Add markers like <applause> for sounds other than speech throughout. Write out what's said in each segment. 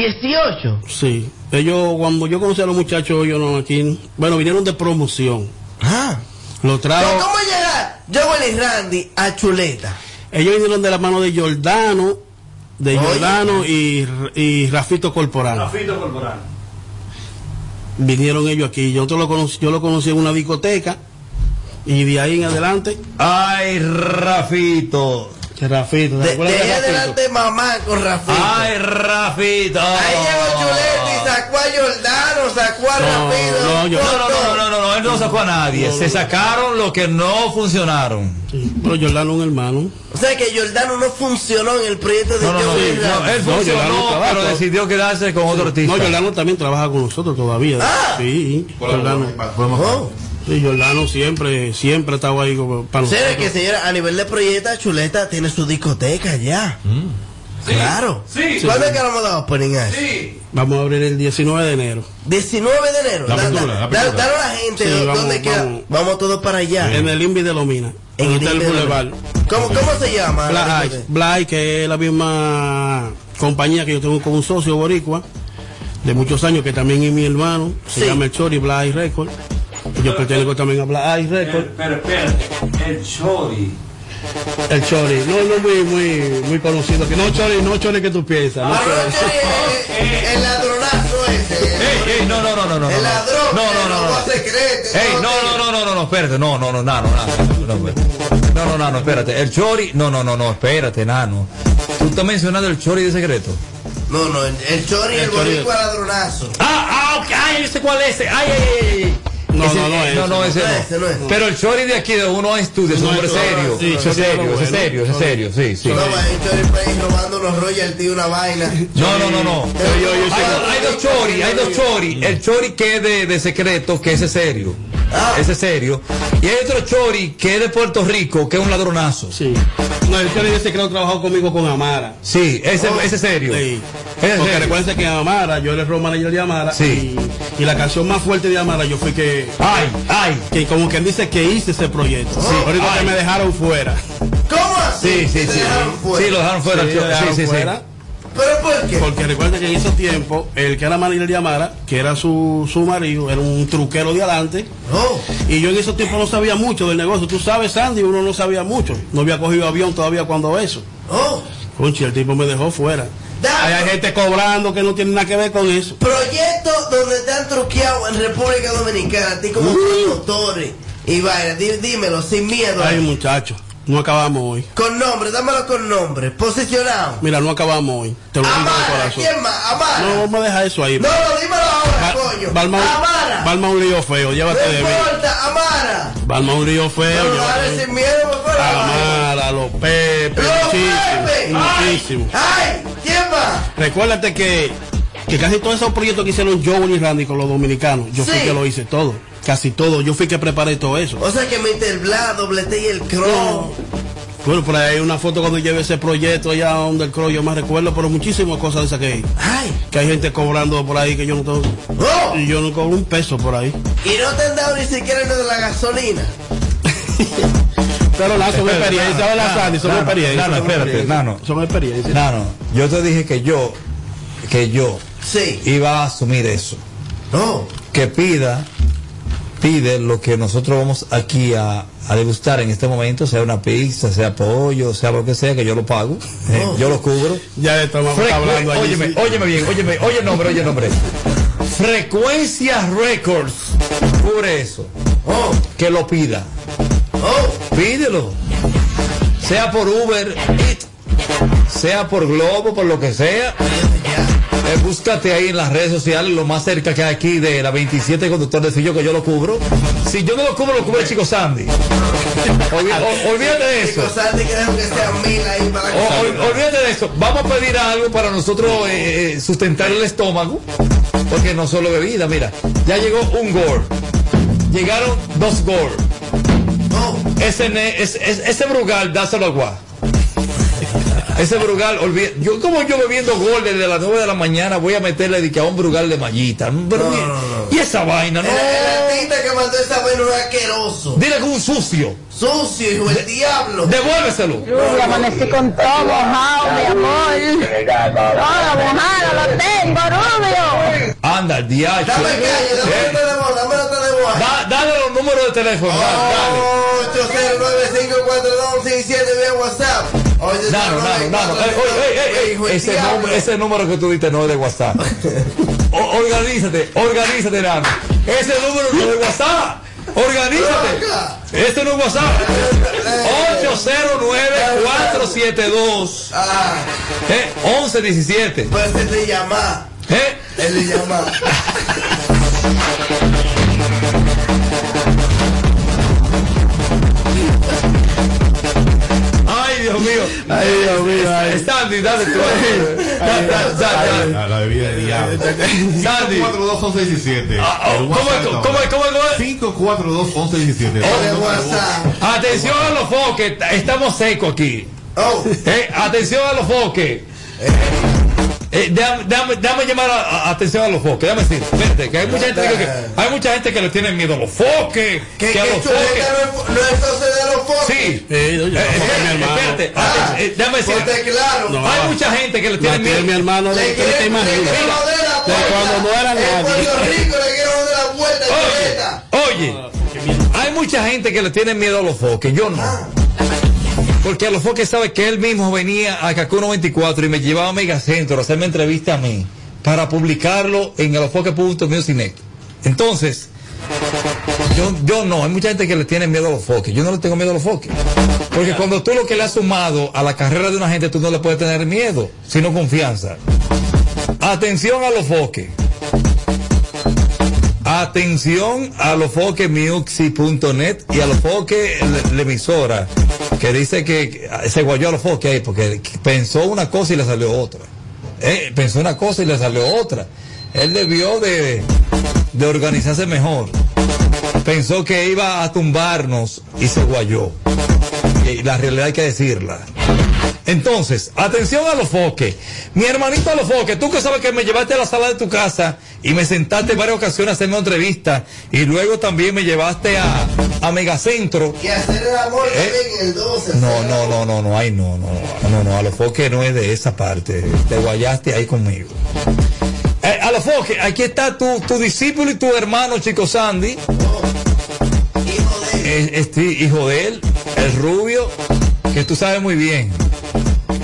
18. Sí. Ellos, cuando yo conocí a los muchachos, ellos no aquí, bueno, vinieron de promoción. Ah. Lo trajo. ¿Cómo llega Joel y Randy a Chuleta? Ellos vinieron de la mano de Jordano, de Oye. Jordano y, y Rafito Corporal. Rafito Corporal. Vinieron ellos aquí. Yo, lo conocí, yo lo conocí en una discoteca y de ahí en adelante. Ay, Rafito. Que Rafito. ¿te De, acuerdas de Rafito? adelante mamá con Rafito. Ay, Rafito. Ahí llegó Chuleta y sacó a Jordano, sacó a Rafito. No, yo- no, no, no, no, no, no, él no sacó a nadie. Se sacaron los que no funcionaron. Pero Jordano un hermano. O sea que Jordano no funcionó en el proyecto de No, no, no, él funcionó, pero decidió quedarse con otro artista. No, Jordano también trabaja con nosotros todavía. Ah. Sí, Jordano. Sí, Jordano siempre, siempre estaba ahí como para ¿Será nosotros. que señora, a nivel de proyecto, Chuleta tiene su discoteca ya? Claro. Sí. ¿Cuándo es que vamos a dar opening a eso? Vamos a abrir el 19 de enero. 19 de enero. La Da- apertura, da- la a la gente Sí, ¿dó- vamos, dónde queda. vamos. Vamos todos para allá. En el Invi de Lomina. En En el el Boulevard. ¿Cómo, ¿Cómo se llama? Black. Black que es la misma compañía que yo tengo con un socio boricua de muchos años, que también es mi hermano. Se Sí. llama el Chori Black Record. Yo pertenezco también a Black Eyes Record. Pero espérate, el Chori. El Chori, no, no muy, muy, muy conocido. Que no Chori, no Chori que tú piensas. no Ah, eh, el ladronazo ese. Ey, ey, no, no, no, no, no. El ladrón. No, no, no, no. secreto. Ey, no, no, no, no, no, no, espérate, no, no, no, nano, nano, no, no, no, no, no, espérate, el chori, no, no, no, no, espérate, nano. ¿Tú estás mencionando el chori de secreto? No, no, el, Chori el, El Chori- boricua ladronazo. Ah, ah, ok, ay, yo sé cuál es ese, ay, ay, ay. No, Ese- no, no, no, no, ese no. Ese no es. Pero el chori de aquí de uno estudio es un No, hombre no, no, serio, sí, ese es serio, ese es serio, ese es serio, sí, sí. No, va el Chori robando unos royalties, una vaina. No, no, no, no. Hay, dos chori, hay dos chori. El chori que es de, de secreto, que ese es serio. Ah. Ese es serio. Y hay otro chori que es de Puerto Rico, que es un ladronazo. Sí. No, el Chori ese creo que trabajó conmigo con Amara. Sí, ese, ese es serio. Sí. Ese es Porque serio. recuérdense que Amara, yo era el road manager de Amara. Sí. Y, y la canción más fuerte de Amara, yo fui que. Ay, ay. Que como quien dice que hice ese proyecto. Sí. Ahorita Ay. que me dejaron fuera. ¿Cómo así? Sí, sí, sí. Sí, lo dejaron fuera. Sí, dejaron Sí, sí. ¿Pero por qué? Porque recuerda que en esos tiempos, el que era manager de Amara, que era su, su marido, era un truquero de adelante. Oh. Y yo en esos tiempos no sabía mucho del negocio. Tú sabes, Sandy, uno no sabía mucho. No había cogido avión todavía cuando eso. Oh. Conchi, el tipo me dejó fuera. Hay gente cobrando que no tiene nada que ver con eso. Proyectos donde te han truqueado en República Dominicana, a ti como promotores y dí- dímelo sin miedo. Ay, muchachos, no acabamos hoy. Con nombre, dámelo con nombre, posicionado. Mira, no acabamos hoy. Te lo digo de corazón. ¿quién más? Amara. No, vamos a dejar eso ahí. No, no, dímelo ahora, Va- coño. va a armar un- Amara. va a armar un lío feo, llévate de No mí. importa, Amara. Va a armar un lío feo, llévate dale de sin miedo, por favor. Amara, los Pepe, Los muchísimo, Pepe. muchísimo. Ay, ¿quién más? Recuérdate que, que casi todos esos proyectos que hicieron Joe y Randy con los dominicanos, yo fui que lo hice todo. Casi todo. Yo fui que preparé todo eso. O sea que mete el bla, doble T y el crow. Bueno, por ahí hay una foto cuando llevé ese proyecto allá donde el crow, yo más recuerdo, pero muchísimas cosas de esas que hay. Ay. Que hay gente cobrando por ahí que yo no tengo. Oh. Y yo no cobro un peso por ahí. Y no te han dado ni siquiera lo de la gasolina. <laughs> Pero nada, son experiencias, nano, ¿verdad, nano, Sandy? Son experiencias. nano, son espérate, experiencias. nano. Son experiencias. No, no. Yo te dije que yo, que yo Sí. iba a asumir eso. No. Que pida, pide lo que nosotros vamos aquí a, a degustar en este momento, sea una pizza, sea pollo, sea lo que sea, que yo lo pago, eh, yo lo cubro. Ya estamos hablando allí. óyeme, sí. óyeme bien, óyeme, oye el nombre, oye el nombre. Frecuencia Records cubre eso. Oh. Que lo pida. Oh. Pídelo. Sea por Uber, sea por Globo, por lo que sea. Eh, búscate ahí en las redes sociales, lo más cerca que hay aquí de la 27 conductor de Fillo que yo lo cubro. Si yo no lo cubro, lo cubre el chico Sandy. Olvídate de eso. Olvídate de eso. Vamos a pedir algo para nosotros eh, eh, sustentar el estómago. Porque no solo bebida, mira. Ya llegó un gore. Llegaron dos. Oh. Ese, ese Brugal, dáselo agua. Ese Brugal, olvida- yo como yo bebiendo gol desde las 9 de la mañana voy a meterle de que a un Brugal de mallita. Pero No, no, no. Y esa vaina, ¿no? El, el artista que mandó esa vaina es asqueroso. Dile que un sucio. Sucio, hijo del diablo. Devuélveselo. Yo amanecí con todo mojado, mi amor. Todo mojado lo tengo. Anda, diacho. Dame calle, dame Eh, el teléfono, dame el teléfono. da- Dale los números de teléfono. dale, dale. 809-542-67 vía WhatsApp. Oye. Ey, ey, ey, ey, hijo del Ese, ese número que tú diste no es de WhatsApp. <laughs> O- organízate, organízate, Nano. Ese número no es de WhatsApp. Organízate. Este no es WhatsApp. 809-472. Ah, Eh, 1117. pues él le llama. Eh, Él le llama. <laughs> Dios mío. Ay, Dios mío, ay. Sandy, dale tú. La, la bebida de diablo. Sandy. 542 1117. Ah, oh, ¿Cómo es? ¿Cómo es? ¿Cómo es? ¿Cómo es? 542 1117. De WhatsApp. Atención a los foques, estamos secos aquí. Oh, Eh, atención a los foques. Eh, déjame, déjame- déjame llamar a, a- atención a los foques. Déjame decir, espérate, que hay mucha gente que, que- hay mucha gente que le tiene miedo a los foques, que, que a que los foques. no es, de los foques. Sí. Eh, Eh, no, eh, mi hermano. espérate, Ah, ate- eh, déjame decir, claro. No. hay mucha gente que le tiene No, tiene mi miedo. hermano de Le que te imaginas. cuando no era nadie. Puerto Rico le quieren joder la puerta. Oye, hay mucha gente que le tiene miedo a los foques, yo no. Porque a los foques sabe que él mismo venía a Cancún 94 y me llevaba a Megacentro a hacerme entrevista a mí para publicarlo en alofoque.music. Entonces, yo, yo no, hay mucha gente que le tiene miedo a los foques. Yo no le tengo miedo a los foques. Porque cuando tú lo que le has sumado a la carrera de una gente, tú no le puedes tener miedo, sino confianza. Atención a los foques. Atención a los foques Muxi.net y a los foques la- emisora que dice que se guayó a los foques ahí porque pensó una cosa y le salió otra. Eh, pensó una cosa y le salió otra. Él debió de, de organizarse mejor. Pensó que iba a tumbarnos y se guayó. Y la realidad hay que decirla. Entonces, atención a los foques. Mi hermanito a los foques, tú que sabes que me llevaste a la sala de tu casa y me sentaste en varias ocasiones a hacerme una entrevista y luego también me llevaste a, a Megacentro. Y hacer el amor Eh. también en el 12. No, no, no, no, no, ay, no, no, no, no, a los foques no es de esa parte. Te guayaste ahí conmigo. Eh, a los foques, aquí está tu, tu discípulo y tu hermano, Chico Sandy. Hijo de. es, es ti- hijo de él, el rubio, que tú sabes muy bien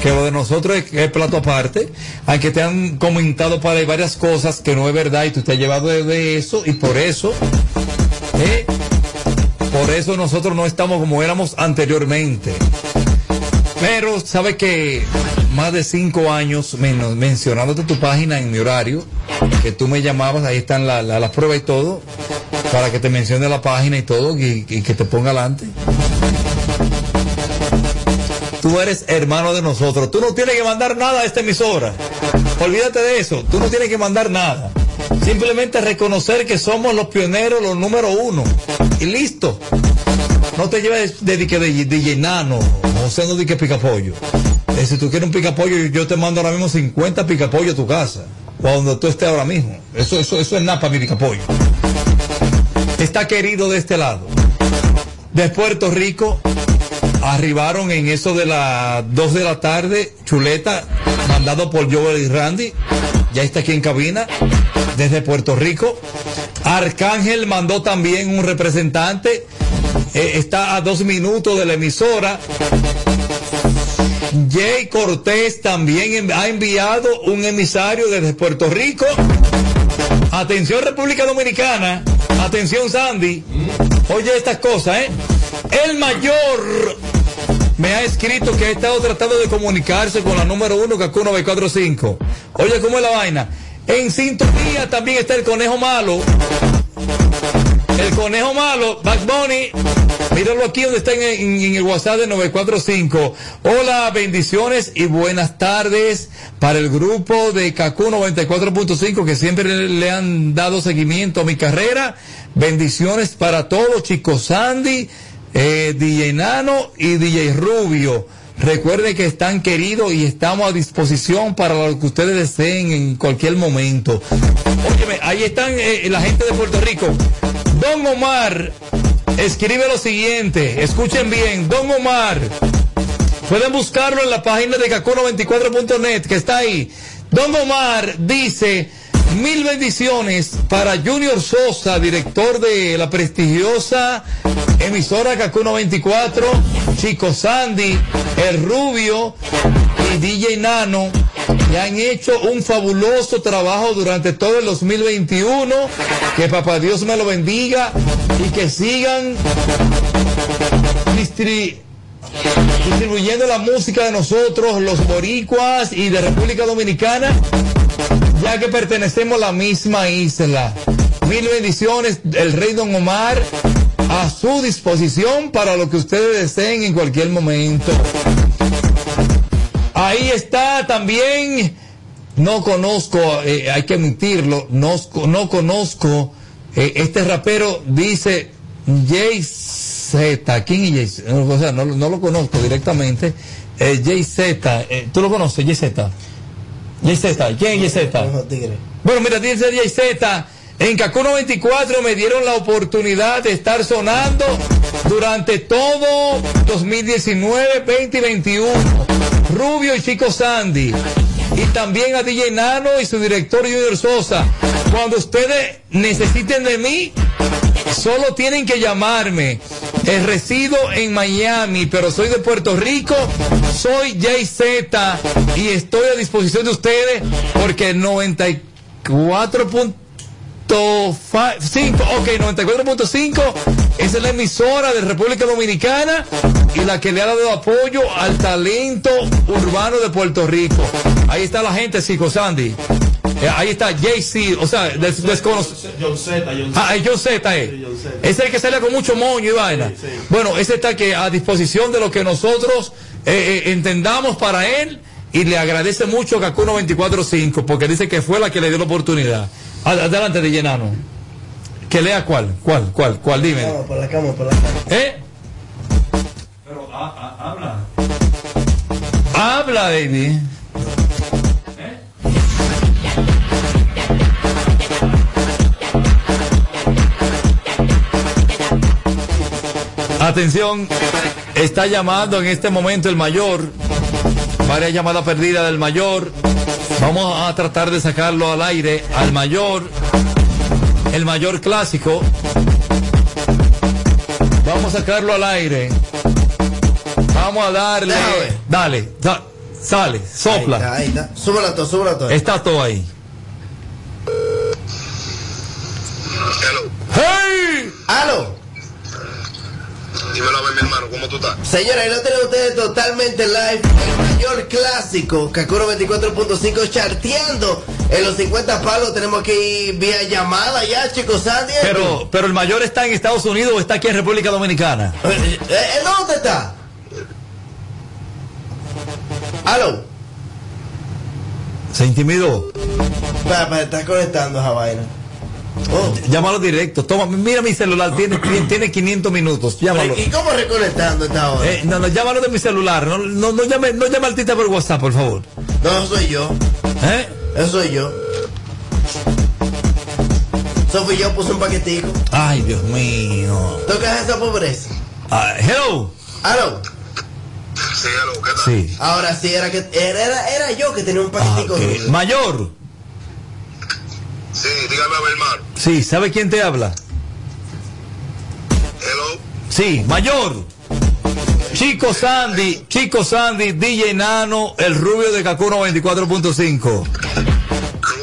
que lo de nosotros es, es plato aparte, aunque te han comentado para varias cosas que no es verdad y tú te has llevado de, eso y por eso, ¿eh? por eso nosotros no estamos como éramos anteriormente. Pero sabe que más de cinco años mencionándote tu página en mi horario, que tú me llamabas, ahí están la- la- las pruebas y todo, para que te mencione la página y todo y que te ponga adelante. Tú eres hermano de nosotros. Tú no tienes que mandar nada a esta emisora. Olvídate de eso. Tú no tienes que mandar nada. Simplemente reconocer que somos los pioneros, los número uno. Y listo. No te lleves de, de, de, de llenano, o sea, no de que picapollo. Eh, si tú quieres un picapollo, yo te mando ahora mismo 50 picapollos a tu casa. Cuando tú estés ahora mismo. Eso, eso, eso es nada para mi picapollo. Está querido de este lado. De Puerto Rico, arribaron en eso de las 2 de la tarde, chuleta, mandado por Joel y Randy, ya está aquí en cabina, desde Puerto Rico. Arcángel mandó también un representante, eh, está a dos minutos de la emisora. Jay Cortés también ha enviado un emisario desde Puerto Rico. Atención República Dominicana, atención Sandy. Oye estas cosas, ¿eh? El mayor me ha escrito que ha estado tratando de comunicarse con la número uno, Cacu 945. Oye, ¿cómo es la vaina? En sintonía también está el conejo malo. El conejo malo, Back Bunny. Míralo aquí donde está en, en- el WhatsApp de 945. Hola, bendiciones y buenas tardes para el grupo de Cacu 94.5 que siempre le, le han dado seguimiento a mi carrera. Bendiciones para todos, chicos Sandy, eh, DJ Nano y DJ Rubio. Recuerde que están queridos y estamos a disposición para lo que ustedes deseen en cualquier momento. Óyeme, ahí están eh, la gente de Puerto Rico. Don Omar escribe lo siguiente, escuchen bien, Don Omar, pueden buscarlo en la página de caco94.net que está ahí. Don Omar dice, Mil bendiciones para Junior Sosa, director de la prestigiosa emisora Kaku 94, Chico Sandy, El Rubio y DJ Nano, que han hecho un fabuloso trabajo durante todo el 2021. Que papá Dios me lo bendiga y que sigan distri- distribuyendo la música de nosotros, los boricuas y de República Dominicana, ya que pertenecemos a la misma isla. Mil bendiciones, el rey Don Omar, a su disposición para lo que ustedes deseen en cualquier momento. Ahí está también, no conozco, eh, hay que admitirlo, no, no conozco, eh, este rapero dice Jay Z, ¿quién es Jay Z? O sea, no, lo conozco directamente. Jay Z, eh, ¿tú lo conoces, Jay Z? Z, ¿quién es tigre. Bueno, mira, dice Z. En Kaku 94 me dieron la oportunidad de estar sonando durante todo 2019, 20 y 21. Rubio y Chico Sandy. Y también a DJ Nano y su director Junior Sosa. Cuando ustedes necesiten de mí, solo tienen que llamarme. Eh, resido en Miami, pero soy de Puerto Rico. Soy Jay Z y estoy a disposición de ustedes porque el 94.5, ok, 94.5 es la emisora de República Dominicana y la que le ha dado apoyo al talento urbano de Puerto Rico. Ahí está la gente, Chico Sandy. Eh, ahí está Jay-Z, o sea, des- desconocido. John Z, John Ah, el John Z, eh. Sí, John Z. Es el que sale con mucho moño y vaina. Sí, sí. Bueno, ese está que a disposición de lo que nosotros eh, eh, entendamos para él y le agradece mucho Kaku 24.5 porque dice que fue la que le dio la oportunidad. Ad- Adelante de llenano. Que lea cuál, cuál, cuál, cuál, dime. Vamos por la cama, por la cama. ¿Eh? Pero ah, ah, habla. Habla, baby. Atención, está llamando en este momento el mayor. Varias llamadas perdidas del mayor. Vamos a tratar de sacarlo al aire al mayor. El mayor clásico. Vamos a sacarlo al aire. Vamos a darle. Déjame. Dale, da- sale, Ahí sopla. está, ahí está. Súbela todo, súbela todo. Está todo ahí. Hello. ¡Hey! ¡Aló! Dímelo a ver, mi hermano, ¿cómo tú estás? Señora, ahí lo tienen ustedes totalmente live. El mayor clásico, Kakuro 24.5, charteando en los 50 palos. Tenemos que ir vía llamada ya, chicos. Sandy. Pero, pero el mayor está en Estados Unidos o está aquí en República Dominicana. Eh, eh, ¿Dónde está? ¿Aló? Se intimidó. Espera, espera, está conectando esa vaina. Oh. Llámalo directo. Toma, mira mi celular, tiene, tiene 500 minutos. Llámalo. ¿Y cómo reconectando esta hora? Eh, no, no, llámalo de mi celular. No, no, no llame, no llame al tita por WhatsApp, por favor. No, eso soy yo. ¿Eh? Eso soy yo. Sofi yo puse un paquetico. Ay, Dios mío. ¿Tocas esa pobreza? Ah, hello. ¿Aló? Sí, hello, ¿qué tal? Sí. Ahora sí, era que era, era, era yo que tenía un Ah, paquetico. rudo. Mayor. Sí, dígame a ver, hermano. Sí, ¿sabe quién te habla? Hello. Sí, mayor. Chico Sandy, Chico Sandy, DJ Nano, el rubio de Kakuno 24.5.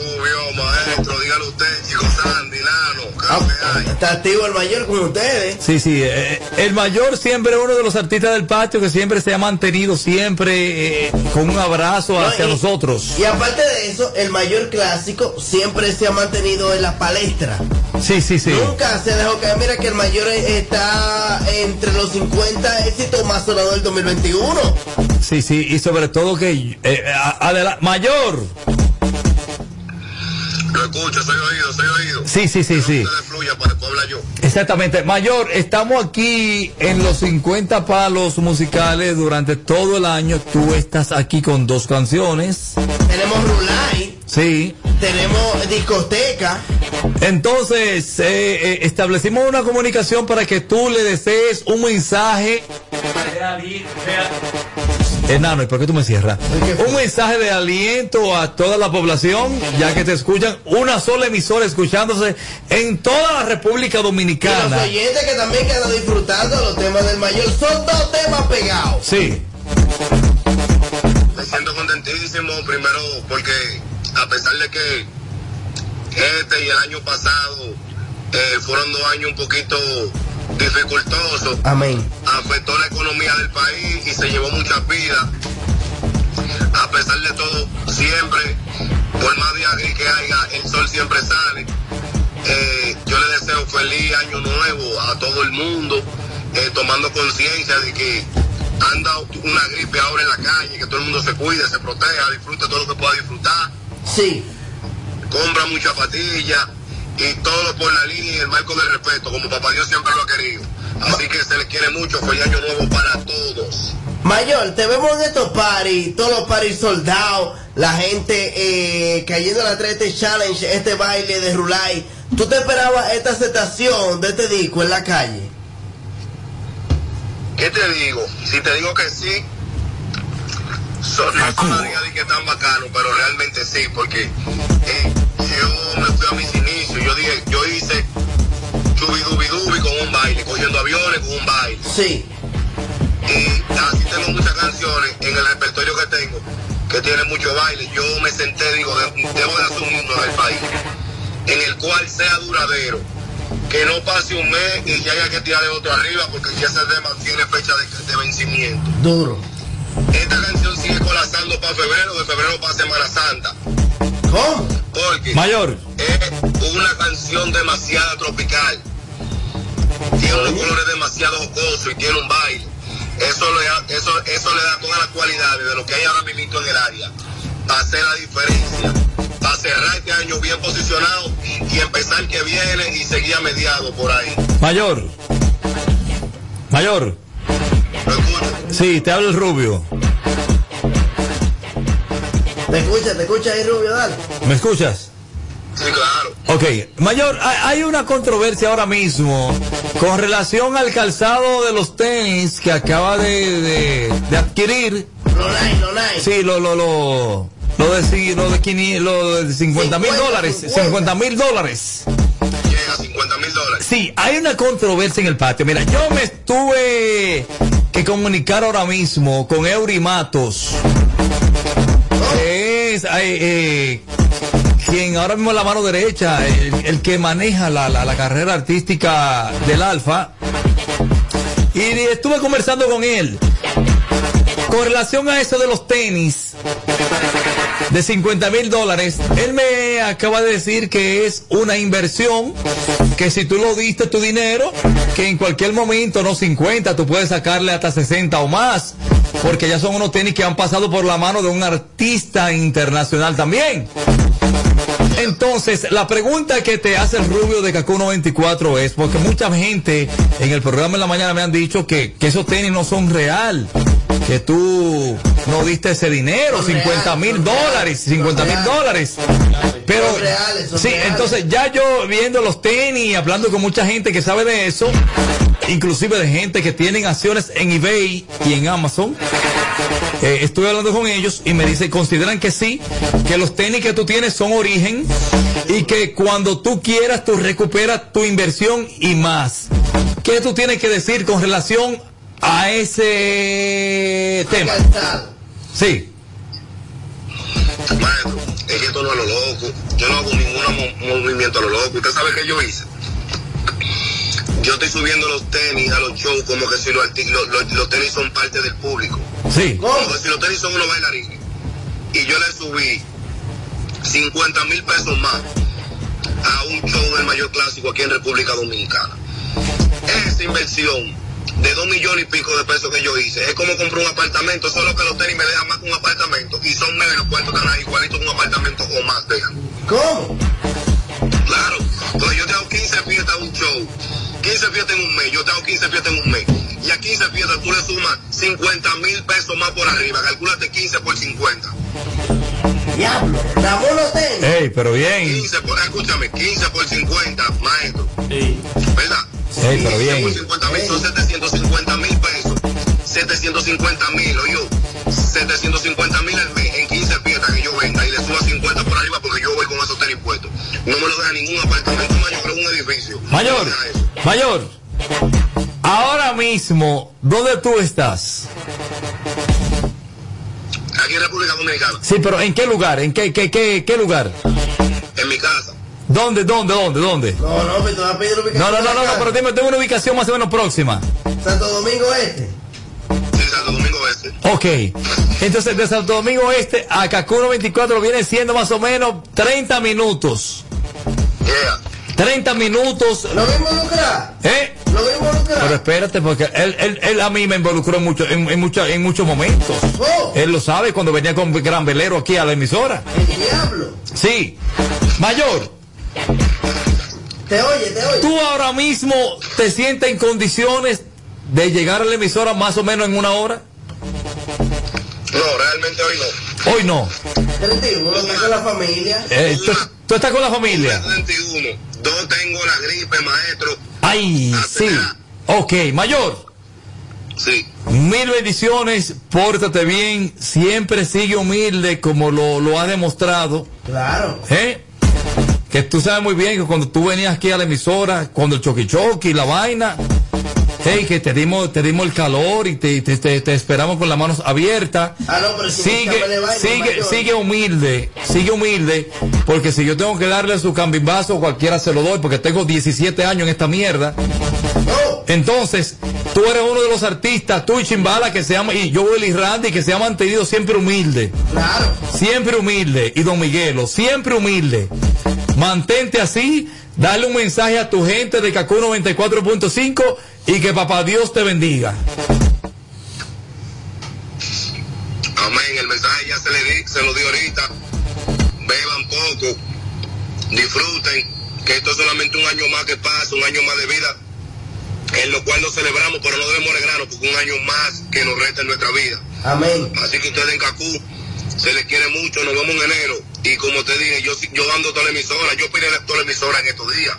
Rubio, maestro, dígale usted, chico Sandy, Nano, ¿qué Ah, es está activo el mayor con ustedes. Sí, sí, eh, el mayor siempre uno de los artistas del patio que siempre se ha mantenido siempre eh, con un abrazo No, hacia y- nosotros. Y aparte de eso, el mayor clásico siempre se ha mantenido en la palestra. Sí, sí, sí. Nunca se dejó caer. Mira que el mayor está entre los 50 éxitos más sonados del 2021. Sí, sí, y sobre todo que eh, a- mayor. Lo escucho, soy oído, soy oído. Sí, sí, sí, sí. Ustedes fluya para después hablar yo. Exactamente. Mayor, estamos aquí en los 50 palos musicales durante todo el año. Tú estás aquí con dos canciones. Tenemos Rulay, Sí. tenemos discoteca. Entonces, eh, eh, establecimos una comunicación para que tú le desees un mensaje. Enano, ¿y por qué tú me cierras? Un mensaje de aliento a toda la población, ya que te escuchan una sola emisora escuchándose en toda la República Y los Dominicana. oyentes que también quedan disfrutando los temas del mayor. Son dos temas pegados. Sí, Me siento contentísimo, primero porque a pesar de que este y el año pasado eh, fueron dos años un poquito dificultosos, Amén. afectó la economía del país y se llevó muchas vidas. A pesar de todo, siempre, por más día que haya, el sol siempre sale. Eh, yo le deseo feliz año nuevo a todo el mundo, eh, tomando conciencia de que anda una gripe ahora en la calle, que todo el mundo se cuide, se proteja, disfrute todo lo que pueda disfrutar, Sí. compra muchas patillas y todo por la línea y el marco del respeto, como papá Dios siempre lo ha querido. Así que se les quiere mucho, feliz año nuevo para todos. Mayor, te vemos en estos paris, todos los paris soldados, la gente eh, cayendo en la 3 Challenge, este baile de Rulay. ¿Tú te esperabas esta aceptación de este disco en la calle? ¿Qué te digo? Si te digo que sí, son no de que tan bacano, pero realmente sí, porque eh, yo me fui a mis inicios, yo dije, yo hice chubidubidubi con un baile, cogiendo aviones con un baile. Sí. Y así tengo muchas canciones en el repertorio que tengo, que tienen mucho baile. Yo me senté, digo, de- debo de hacer un himno del país, en el cual sea duradero. Que no pase un mes y ya haya que tirarle otro arriba porque ya ese tema tiene fecha de, de vencimiento. Duro. Esta canción sigue colapsando para febrero, de febrero para Semana Santa. ¿Cómo? Porque mayor. es una canción demasiado tropical. Tiene unos colores demasiado jocosos y tiene un baile. Eso le, da, eso, eso le da todas las cualidades de lo que hay ahora mismo en el área. Para hacer la diferencia. Para cerrar este año bien posicionado y empezar que viene y seguir a mediado por ahí. Mayor. Mayor. Sí, te habla el rubio. Te escucha, te escucha ahí, Rubio, dale. ¿Me escuchas? Sí, claro. Ok, Mayor, hay hay una controversia ahora mismo con relación al calzado de los tenis que acaba de, de- de adquirir. No nice. Sí, lo, lo, lo, lo de, lo de, 500 lo de 50 mil 50, dólares. 50. 50 mil dólares. Llega a 50 mil dólares. Sí, hay una controversia en el patio. Mira, yo me estuve que comunicar ahora mismo con Eury Matos. Es eh, quien ahora mismo es la mano derecha, el, el que maneja la, la- la carrera artística del Alfa. Y estuve conversando con él. Con relación a eso de los tenis de 50 mil dólares, él me acaba de decir que es una inversión, que si tú lo diste tu dinero, que en cualquier momento, no 50, tú puedes sacarle hasta 60 o más, porque ya son unos tenis que han pasado por la mano de un artista internacional también. Entonces, la pregunta que te hace el rubio de Kaku 94 es, porque mucha gente en el programa en la mañana me han dicho que, que esos tenis no son real, que tú no diste ese dinero, Son 50 reales, mil dólares, reales, 50 son mil dólares. Pero, Son reales, son sí, reales. entonces ya yo viendo los tenis, hablando con mucha gente que sabe de eso, inclusive de gente que tienen acciones en eBay y en Amazon, eh, estuve hablando con ellos y me dicen, consideran que sí, que los tenis que tú tienes son origen y que cuando tú quieras tú recuperas tu inversión y más. ¿Qué tú tienes que decir con relación a ese tema? Sí, Maestro, es que esto no es lo loco. Yo no hago ningún mo- movimiento a lo loco. ¿Usted sabe qué yo hice? Yo estoy subiendo los tenis a los shows como que si los, los, los- tenis son parte del público. sí. Como que si los tenis son unos bailarines. Y yo le subí 50 mil pesos más a un show del mayor clásico aquí en República Dominicana. Esa inversión de dos millones y pico de pesos que yo hice es como comprar un apartamento, solo que los tenis me dejan más que un apartamento y son menos los cuartos están ahí igualitos que un apartamento o más dejan. ¿Cómo? Claro, entonces yo te hago 15 fiestas a un show, 15 fiestas en un mes, yo te hago 15 fiestas en un mes. Y a 15 fiestas tú le sumas 50 mil pesos más por arriba, calculate 15 por 50. Diablo. Ramón los tenis. Ey, pero bien. 15 por, escúchame, 15 por 50, maestro, Sí. ¿verdad? Ey, pero 15 por bien. 50 mil son 750 mil pesos. 750 mil, oye, 750 mil en 15 piezas que yo venda y le suba 50 por arriba porque yo voy con esos tenis puestos. No me lo deja ningún apartamento mayor que un edificio. Mayor, No mayor. Ahora mismo, ¿dónde tú estás? Aquí en República Dominicana, Sí, pero ¿en qué lugar? ¿En qué, qué, qué, qué lugar? en mi casa. ¿Dónde, dónde, dónde, dónde? No, no, pero te vas a pedir ubicación. No, no, no, no, pero dime, tengo una ubicación más o menos próxima. Santo Domingo Este. Sí, Santo Domingo Este. Ok. Entonces, de Santo Domingo Este a Cacuno 24 viene siendo más o menos 30 minutos. Yeah. 30 minutos. ¿Lo voy a involucrar? ¿Eh? ¿Lo voy a involucrar? Pero espérate, porque él, él, él a mí me involucró mucho, en, en, mucha- en muchos momentos. Oh. Él lo sabe cuando venía con Gran Velero aquí a la emisora. El diablo. Sí. Mayor, Te oye, te oye. tú ahora mismo te sientes en condiciones de llegar a la emisora más o menos en una hora. No, realmente hoy no. Hoy no. 31, uno está con la familia. Eh, ¿tú, tú estás con la familia. 31. Dos tengo la gripe, maestro. Ay, sí. Ok, mayor. Sí. Mil bendiciones, pórtate bien, siempre sigue humilde como lo, lo ha demostrado. Claro. ¿Eh? Que tú sabes muy bien que cuando tú venías aquí a la emisora, cuando el choqui choqui, la vaina, hey, que te dimos, te dimos el calor y te, te, te- te esperamos con las manos abiertas. Ah, no, pero si Sigue, sigue, sigue humilde, sigue humilde, porque si yo tengo que darle su cambimbazo, cualquiera se lo doy, porque tengo 17 años en esta mierda. No. Entonces, tú eres uno de los artistas, tú y Chimbala, que se llama, y yo, Willy Randy, que se ha mantenido siempre humilde. Claro. Siempre humilde. Y don Miguelo, siempre humilde. Mantente así, dale un mensaje a tu gente de Cacu 94.5 y que papá Dios te bendiga. Amén. El mensaje ya se le di, se lo di ahorita. Beban poco. Disfruten. Que esto es solamente un año más que pasa, un año más de vida. En lo cual lo celebramos, pero no debemos alegrarnos porque un año más que nos resta en nuestra vida. Amén. Así que ustedes en Cacú se les quiere mucho, nos vemos en enero. Y como te dije, yo, yo ando toda la emisora, yo peiné toda la emisora en estos días.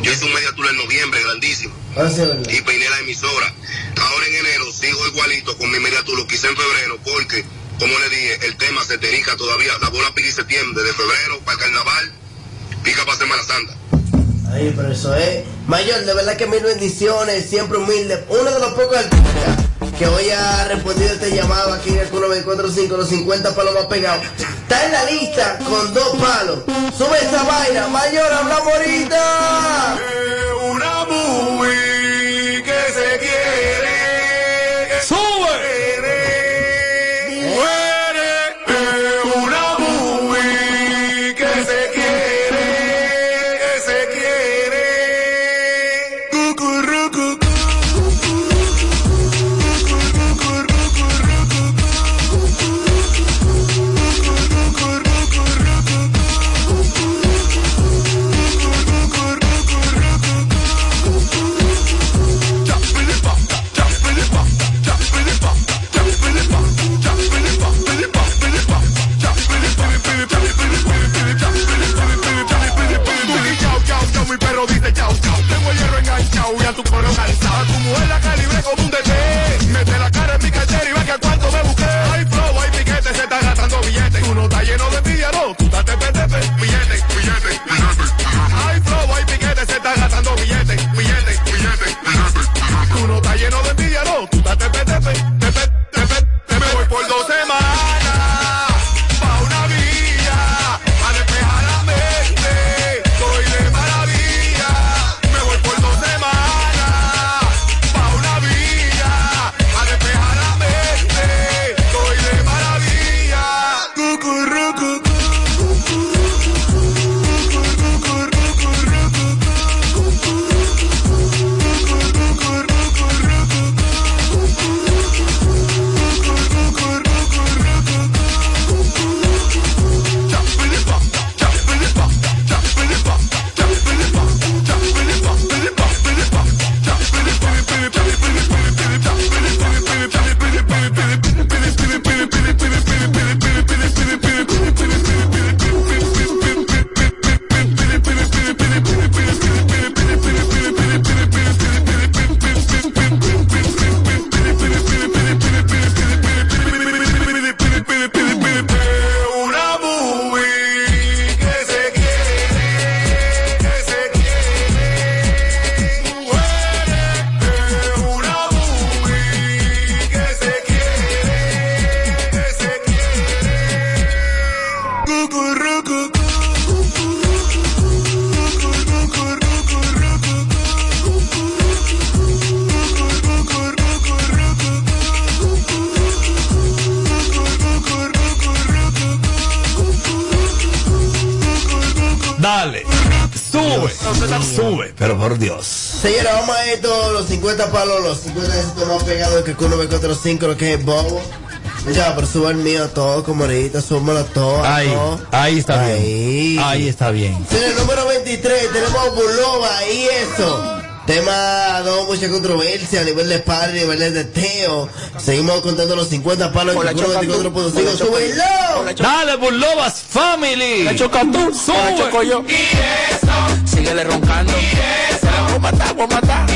Yo hice un media tour en noviembre, grandísimo. Sí verdad. Y peiné la emisora. Ahora en enero sigo igualito con mi media tour, lo quise en febrero, porque, como le dije, el tema se terica todavía. La bola pica y septiembre, de febrero para el carnaval, pica para Semana Santa. Ay, pero eso es. Mayor, de verdad que mil bendiciones, siempre humilde. Uno de los pocos artistas que hoy ha respondido este llamado aquí en el 945, los 50 palos más pegados. Está en la lista con dos palos. Sube esa vaina, Mayor, hablamos ahorita. Una movie que se quiere. ¡Sube! Uno ve contra los 5, lo que es bobo. Ya, pero suba el mío todo, como ahorita, súbalo todo. Ahí, todo. ahí está Ahí. bien. Ahí está bien. En el número 23 tenemos a Bulova y eso. Tema dado mucha controversia a nivel de padre, a nivel de teteo. Seguimos contando los 50 palos en Hola, el choca tú. 24.5. Hola, choca ¡Súbelo! Dale, Burlovas Family. La choca tú, la choco yo. Síguele roncando. Se la voy a matar, voy a matar.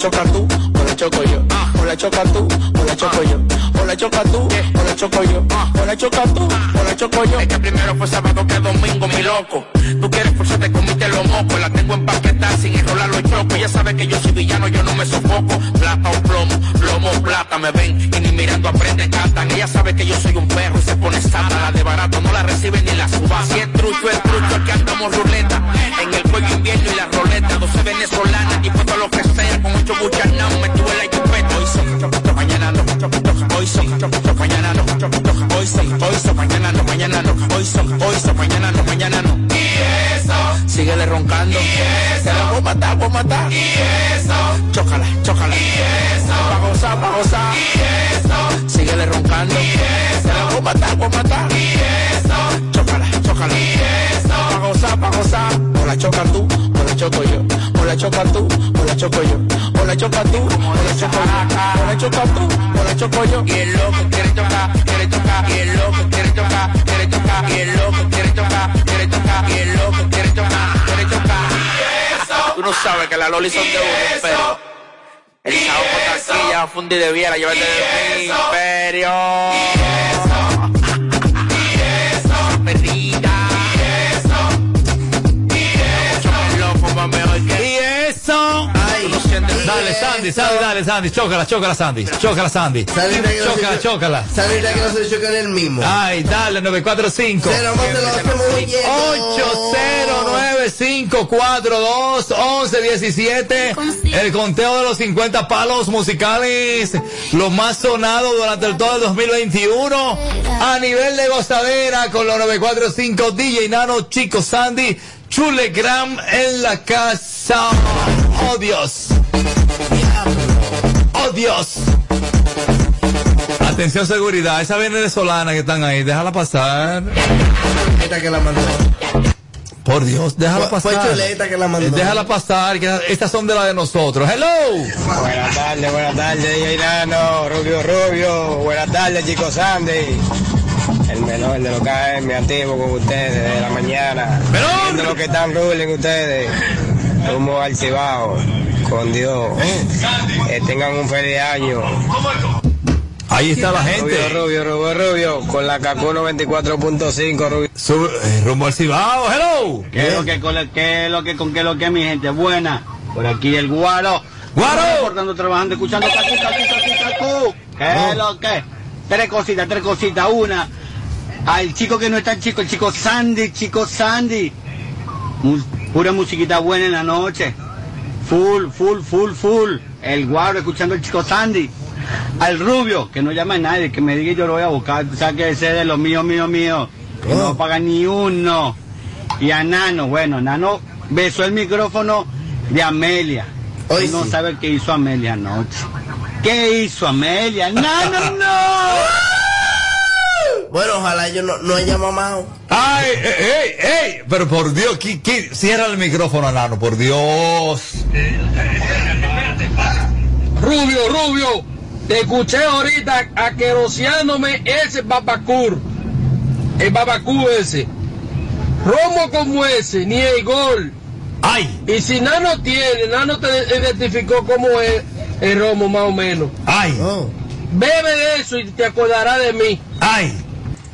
Choca tú, o la choco yo. O la choca tú, o la choco yo. O la choca tú, o la choco yo. O la choca tú, o la choco yo. Es que primero fue sábado que domingo, mi loco. Tú quieres forzarte, comiste los mocos. La tengo empaquetada sin enrolar los chocos. Ya sabes que yo soy villano, yo no me sofoco. Plata o plomo, plomo o plata me ven. Y ni mirando aprende, cantan. Ella sabe que yo soy un perro y se pone santa. La de barato no la reciben ni la suba. Si es trucho, es trucho, aquí andamos ruleta. Choca tú, o la choco yo. O la choca tú, o la choco yo. O la choca tú, o la choco yo. O la choca tú, o la choco yo. Y el loco quiere chocar, quiere chocar. Y el loco quiere chocar, quiere chocar. Y el loco quiere chocar, quiere chocar. Y el loco quiere chocar, quiere chocar. Tú no sabes que las lolis son de uno, pero el chavo con taquilla, fundi de viera, llévate de mi imperio. Sandy, Sandy, dale, Sandy. Chócala, chócala, Sandy. Chócala, Sandy. Chócala, chócala. Salita que no se choca en el mismo. Ay, dale, 945. Pero vamos a lo hacemos muy bien. 809-542-1117. El conteo de los 50 palos musicales, los más sonados durante el todo el 2021. A nivel de gozadera con los 945 DJ Nano, Chico Sandy, Chulegram en la casa. Oh Dios. Oh Dios. Atención seguridad, esa venezolana que están ahí, déjala pasar. Esta que la mandó. Por Dios, déjala Fue- pasar. fue Chuleta que la mandó. Déjala pasar, que estas son de las de nosotros. Hello. Buenas tardes, buenas tardes, DJ Nano, Rubio Rubio, buenas tardes, chicos Sandy. El menor de los KM activo con ustedes de la mañana. ¡Menor! Viendo lo que están ruling ustedes. Rumbo al Cibao, con Dios. Que tengan un feliz año. Ahí está la Rubio, gente. Rubio, Rubio, Rubio, con la Cacuno 24.5, Rubio. Eh, rumbo al Cibao. Hello. ¿Qué es lo que, con qué es lo que, con qué es lo que, mi gente? Buena. Por aquí el guaro. Guaro. Reportando, trabajando, escuchando. Cacu, cacu, cacu. ¿Qué es lo que? Tres cositas, tres cositas. Una, al chico que no es tan chico, el chico Sandy, chico Sandy. Pura musiquita buena en la noche. Full, full, full, full. El guaro escuchando el chico Sandy. Al rubio, que no llama a nadie, que me diga yo lo voy a buscar. Tú sabes que ese de los míos, míos, míos. Que no paga ni uno. Y a Nano, bueno, Nano besó el micrófono de Amelia. Hoy no sí. sabe qué hizo Amelia anoche. ¿Qué hizo Amelia? ¡Nano, no! Bueno, ojalá yo no, no haya mamado. Ay, ey, ey, ey. Pero por Dios, ¿qui- qui- cierra el micrófono, Nano, por Dios. Rubio, Rubio, te escuché ahorita aqueroseándome ese babacur. El babacú ese. Romo como ese, ni el gol. Ay, Y si Nano tiene, Nano te identificó como es el romo más o menos. ay, Oh. Bebe de eso y te acordarás de mí. ay.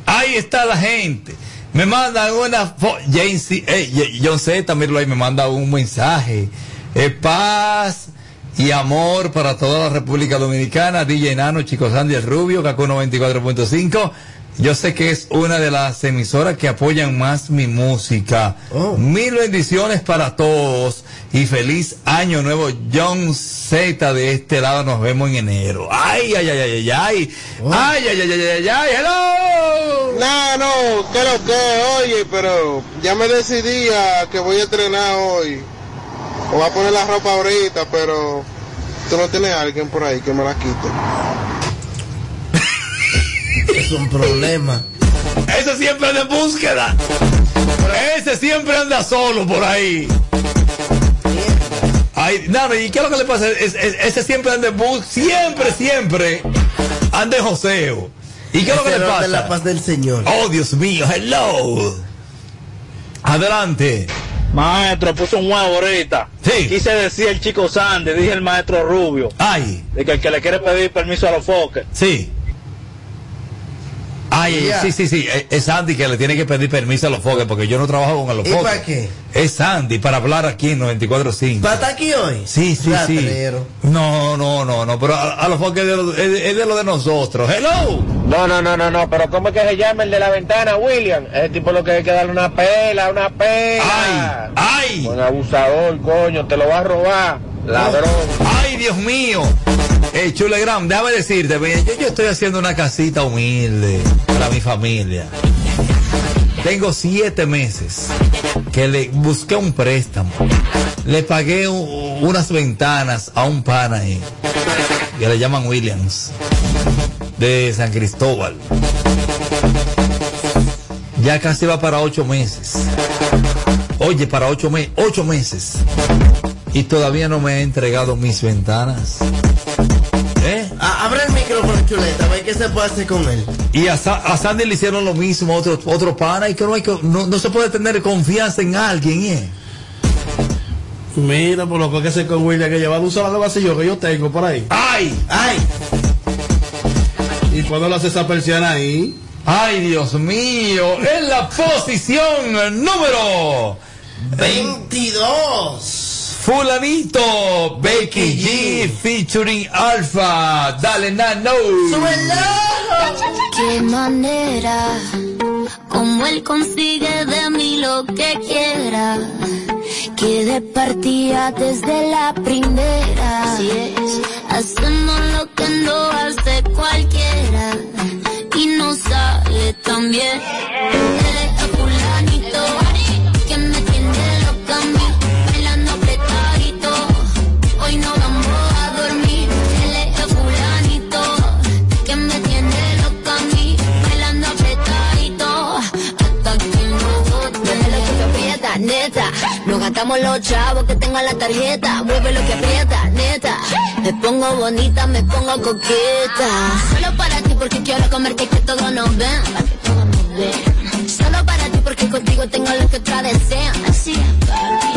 Ahí está la gente. Me mandan una foto. John Z, míralo ahí, me manda un mensaje. Eh, paz y amor para toda la República Dominicana. DJ Nano, Chico Sandy, el Rubio, Cacu 94.5. Yo sé que es una de las emisoras que apoyan más mi música. Mil bendiciones para todos y feliz año nuevo. John Z de este lado nos vemos en enero. Ay, ay, ay, ay, ay, ay. Ay, ay, ay, ay, ay, ay, hello. No, no, que lo que, oye, pero ya me decidí a que voy a entrenar hoy. Me voy a poner la ropa ahorita, pero tú no tienes a alguien por ahí que me la quite. Es un problema. Ese siempre anda en búsqueda. Ese siempre anda solo por ahí. Ay, no, ¿y qué es lo que le pasa? Es- es- ese siempre anda en búsqueda. Siempre, siempre anda en joseo. ¿Y qué es lo que le pasa? de la paz del Señor. Oh, Dios mío, hello. Adelante. Maestro, puso un huevo ahorita. Sí. Quise decir el chico Sandy, dije el maestro Rubio. Ay. De que el que le quiere pedir permiso a los foques. Sí. Ay, ay, sí, sí, sí. Es- Es Sandy que le tiene que pedir permiso a los foques porque yo no trabajo con los ¿Y foques. para qué? Es Sandy para hablar aquí en 94.5. ¿Para estar aquí hoy? Sí, sí, sí. Rastrero. No, no, no, no, pero a, a los foques es de lo, es, es de lo de nosotros. Hello. No, no, no, no, no, pero ¿cómo es que se llama el de la ventana, William? Ese tipo lo que hay que darle una pela, una pela. ¡Ay! Un abusador, coño, te lo va a robar. Ladrón. Ay, Dios mío. Eh, Chulegram, déjame decirte, yo, yo estoy haciendo una casita humilde para mi familia. Tengo siete meses que le busqué un préstamo. Le pagué unas ventanas a un pana ahí, que le llaman Williams, de San Cristóbal. Ya casi va para ocho meses. Oye, para ocho, me- ocho meses. Y todavía no me ha entregado mis ventanas. Micrófono, chuleta, a ver qué se puede hacer con él. Y a, Sa- a Sandy le hicieron lo mismo, otro, otro pana, y que no, hay que, no, no se puede tener confianza en alguien, ¿eh? Mira, por lo que hay que hacer con William, que llevar un solo vacío que yo tengo por ahí. ¡Ay! ¡Ay! ¿Y cuándo lo hace esa persiana ahí? ¡Ay, Dios mío! En la posición número 22. Fulanito, Becky G, featuring Alpha. Dale, Nano. Qué manera, como él consigue de mí lo que quiera. Que de partida desde la primera. Así es. Hacemos lo que no hace cualquiera. Y no sale tan bien. Neta. No gastamos los chavos que tengo en la tarjeta. Mueve lo que aprieta, neta. Me pongo bonita, me pongo coqueta. Solo para ti porque quiero comerte nos que todos nos ven. Solo para ti porque contigo tengo lo que otra desean. Así es,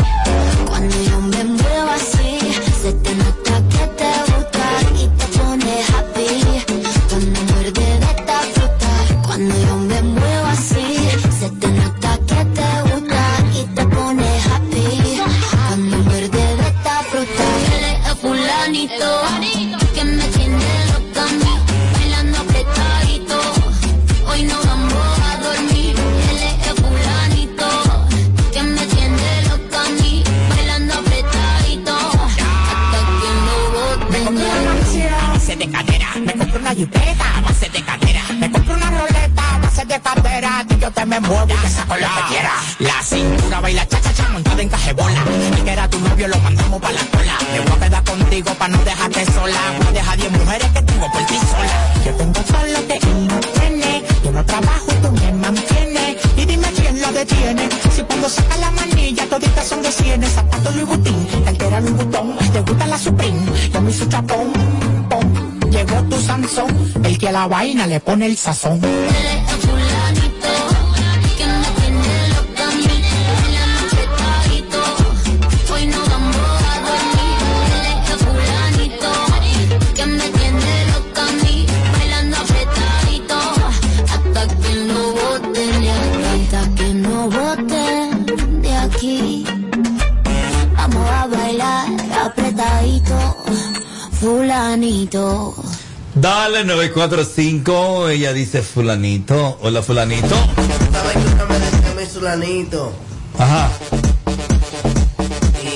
me muevo y te saco lo que quiera. La cintura baila cha cha cha montada en cajebola. El que era tu novio lo mandamos para la cola. Me voy a quedar contigo para no dejarte sola. Voy a dejar 10 mujeres que tengo por ti sola. Yo tengo todo lo que no tiene. Yo no trabajo y tú me mantienes. Y dime quién lo detiene. Si cuando saca la manilla toditas son de cienes. Zapatos Louis Vuitton, cartera Louis Vuitton. Te gusta la Supreme, yo me hice chapón. pom. Llegó tu Sansón, el que a la vaina le pone el sazón. Fulanito. Dale 945, ella dice fulanito. Hola fulanito. Ajá.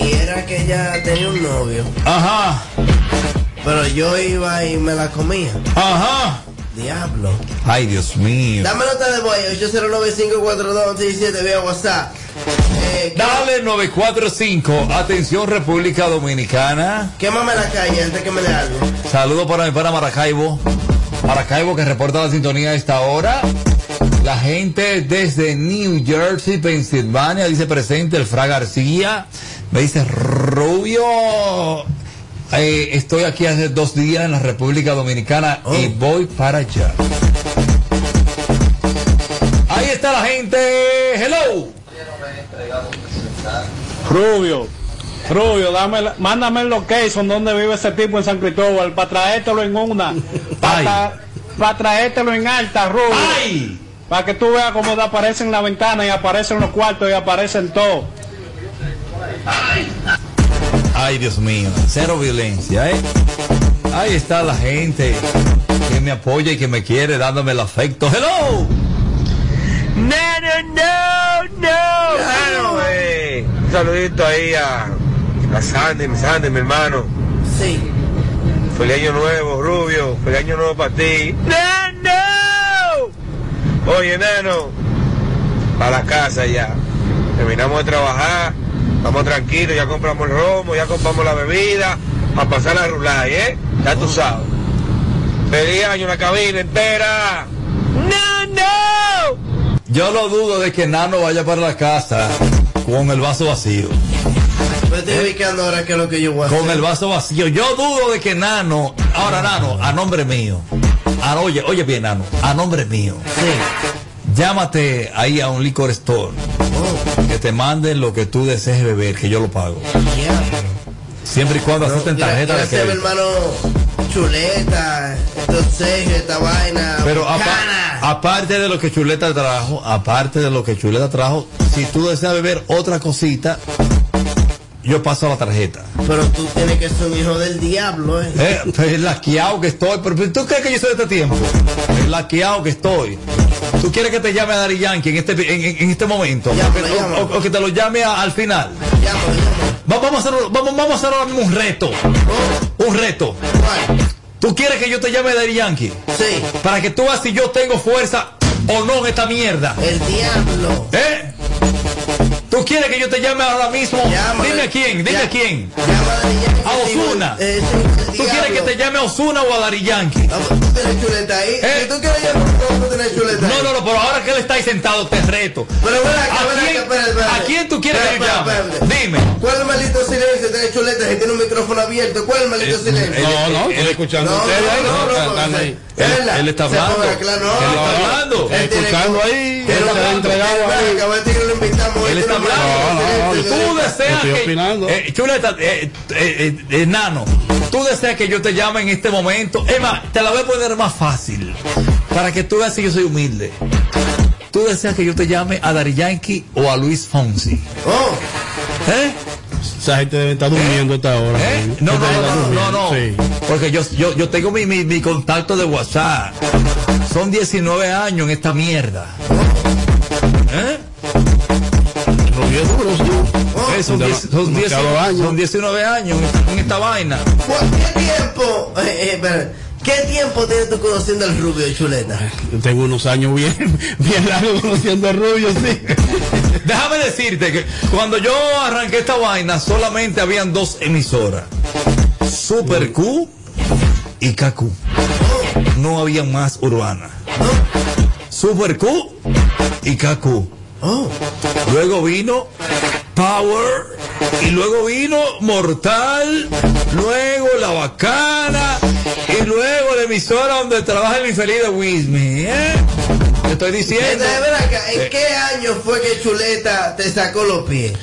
Y era que ella tenía un novio. Ajá. Pero yo iba y me la comía. Ajá. Diablo. Ay, Dios mío. Dame nota de voz 809-542-17 vía WhatsApp. Eh, Dale 945. Atención República Dominicana. Quémame la calle antes que me dé algo. Saludos para mi pana Maracaibo. Maracaibo que reporta la sintonía a esta hora. La gente desde New Jersey, Pensilvania, dice presente el Fra García. Me dice Rubio. eh, estoy aquí hace dos días en la República Dominicana y voy para allá. Ahí está la gente. Hello. Rubio, Rubio, dame, la- mándame el location donde vive ese tipo en San Cristóbal para traértelo en una, <laughs> para traértelo en alta, Rubio. Para que tú veas cómo aparece en la ventana y aparece en los cuartos y aparece en todo. Ay, Dios mío, cero violencia, ¿eh? Ahí está la gente que me apoya y que me quiere dándome el afecto. ¡Hello! No, no, no, no. Claro, eh. Saludito ahí a, a Sandy, mi Sandy, mi hermano. Sí. Feliz año nuevo, Rubio. Feliz año nuevo para ti. No, no. Oye, nano. Para la casa ya. Terminamos de trabajar. Vamos tranquilos, ya compramos el romo, ya compramos la bebida. A pasar la rulay, ¿eh? Ya tú sabes. Feliz año, la cabina entera. No, no. Yo lo dudo de que Nano vaya para la casa con el vaso vacío. Me estoy ubicando ahora qué es lo que yo voy a hacer. Con el vaso vacío. Yo dudo de que Nano, ahora Nano, a nombre mío. Ah, oye, oye bien, Nano, a nombre mío. Llámate ahí a un liquor store. Que te manden lo que tú desees beber, que yo lo pago. Siempre y cuando acepten Mira, tarjeta de a crédito. hermano Chuleta, sellos, esta vaina. Pero apa- aparte de lo que Chuleta trajo, aparte de lo que Chuleta trajo, si tú deseas beber otra cosita, yo paso la tarjeta. Pero tú tienes que ser un hijo del diablo, ¿eh? Eh, pues laqueado que estoy, pero pero ¿tú crees que yo soy de este tiempo? El laqueado que estoy. ¿Tú quieres que te llame a Dari Yankee en este, en, en- este momento? O que- o, o- o que te lo llame a- al final. Va- Vamos a, hacer, vamos, vamos a hacer ahora mismo un reto. Un reto. ¿Tú quieres que yo te llame a Dari Yankee? Sí. Para que tú veas si yo tengo fuerza o no en esta mierda. El diablo. ¿Eh? ¿Tú quieres que yo te llame ahora mismo? Dime a quién, dime a quién. A Osuna. Eh, ¿Tú quieres que te llame a Osuna o a Dari Yankee? ¿Tú tienes chuleta ahí? ¿Eh? Si tú quieres llamar, tú tienes chuleta ahí. No, no, no, pero ahora que él está ahí sentado, te reto. Pero ven acá, ¿A ven acá, quién, espérate, espérate. ¿A quién tú quieres que yo llame? Dime. ¿Cuál es el maldito silencio? Tiene chuleta y tiene un micrófono abierto. ¿Cuál es el maldito silencio? No, no, estoy escuchando No, no, no, no, no, no, no, no no, no, Tú no, deseas Estoy que. opinando. Eh, chuleta, eh, eh, eh, enano. Tú deseas que yo te llame en este momento. Más, te la voy a poner más fácil. Para que tú veas si yo soy humilde. Tú deseas que yo te llame a Dari Yankee o a Luis Fonsi. Oh. ¿Eh? Esa gente debe estar durmiendo a esta hora. ¿Eh? No, no, no, no, no, sí. Porque yo, yo, yo tengo mi, mi, mi contacto de WhatsApp. Son 19 años en esta mierda. ¿Eh? Eh, son, 10 son, 10 demasiado años. son 19 años en esta vaina. ¿Qué tiempo? Eh, eh. ¿Qué tiempo tienes tú conociendo al rubio chuleta? Yo tengo unos años bien, <laughs> bien largos conociendo a Rubio, sí. <laughs> Déjame decirte que cuando yo arranqué esta vaina solamente habían dos emisoras. Super Q y KQ. No había más urbana. Super Q y KQ. Luego vino Power y luego vino Mortal, luego La Bacana y luego la emisora donde trabaja el infeliz de Wismi. ¿eh? Te estoy diciendo. Entonces, ven acá, ¿en Eh, qué año fue que Chuleta te sacó los pies?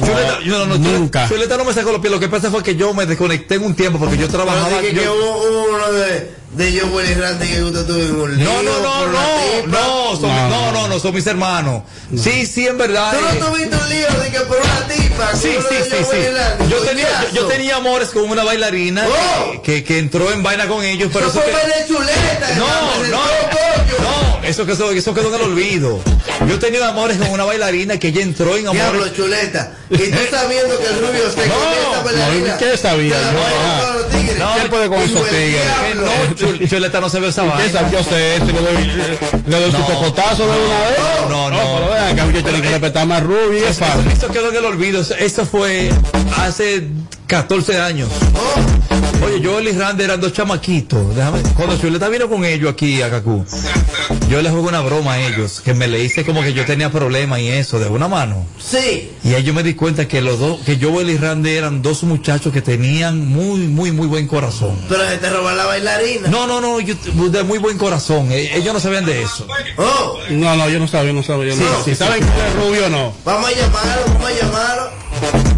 Chuleta, yo no, no, Nunca. Chuleta no me sacó los pies. Lo que pasa fue que yo me desconecté en un tiempo porque yo Pero trabajaba. dije que yo- hubo, hubo uno de, de Joe Willy Randy que usted tuvo en un lío no, no, no, no, no, son- no, no, hermanos, son mis hermanos. Sí, sí, en verdad. ¿Tú eh, no tuviste un lío de que por una tipa? con Sí, sí, sí, ellos sí. Yo tenía, yo, yo tenía amores con una bailarina Oh. que, que, que entró en vaina con ellos, pero Eso eso fue que- de chuleta. No, presentó, no, no, eso que eso, eso quedó en el olvido. Yo tenía amores con una bailarina que ella entró en Diablo, amores. chuleta. Y tú sabiendo que el rubio se No, comió esta No, bailarina. ¿qué sabía yo? con. No, ¿Qué puede con? Que diablo. no, Chul- <laughs> Chuleta no se ve esa ¿Qué vaina. Yo sé esto y le doy, le doy su cocotazo de una vez. No, no, pero vean, que yo tengo que respetar más Ruby. es Eso, fácil. eso quedó en el olvido. Eso- Eso fue hace 14 años. Oye, Joel y Randy eran dos chamaquitos. Déjame, cuando Chuleta vino con ellos aquí a Cacú, yo les jugué una broma a ellos, que me le hice como que yo tenía problemas y eso, de una mano. Sí. Y ahí yo me di cuenta que los dos, que Joel y Randy eran dos muchachos que tenían muy, muy, muy buen corazón. Pero se te roban la bailarina. No, no, no, yo- de muy buen corazón. Eh, Ellos no sabían de eso. Oh, No, no, yo no sabía, yo no sabía. yo no Sí, sabía. sí, si sí. saben quién es Rubio o no. vamos a llamarlo, vamos a llamarlo.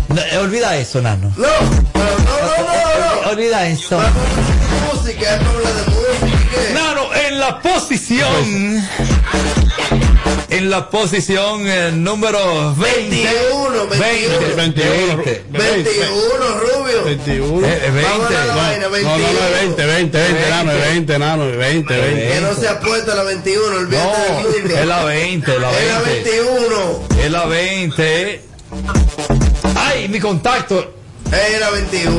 No, eh, olvida eso, Nano. No, no, no, no, no. Olvida eso. Vamos a música, de música. Nano, en la posición. En la posición eh, número 20. 21, 21. 21, 20. 21, rubio. 21. Eh, eh, Vamos a la 20. vaina, No, 21. no, no, es 20, 20, 20, nano, es 20, nano, es 20, 20. Que no se ha puesto la 21, olvídate No, del mundo. es la 20, la Es la 20. 21. Es la 20. Ay, mi contacto. Es la 21.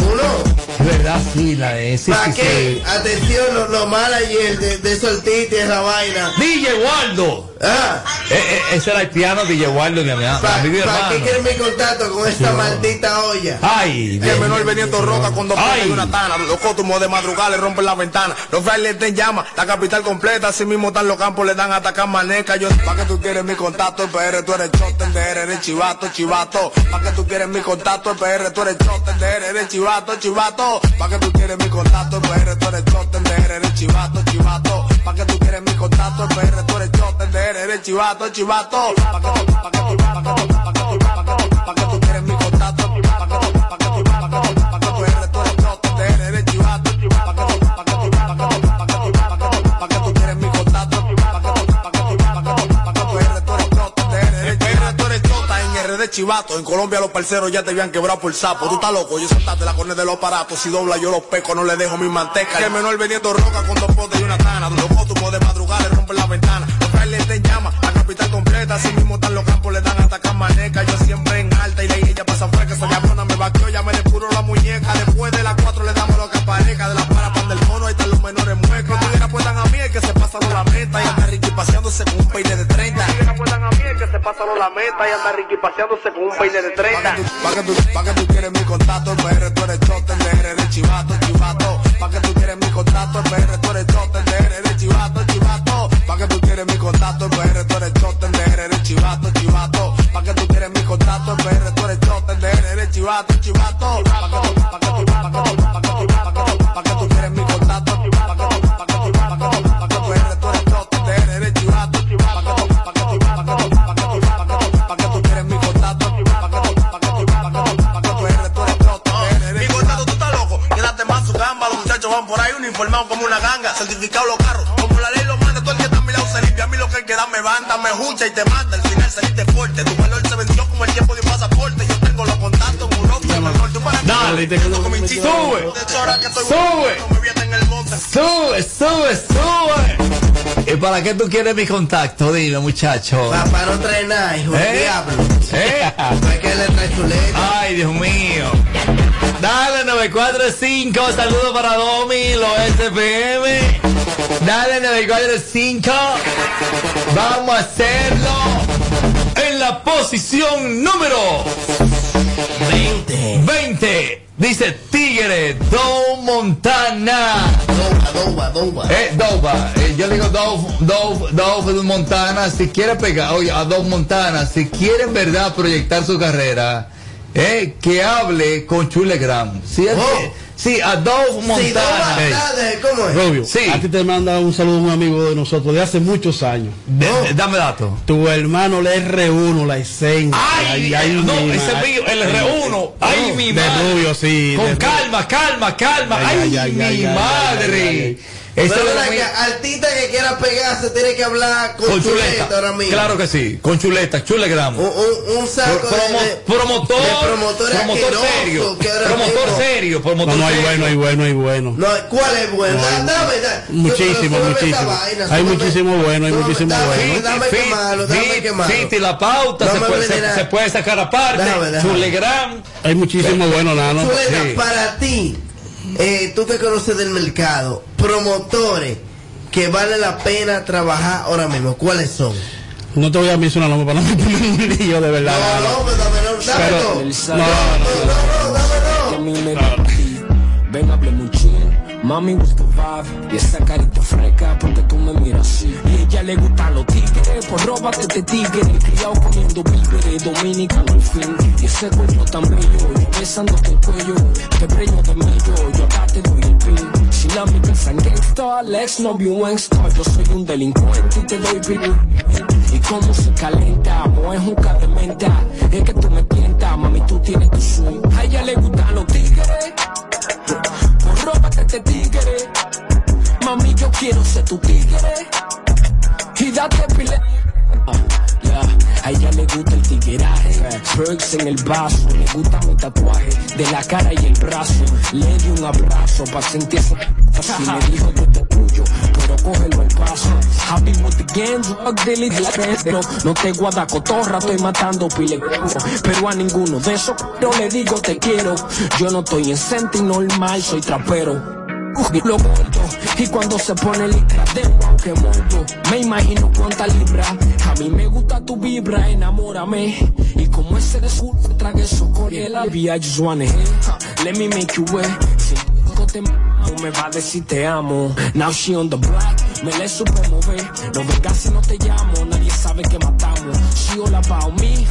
De verdad, sí, la es. Sí, ¿Para sí, qué? sí. Atención, los, los managers de, de Soltiti, esa vaina. DJ Waldo. Ah, Eh, eh, ese era el piano de DJ Waldo, mi ami- ¿para qué quieren mi contacto con esta maldita olla? Ay, El menor veniendo roca con dos y una tana. Los cótumos de madrugada le rompen la ventana. Los frailes están en llama. La capital completa. Así mismo están los campos. Le dan a atacar maneca. Yo, pa' que tú quieres mi contacto. El PR, tú eres choten de R. Eres chivato, chivato. Pa' que tú quieres mi contacto. El PR, tú eres choten de R. Eres chivato, chivato. Pa' que tú quieres mi contacto. El PR, tú eres choten de R. Eres chivato, chivato. Pa' que tú quieres mi contacto. El PR, tú eres choten Eres chivato, chivato. Pa' que tú, pa' que tú, pa' que tú, pa' que tú, pa' que tú, pa' que tú quieres mi contacto. Pa' que tú, pa' que tú, pa' que tú, pa' que tú eres, tú chivato. Pa' que tú, pa' que tú, pa' que tú, pa' que tú, pa' que tú, pa' que tú quieres mi contacto. Pa' que tú, pa' que tú, pa' que tú, pa' que tú eres, tú chivato, tú chota en R de chivato. En Colombia los parceros ya te habían quebrado por sapo. Tú estás loco, yo soltaste la cornea de los aparatos. Si dobla yo los peco, no le dejo mi manteca. Que el menor veniendo roca con dos potes y una tana. Los cótumos de madrugada meta. Y anda Ricky paseándose con un peine de 30. Sube. ¿Y para qué tú quieres mi contacto? Dime, muchacho. Papá no trae nada, hijo ¿Eh? diablo. ¿Eh? <laughs> Es que le trae chuleta. Ay, Dios mío. Dale 945, saludo para Domi, los SPM. Dale 945. Vamos a hacerlo en la posición número 20. 20. Dice Tigre, Don Montana. Doba. Eh, Dova, eh, yo digo Dove, Dove, Dove Montana, si quiere pegar, oye, a Dove Montana, si quiere en verdad proyectar su carrera, eh, que hable con Chulegram. Si él- Oh. sí, a Dove Sí, Montana. Ey, dale, ¿cómo es? Rubio, Sí. a ti te manda un saludo un amigo de nosotros de hace muchos años. de- de- dame datos. Tu hermano le R1, la esencia. Ay, no, mi ese mío, el R1. Ay, mi de madre. Rubio, sí. Con de- calma, calma, calma. Ay, Ay, ay, ay, mi ay, ay, madre. Eso Pero acá, artista que quiera pegarse tiene que hablar con, Con chuleta, chuleta. ahora mismo. Claro que sí, con chuleta, chulegram. Un, un, un saco Pro- promo- de, promotor, de promotor serio, que promotor mismo- serio, promotor No, no hay bueno, hay bueno, hay bueno. No, ¿cuál es bueno? No, hay- Dame, dame. Muchísimo, muchísimo. vaina, Hay muchísimo bueno, hay muchísimo dame, bueno. Dame Fit, quemarlo, dame fit y la pauta No se, puede, se- sacar aparte. Chulegram. Hay muchísimo bueno, nano. Chuleta, para ti, eh, tú que conoces del mercado, promotores que vale la pena trabajar ahora mismo, ¿cuáles son? No te voy a mencionar nombres para no un lío de verdad. No, no, no, no, no, me. Mami gusta vibe y esa carita fresca porque tú me miras así. Y ella le gustan los tigres, pues róbate este tigre. Criado comiendo víveres, dominicano al fin. Y ese cuerpo tan bello, yo besándote el cuello. Te preño de mello, yo acá te doy el pin. Si la amiga es gangsta, Alex no vio un. Yo soy un delincuente y te doy pin. Y como se calenta, o es un de menta. Es que tú me tientas, mami, tú tienes tu swing. Ella le gustan los tigres. Este tigre. Mami, yo quiero ser tu tigre. Y date pile. Ah. A ella le gusta el tigueraje, perks en el vaso, le gusta mi tatuaje de la cara y el brazo. Le di un abrazo pa' sentirse así. Me dijo yo te tuyo, pero cógelo al paso. Happy with the game, drug pero no te guarda cotorra, estoy matando pile. Pero a ninguno de esos pero le digo te quiero. Yo no estoy en senti normal, soy trapero. Lo gordo, y cuando se pone litra de wow que muerto Me imagino cuántas libras A mí me gusta tu vibra, enamórame. Y como ese de sur trague eso corriela Baby, I just wanna Let me make you wet. Si te me va a decir te amo. Now she on the black Me le supe mover. No vengas si no te llamo Nadie sabe que matamos. She all about me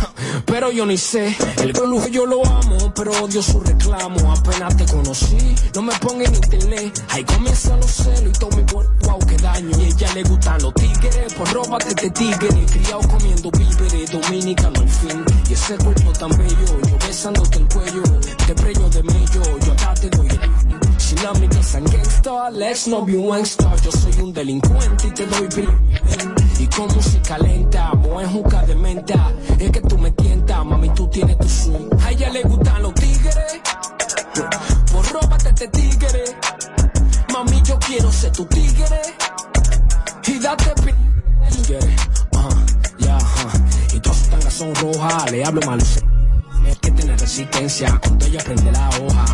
Pero yo ni sé. El lujo yo lo amo Pero odio su reclamo. Apenas te conocí No me ponga en internet. Ahí comienzan los celos y todo mi cuerpo wow que daño. Y ella le gustan los tigres Pues róbate este tigre. Criado comiendo víveres Dominicano al fin. Y ese cuerpo tan bello Yo besándote el cuello Te preño de mello. Yo acá te doy el si la amiga es gangsta, Alex no vio un gangsta. Yo soy un delincuente y te doy pil. Y como se calenta, mo es juca de menta. Es que tú me tientas, mami, tú tienes tu swing. A ella le gustan los tigres. Pues róbate este tigre. Mami, yo quiero ser tu tigre. Y date. Tigre. Y todas sus tangas son rojas, le hablo mal. Es que tiene resistencia cuando ella prende la hoja.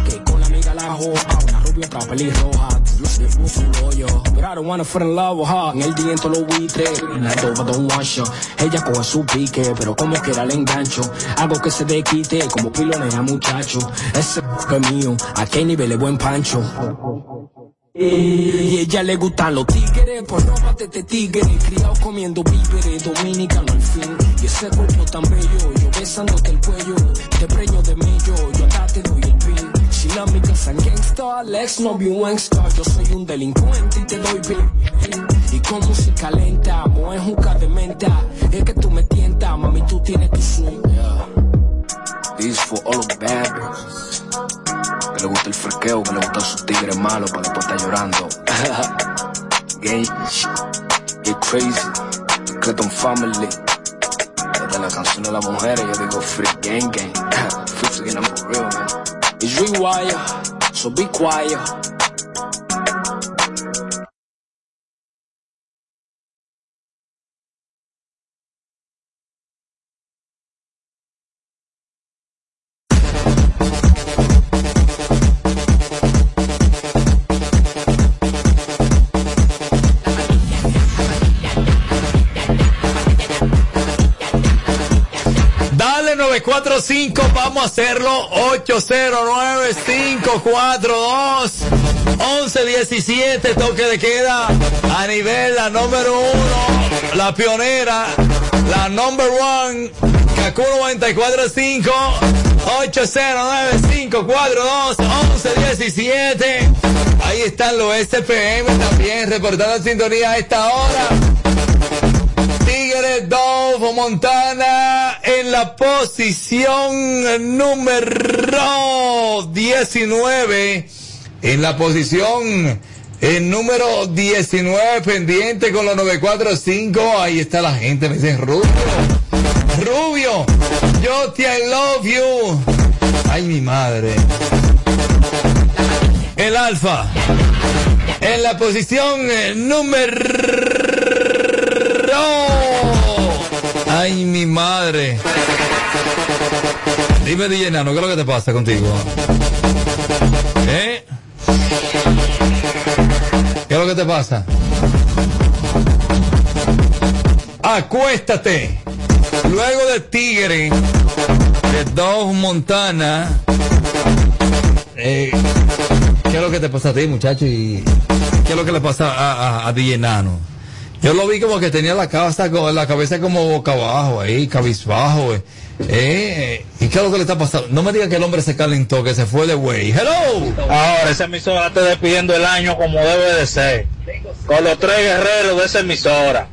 La hoja, una rubia otra pelirroja. Yo soy un hoyo, but I don't wanna fall in love her. En el diente lo buitre, en la doba don't want shot. Ella coge su pique, pero como quiera le engancho. Hago que se desquite, como pilonea muchacho. Ese que es mío, a qué nivel es buen pancho. Y ella le gustan los tigres, pues róbate este tigre. Criado comiendo víveres, dominicano al fin. Y ese cuerpo tan bello, yo besándote el cuello. Te preño de mello, yo acá te doy el Si la amiga es gangsta, Alex no vio un gangsta. Yo soy un delincuente y te doy pin. Y como se calenta, mo es juca de menta. Es que tú me tientas, mami, tú tienes tu swing. Yeah. This for all of the bad bitches. Que le gusta el fresqueo, que le gustan sus tigres malos para después estar llorando. <laughs> Gay, get crazy, Creton Family. Desde la canción de las mujeres, yo digo free gang gang. <laughs> Free again, I'm for real, man. It's rewire, so be quiet. 945, vamos a hacerlo 809-542-1117, toque de queda a nivel la número uno, la pionera, la number one, Kaku 945, 809-542-1117. Ahí están los SPM también reportando sintonía a esta hora. Tigres Montana en la posición número 19. En la posición El número 19 pendiente con los 945. Ahí está la gente. Me dice Rubio. Rubio. Yo te I love you. Ay, mi madre. El alfa. En la posición eh, número. Ay, mi madre. Dime, DJ ¿qué es lo que te pasa contigo? ¿Eh? ¿Qué es lo que te pasa? Acuéstate. Luego de Tigre, de Dog Montana. Eh, ¿Qué es lo que te pasa a ti, muchacho? ¿Y qué es lo que le pasa a, a, a? Yo lo vi como que tenía la cabeza, la cabeza como boca abajo, ahí, cabizbajo. Eh. Eh, ¿Y qué es lo que le está pasando? No me diga que el hombre se calentó, que se fue de güey. ¡Hello! Ahora, esa emisora está despidiendo el año como debe de ser. Con los tres guerreros de esa emisora.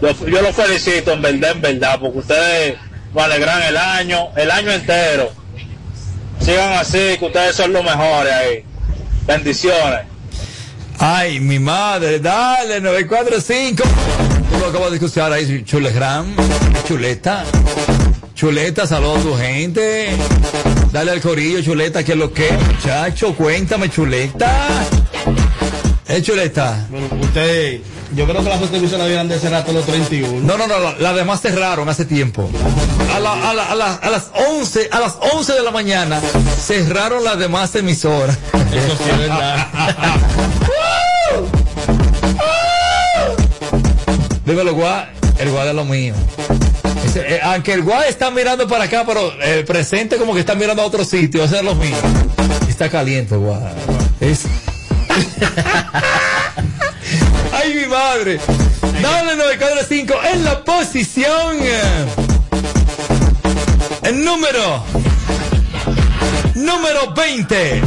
Yo, yo los felicito, en verdad, en verdad, porque ustedes me alegran el año, el año entero. Sigan así, que ustedes son los mejores ahí. Bendiciones. Ay, mi madre, dale, 945. Tú acabas de escuchar ahí, Chulegram, Chuleta. Chuleta, saludos a tu gente. Dale al corillo, Chuleta, que es lo que, muchacho, cuéntame, Chuleta. ¿Eh, Chuleta? Bueno, usted, yo creo que las otras emisoras debían de cerrar todos los 31. No, no, no, la- las demás cerraron hace tiempo. A, la- a la- a la- a las 11, a las 11 de la mañana cerraron las demás emisoras. Eso sí es verdad. <laughs> Dímelo, Guá, el Guá es lo mío. Eh, aunque el Guá está mirando para acá, pero el presente como que está mirando a otro sitio, ese es lo mío. Está caliente, Guá. Es... <laughs> ¡Ay, mi madre! Dale 945 en la posición. eh, El número. Número 20.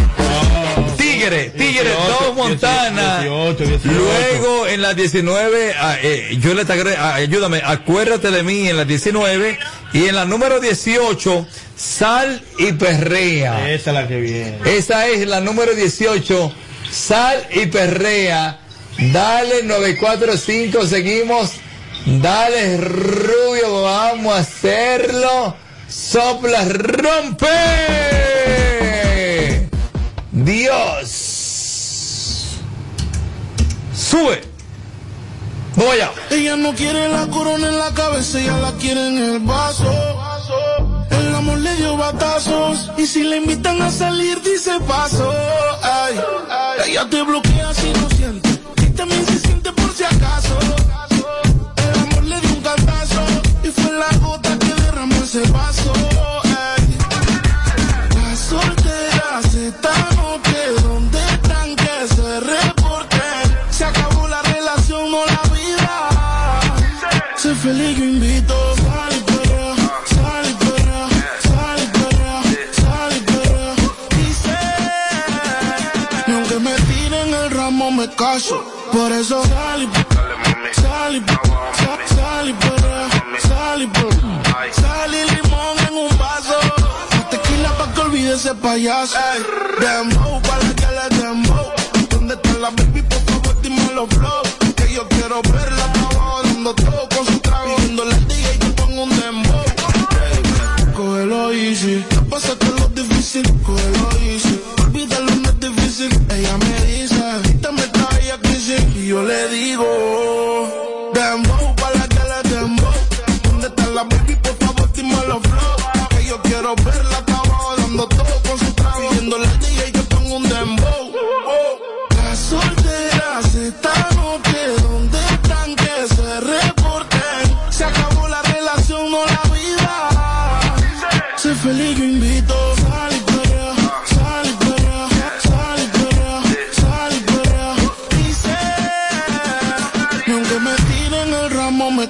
Tigre, Tigre, 18, dos Montana. 18, 18. Luego en la 19, ah, eh, yo le tagre- ah, ayúdame, acuérdate de mí en la 19. Y en la número 18, Sal y Perrea. Esa es la que viene. Esa es la número 18, Sal y Perrea. Dale 945, seguimos. Dale Rubio, vamos a hacerlo. Sopla, rompe. Dios. Sube. Voy allá. Ella no quiere la corona en la cabeza, ella la quiere en el vaso. El amor le dio batazos y si le invitan a salir dice paso. Ay, ella te bloquea si no siente y también se siente por si acaso. El amor le dio un cantazo y fue la gota que derramó ese vaso. Eso sal y sal y sal, y sal y y limón en un vaso. Tequila pa' que olvide ese payaso. Dembow, para que le dembow. ¿Dónde está la baby? Por favor, dime los flow. Que yo quiero verla abajo dando todo con su trago. Pidiéndole al DJ que ponga un dembow. Cógelo easy. Ya pasaste lo difícil. Cógelo easy. Olvídalo, no es difícil. Ella me yo le digo,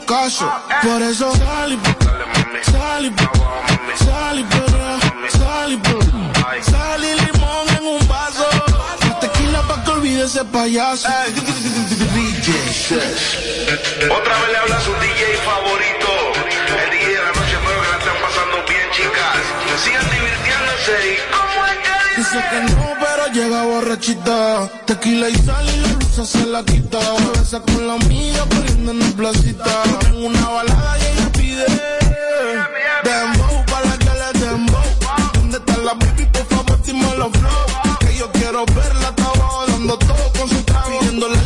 caso. Por eso sal y sal y sal y sal y. Sal y limón en un vaso. Tequila pa' que olvide ese payaso. Otra vez le habla su DJ favorito, el DJ de la noche, espero que la estén pasando bien, chicas. Sigan divirtiéndose y... ¿Cómo es que Dice que no, pero llega borrachita. Tequila y sal y la blusa se la quita. Me besa con la amiga corriendo en la placita. En una balada y ella pide. Dembow para que le dembow. ¿Dónde está la baby? Por favor, dime los flow. Que yo quiero verla, está abajo dando todo con su trago. Pidiéndole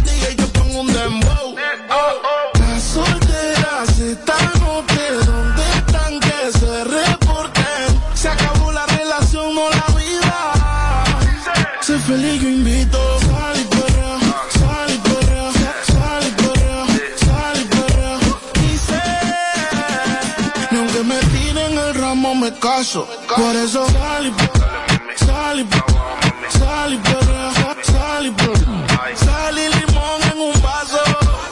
caso. Por eso sal y sal y sal y sal y. Sal y limón en un vaso.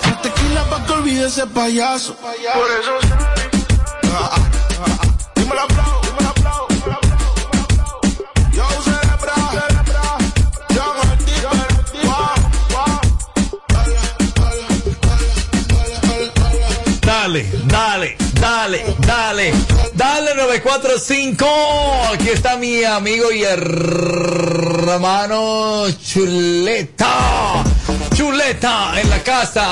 La tequila pa' que olvide ese payaso. Por eso sal y Ah, ah, ah. Dímelo, flow, dale 945. Aquí está mi amigo y hermano Chuleta. Chuleta en la casa.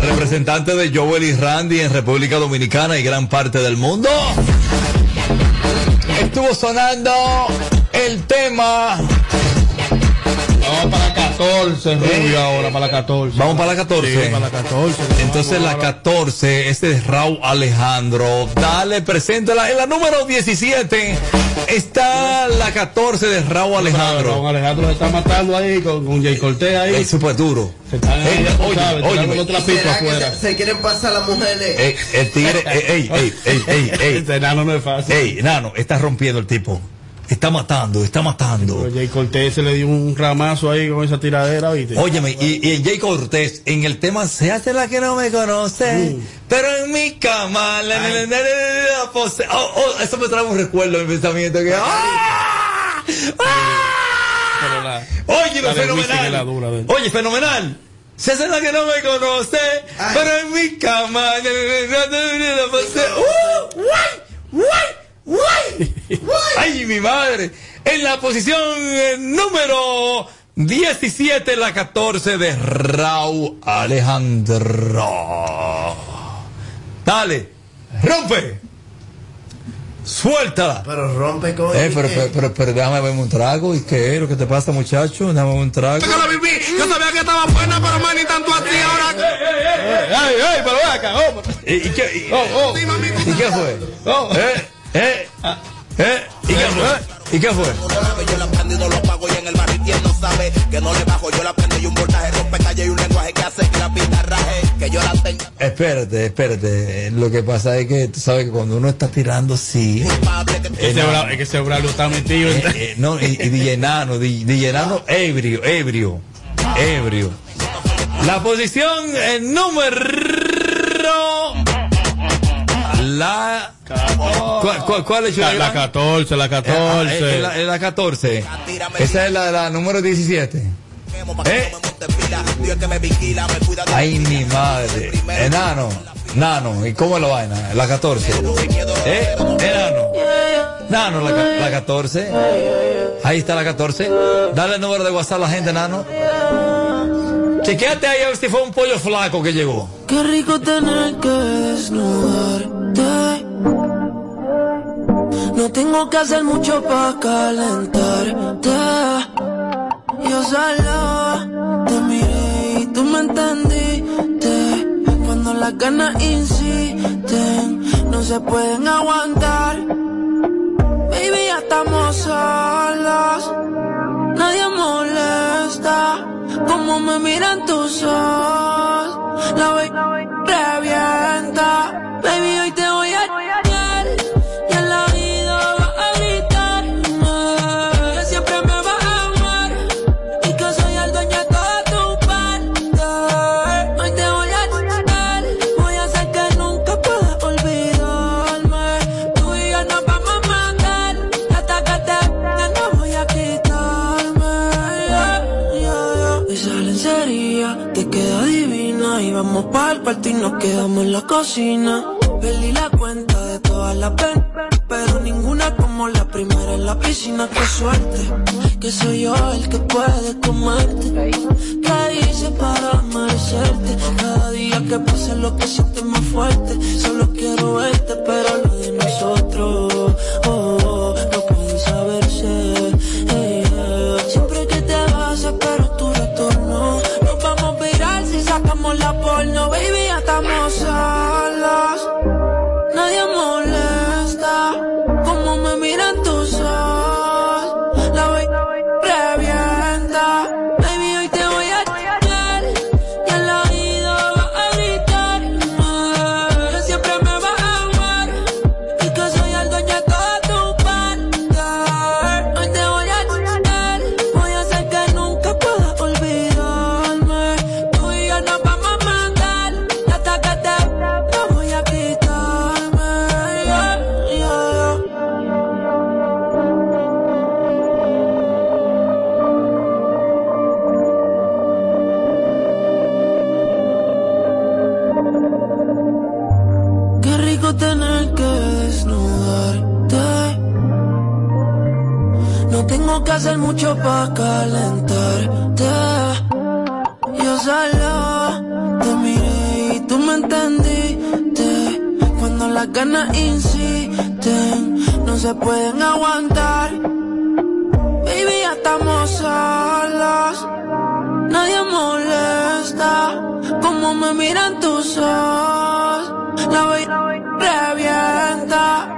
Representante de Joel y Randy en República Dominicana y gran parte del mundo. Estuvo sonando el tema. Vamos para la 14, Rubio, ahora para la 14. Vamos para la 14. Sí, para la 14. Entonces la 14, este es Raúl Alejandro. Dale, preséntala. En la número 17 está la 14 de Raúl Alejandro. Raúl Alejandro se está matando ahí con, con Jay Cortés ahí. Es súper duro. Se están ahí, tú oye, sabes, oye, tirando los trapitos ¿Será que afuera. se, se quieren pasar las mujeres? Ey, el tigre, ey, ey, ey, ey, ey, <laughs> ey. Este enano no es fácil. Ey, nano, está rompiendo el tipo. Está matando, está matando. Pero Jay Cortés se le dio un ramazo ahí con esa tiradera, ¿viste? Óyeme, y, y Jay Cortés en el tema Se hace la que no me conoce, pero en mi cama, la, la, la, la, la, la, pose- oh, oh, eso me trae un recuerdo mi pensamiento que ¡ah! La- Oye, fenomenal. dura. Oye, fenomenal. Se hace la que no me conoce, pero en mi cama, la, la, la, la, la, la, pose- ¡Uh! ¡Guay! ¡Guay! ¡Ay, mi madre! En la posición eh, número 17, la 14 de Raúl Alejandro. Dale, rompe. Suéltala. Pero rompe con Eh, pero, pero, pero, pero déjame verme un trago. ¿Y qué es lo que te pasa, muchacho? Déjame verme un trago. Yo la viví, yo sabía que estaba buena, pero más ni tanto así ahora. ¡Ey, ey! Pero ven acá, oh, ¿Y, y qué, y, oh, oh. ¿y qué fue? Oh. ¿Eh? ¿Eh? ¿Eh? ¿Y qué fue? ¿Y qué fue? Yo la prendo y no lo pago y en el barrio y él no sabe que no le bajo. Yo la prendo y un voltaje rompe calle y un lenguaje que hace que la pista raje. Que yo la tengo. Espérate, espérate. Lo que pasa es que tú sabes que cuando uno está tirando, sí. Es que ese Braulio está metido. Eh, eh, no, y, y DJ Nano, DJ Nano, ebrio, ebrio, ebrio. La posición el número. La. ¿Cuál, cuál, cuál es La, la 14, la Ah, es 14. la, es la 14. Esa es la, la número 17. ¿Eh? Ay, mi madre. Enano, nano. ¿Y cómo es la vaina? La 14. ¿Eh? Enano. Nano, la, la 14. Ahí está la 14. Dale el número de WhatsApp a la gente, Nano. Chequeate ahí a ver si fue un pollo flaco que llegó. Qué rico tener que desnudarte. No tengo que hacer mucho para calentarte. Yo solo te miré y tú me entendiste. Cuando las ganas insisten, no se pueden aguantar. Baby, ya estamos solos. Nadie molesta. Como me miran tus ojos. La voy revienta. Baby, hoy te y nos quedamos en la cocina. Perdí la cuenta de todas las ven- pero ninguna como la primera en la piscina. Qué suerte, que soy yo el que puede comerte. ¿Qué hice para merecerte? Cada día que pasa lo que siento más fuerte. Solo quiero verte, pero lo de nosotros ganas insisten, no se pueden aguantar. Baby, ya estamos solos. Nadie molesta como me miran tus ojos. La voy revienta.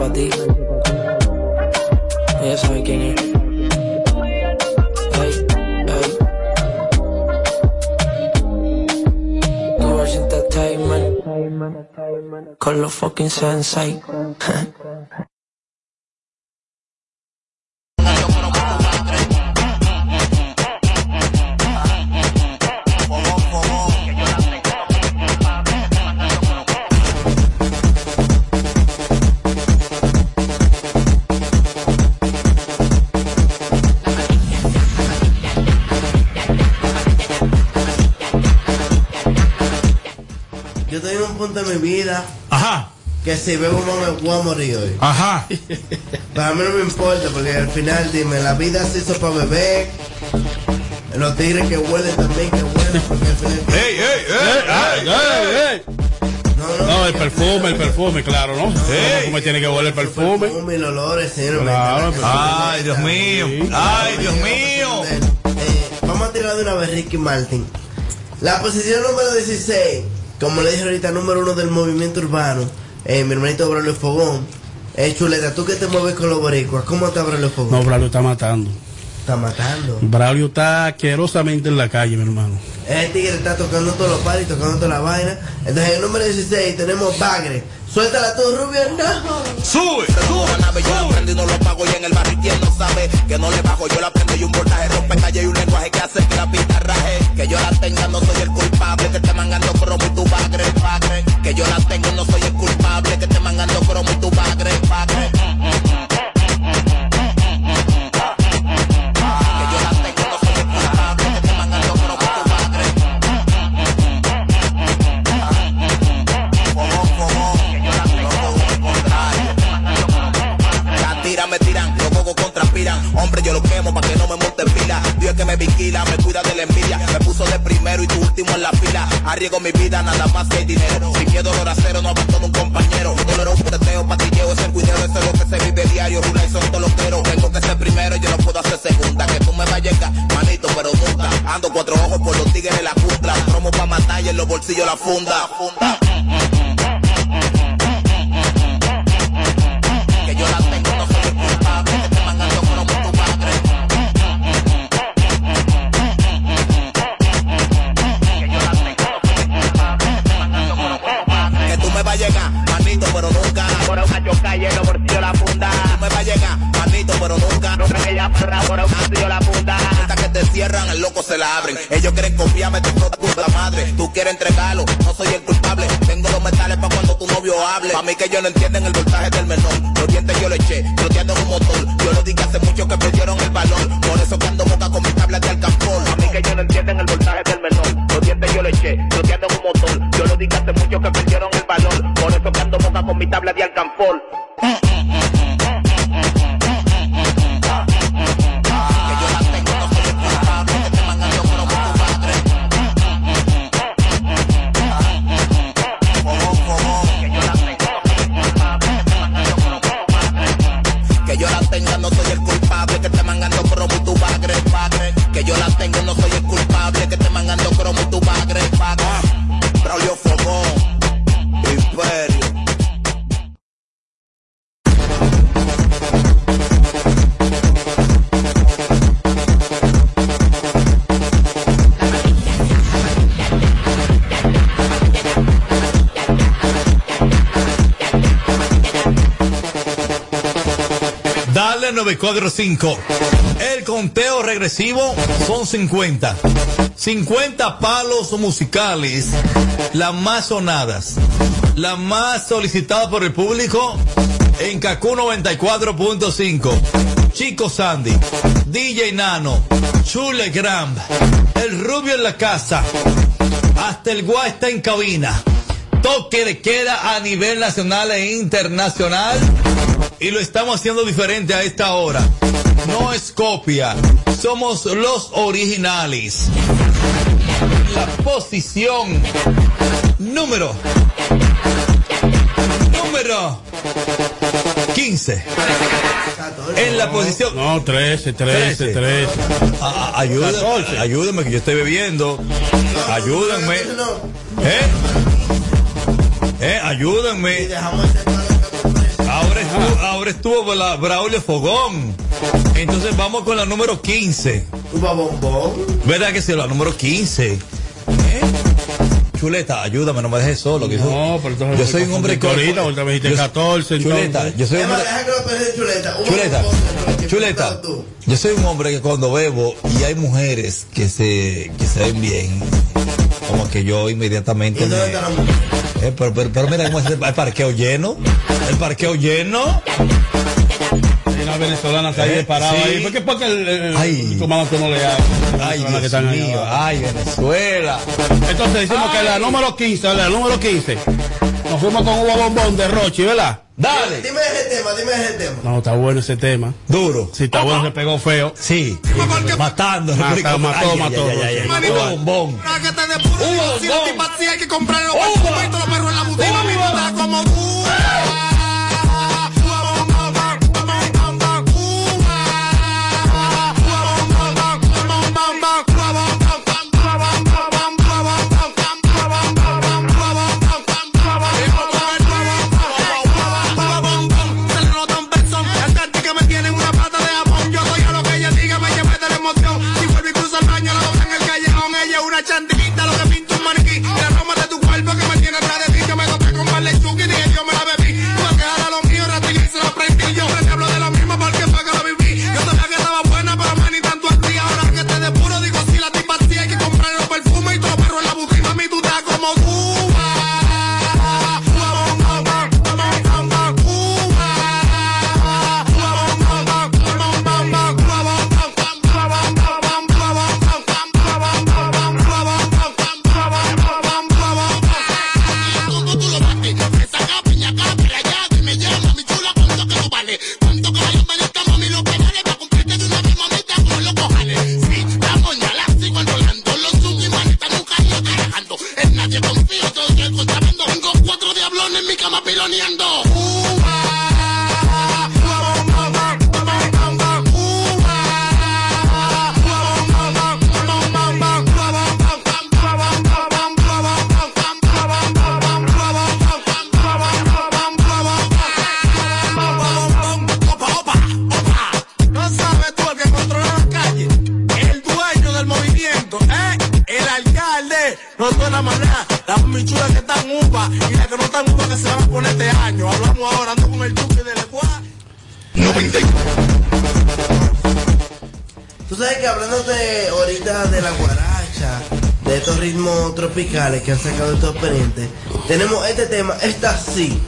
Para ti. Ella sabe quién es. Ey, ey. Doers Entertainment. Con los fucking sensei. <laughs> punto de mi vida Ajá. que si bebo no me voy a morir hoy. Ajá. <laughs> Pero a mí no me importa porque al final, dime, la vida se hizo para beber. Los tigres que huelen también, que huelen. Porque al final. ¡Ey, ey, ey! No, el perfume, el perfume, claro, ¿no? El perfume tiene que oler el perfume. Perfume y los olores, señor. Claro, el perfume. Ay, Dios mío. Ay, Dios mío. Eh, vamos a tirar de una vez Ricky Martin. La posición número 16, como le dije ahorita, número uno del movimiento urbano, eh, mi hermanito Braulio Fogón. Eh, chuleta, tú que te mueves con los boricuas, ¿cómo está Braulio Fogón? No, Braulio está matando. Está matando. Braulio está asquerosamente en la calle, mi hermano. Ese tigre está tocando todos los paris, tocando toda la vaina. Entonces, en el número 16 tenemos Bagre. Suéltala tú, Rubio. No. Sube, sube, nave, yo la prendo y no lo pago y en el barrio quien no sabe que no le bajo, yo la prendo y un voltaje rompe calle y un lenguaje que hace que la pista raje, que yo la tenga no soy el culpable, que te mangando cromo y tu bagre, bagre, que yo la tengo no soy el culpable, que te mangando cromo y tu bagre, bagre. Yo lo quemo pa' que no me monte en pila. Dios que me vigila, me cuida de la envidia. Me puso de primero y tu último en la fila. Arriesgo mi vida, nada más que dinero. Sin miedo, dolor acero, no abandono un compañero. Dolor un preteo, patilleo, es el cuideo, eso es lo que se vive diario. Rula y son toloqueros. Tengo que ser primero, yo no puedo hacer segunda. Que tú me llegar, manito, pero nunca. Ando cuatro ojos por los tigres de la cumple. Promo pa' matar y en los bolsillos la funda. funda. ahora un la punta. Que te cierran, el loco se la abren. Ellos quieren copiarme, te toda puta madre. Tú quieres entregarlo, no soy el culpable. Tengo los metales para cuando tu novio hable. A mí que ellos no entienden el voltaje del menor. Los dientes yo le eché, troteando un motor. Yo lo dije hace mucho que perdieron el valor. Por eso que ando boca con mis tablas de alcanfor. A mí que ellos no entienden el voltaje del menor. Los dientes yo le eché, troteando un motor. Yo lo dije hace mucho que perdieron el valor. Por eso que ando boca con mi tabla de alcanfor. Mm. Dale 945. El conteo regresivo son 50. 50 palos musicales, las más sonadas, las más solicitadas por el público en Kaku 94.5. Chico Sandy, DJ Nano, Chule Gram, el rubio en la casa, hasta el guay está en cabina. Toque de queda a nivel nacional e internacional y lo estamos haciendo diferente a esta hora. No es copia, somos los originales. La posición número número 15. En la posición No, 13, 13, 13. Ah, ayuda, 14. ayúdame que yo estoy bebiendo. Ayúdenme. ¿Eh? ¿Eh? Ayúdenme. Ahora estuvo, ahora estuvo la Braulio Fogón. Entonces vamos con la número 15. ¿Verdad que sí? La número 15. ¿Eh? Chuleta, ayúdame, no me dejes solo. que No, yo- pero entonces yo soy un hombre confundiste ahorita, ahorita me dijiste yo- 14, Chuleta, entonces. yo soy un hombre. que chuleta. Chuleta, chuleta. Yo soy un hombre que cuando bebo y hay mujeres que se, que se ven bien, como que yo inmediatamente. me- Eh, pero, pero, pero mira cómo es el, el parqueo lleno. El parqueo lleno. Hay una venezolana que ahí Eh, parada sí. ahí. ¿Por qué? Porque el, el, Ay. el comandante no le. Ay, Dios que están ahí mío. abajo. Ay, Venezuela. Entonces decimos que la número 15, la número 15. Nos fuimos con Hugo Bombón de Rochi, ¿verdad? Dale. Dime ese tema, dime ese tema. No, está bueno ese tema. Duro. Sí, está bueno, se pegó feo. Sí. Matando. Mata, mató, Ay, mató. ay, ay, ay, Rochi. ay. Hugo Bombón. Hugo Bombón. hay que comprarle los perros en la como tú. Imagine tropicales que han sacado estos pendientes, tenemos este tema, esta sí.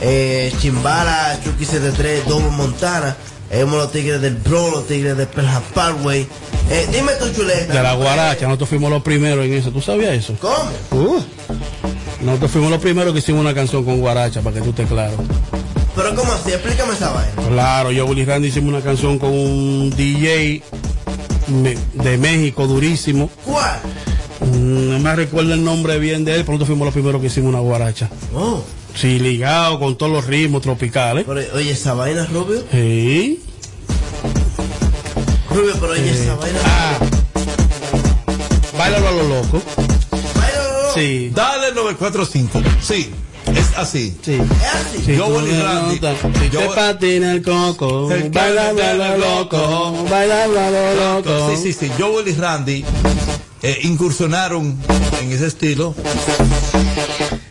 Eh, Chimbala, Chucky 73, Dobo Montana, hemos los tigres del Bro, los tigres de Pearl Parkway. Eh, dime tu chuleta. De la guaracha, nosotros fuimos los primeros en eso. ¿Tú sabías eso? ¿Cómo? Uh, nosotros fuimos los primeros que hicimos una canción con guaracha, para que tú estés claro. Pero ¿cómo así? Explícame esa vaina. Claro, yo Willy Randy hicimos una canción con un DJ de México durísimo. ¿Cuál? No me recuerdo el nombre bien de él, pero nosotros fuimos los primeros que hicimos una guaracha. Oh. Sí, ligado con todos los ritmos tropicales. Pero, oye, esa vaina, Rubio. Sí. Rubio, pero oye, esa vaina. Ah. Báilalo a lo loco. Sí. Dale 945. Sí, es así. Sí. Sí, Yo, Willy Randy. Si Yo- te patina el coco, baila, baila, loco, baila, baila, loco. Sí, sí, sí. Joel y Randy eh, incursionaron en ese estilo.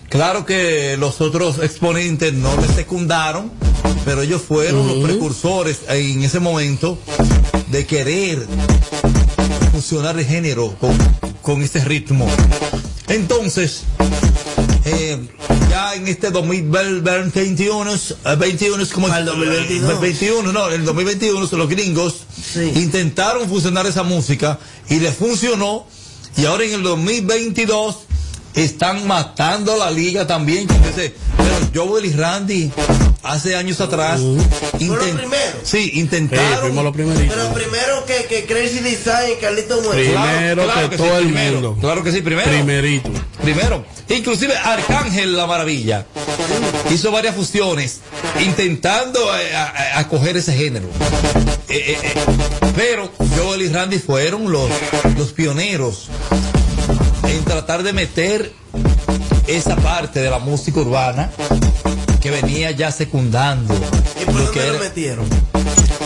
Claro que los otros exponentes no le secundaron, pero ellos fueron los precursores en ese momento de querer fusionar el género con, con este ritmo. Entonces, eh, ya en este 2021, eh, 21, como ¿Cuál 2022? 21, no, el 2021 los gringos intentaron fusionar esa música y les funcionó y ahora en el 2022 están matando la liga también con ese pero Joel y Randy hace años atrás intent- primero? sí, intentaron fuimos los primeritos. Pero primero que, que Crazy Design, Carlito Muerto. Primero Claro, claro que que todo sí, el primero. mundo. Claro que sí, primero. Primerito. Primero, inclusive Arcángel La Maravilla hizo varias fusiones intentando eh, acoger ese género. Eh, eh, pero Joel y Randy fueron los, los pioneros en tratar de meter esa parte de la música urbana que venía ya secundando. ¿Y por lo lo metieron?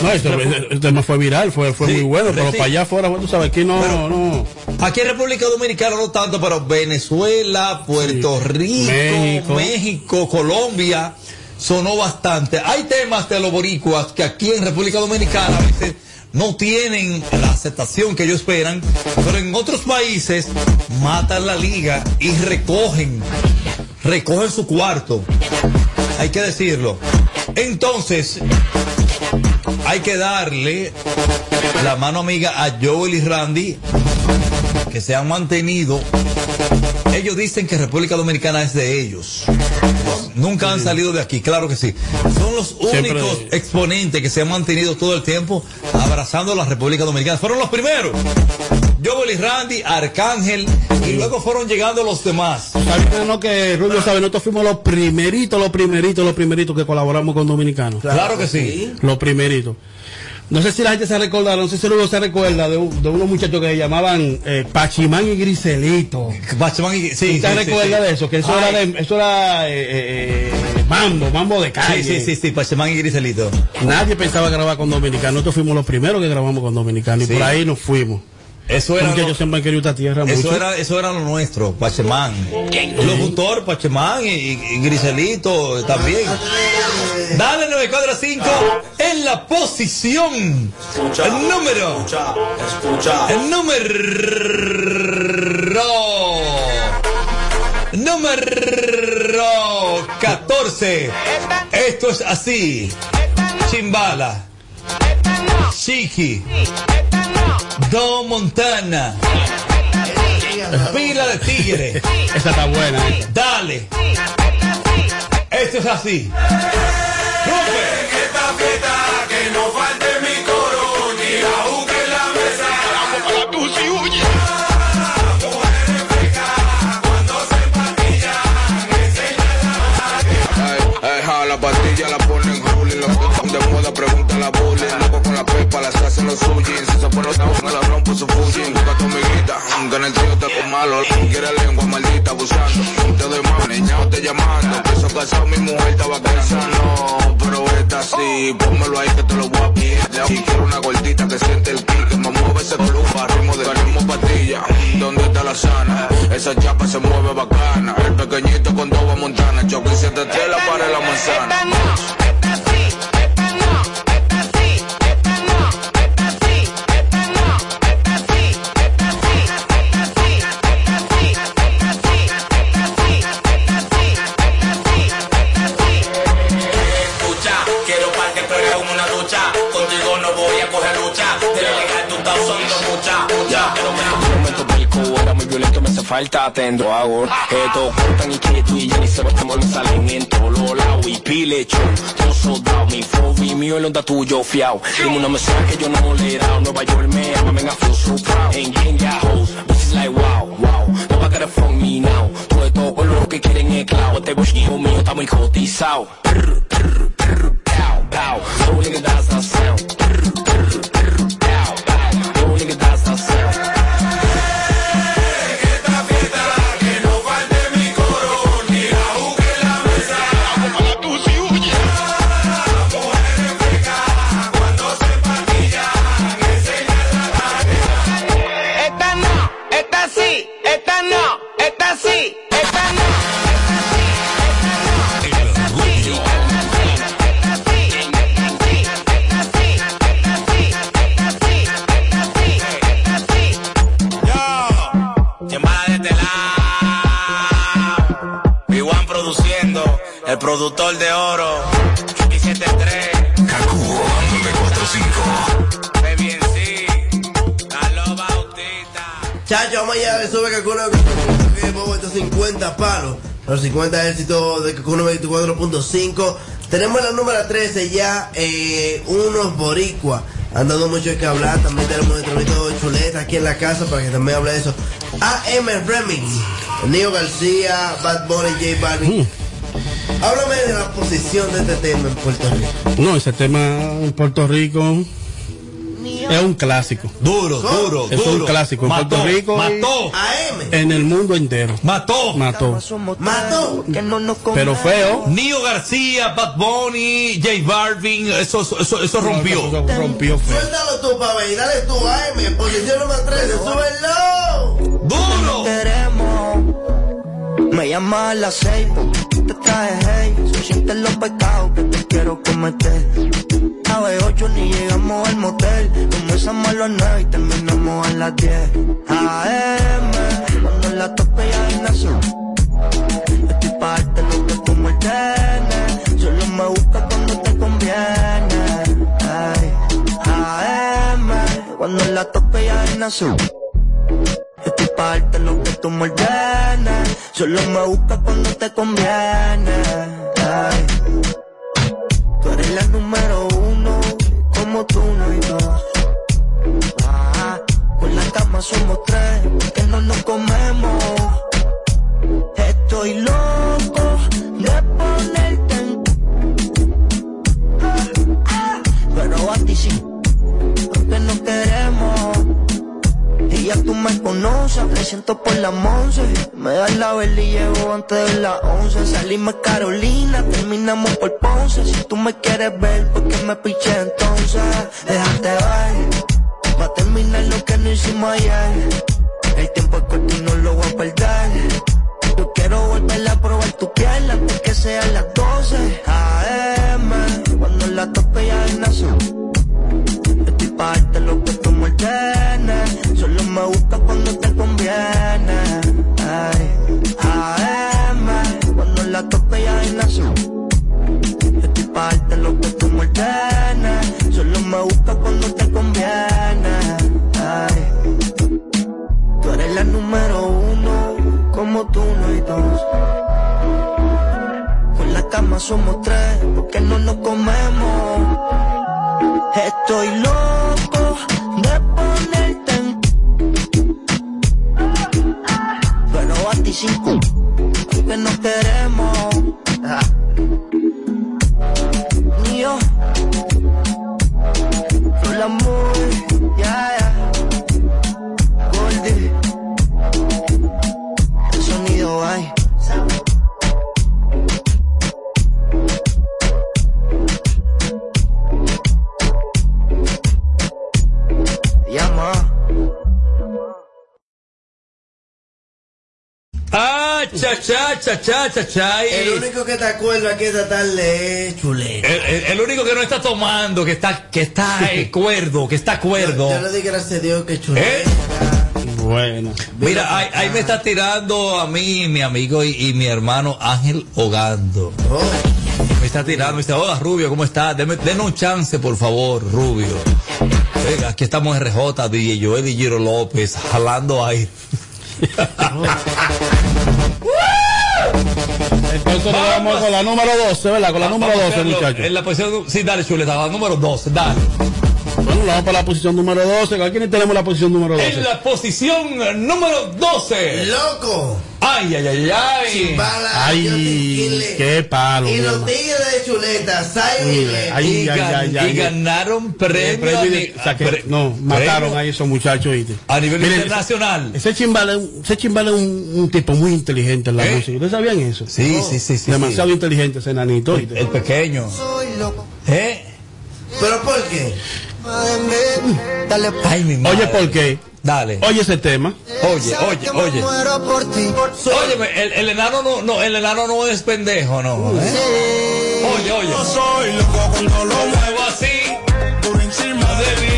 No, esto, el tema fue viral, fue, fue Sí, muy bueno, pero sí. para allá afuera, bueno, tú sabes, aquí no, Pero- no. Aquí en República Dominicana no tanto, pero Venezuela, Puerto Rico, México. México. Colombia, sonó bastante. Hay temas de los boricuas que aquí en República Dominicana a veces no tienen la aceptación que ellos esperan, pero en otros países matan la liga y recogen, recogen su cuarto. Hay que decirlo. Entonces, hay que darle la mano amiga a Joel y Randy, que se han mantenido. Ellos dicen que República Dominicana es de ellos. Nunca han salido de aquí, claro que sí. Son los Siempre- únicos exponentes que se han mantenido todo el tiempo abrazando a la República Dominicana. Fueron los primeros. Joel y Randy, Arcángel, y luego fueron llegando los demás. ¿Sabes que no? Que Rubio sabe, nosotros fuimos los primeritos, los primeritos, los primeritos que colaboramos con Dominicanos. Claro que sí. Los primeritos. No sé si la gente se recuerda, no sé si Rubio se recuerda de, un- de unos muchachos que se llamaban eh, Pachimán y Griselito. Pachimán y sí, ¿Usted sí, sí, recuerda sí. de eso? Que eso Ay. era, de, eso era eh, eh, mambo, mambo de calle. Sí, sí, sí, Pachemán y Griselito. Nadie pensaba grabar con Dominicanos. Nosotros fuimos los primeros que grabamos con Dominicanos y por ahí nos fuimos. Eso era, Porque lo, ellos siempre querido esta tierra eso mucho. era, eso era lo nuestro, Pachemán. Locutor, Pachemán y, y Griselito también. Dale 945 en la posición. el número. El número. Número 14. Esto es así. Chimbala. Chiqui. Don Montana. Pila de tigre. Esa está buena. ¿eh? Dale. Esto es así. Esta fiesta que no falte mi coro ni la juca en la mesa. La tusi huye. La pastilla la ponen ruling, los de moda pregunta la bullying, loco con la pepa las hacen los suying, si se pone down me la rompo su fujin, busca tu amiguita, que en el tío te con malo, quiere lengua maldita abusando, te doy más, niña te llamando, que eso casado mi mujer estaba no, pero esta sí, pónmelo ahí que te lo voy a pedir, y quiero una gordita que siente el kick, que me mueve ese club, a ritmo de ritmo pastilla, ¿dónde está la sana? Esa chapa se mueve bacana, el pequeñito con dos montana, choque y se te tela para la manzana. Escucha, falta atento hago. Esto cortan y que tú y Jenny se estamos salen en todos los lados y pile chon. Yo soldado, mi y mío el onda tuyo fiao. Dime una mesura que yo no le he dado. Nueva York me ama, me I feel so proud. En gang ya hoes, bitches like wow, wow. No va a from me now. Todo esto con lo que quieren es clavo. Este hijo mío está muy cotizado. Pow, pow. No nigga that's the sound. El productor de oro. Chucky 73. Kaku 945. Baby en sí. La loba Chacho, vamos allá, le sube Kakuno 50 palos. Los 50 éxitos de Kakuno 24.5. Tenemos la número 13 ya, eh, unos boricuas. Han dado mucho que hablar. También tenemos nuestro bonito chuleta aquí en la casa para que también hable de eso. AM Remix. Neo García, Bad Bunny, J Balvin. Háblame de la posición de este tema en Puerto Rico. No, ese tema en Puerto Rico es un clásico. Duro, duro, Es un clásico en Mató, Puerto Rico. y mató. En el mundo entero. Mató. Mató. Mató. Pero feo. Nio García, Bad Bunny, J Balvin, eso, eso, eso rompió. rompió feo. Suéltalo tú, pa' ver, dale tú, AM, posición número 13, súbelo. ¡Duro! queremos. Me llama a las seis porque te traje hey. Se sienten los pecados que te quiero cometer. A las ocho ni llegamos al motel. Comenzamos a las nueve y terminamos a las diez. AM, cuando la tope ya es nación. Estoy pa' lo que tú me ordenes. Solo me busca cuando te conviene. AM, cuando la tope ya es nación. Estoy pa' lo que tú me ordenes. Solo me buscas cuando te conviene. Ay. Tú eres la número uno, como tú no hay dos. Ah, con la cama somos tres, que no nos comemos. Estoy loco ya tú me conoces, me siento por la once. Me das la vela y llego antes de las once. Salimos a Carolina, terminamos por Ponce. Si tú me quieres ver, ¿por qué me piché entonces? Déjate ver, va a terminar lo que no hicimos ayer. El tiempo es corto y no lo voy a perder. Yo quiero volver a probar tu piel antes que sean las 12 AM, cuando la tope ya es nación. Somos tres, porque no nos comemos. Estoy loco de ponerte en... Pero a ti sin que no queremos. Cha, cha, cha, cha, cha, cha. y- El único que te acuerda que esta tarde es chuleta. El, el- el único que no está tomando, que está, que está eh, cuerdo, que está cuerdo. Yo le di gracias a Dios que chuleta. Bueno. Mira, ahí, ahí me está tirando a mí, mi amigo y, y mi hermano Ángel Hogando. Me está tirando, me dice, hola Rubio, ¿cómo estás? Denos un chance, por favor, Rubio. Venga, aquí estamos en RJ, DJ Joel y Giro López, jalando aire. Entonces vamos. vamos con la número 12, ¿verdad? Con la vamos número 12, muchachos. En la posición, sí, dale, chuleta, la número 12, dale. Bueno, vamos para la posición número 12. ¿A quién tenemos la posición número 12? En la posición número 12. ¡Loco! ¡Ay, ay, ay, ay! Chimbala, ¡Ay! ¡Qué palo! Y los tigres de chuleta, Ay, ay, ay, ay, y ganaron premios. no, mataron a esos muchachos. A nivel internacional. Ese chimbala, ese chimbala es un, tipo muy inteligente en la ¿Eh? música. ¿Ustedes sabían eso? Sí, sí, sí, sí. Demasiado inteligente ese nanito. El pequeño. Soy loco. ¿Eh? ¿Pero por qué? Pues. Ay, mi madre. Oye, ¿por qué? Dale. Oye ese tema. Oye, oye, oye. Oye, el, el, enano no, no, el enano no es pendejo, no. ¿eh? Oye, oye. Yo soy loco cuando lo muevo así. Por encima de mí.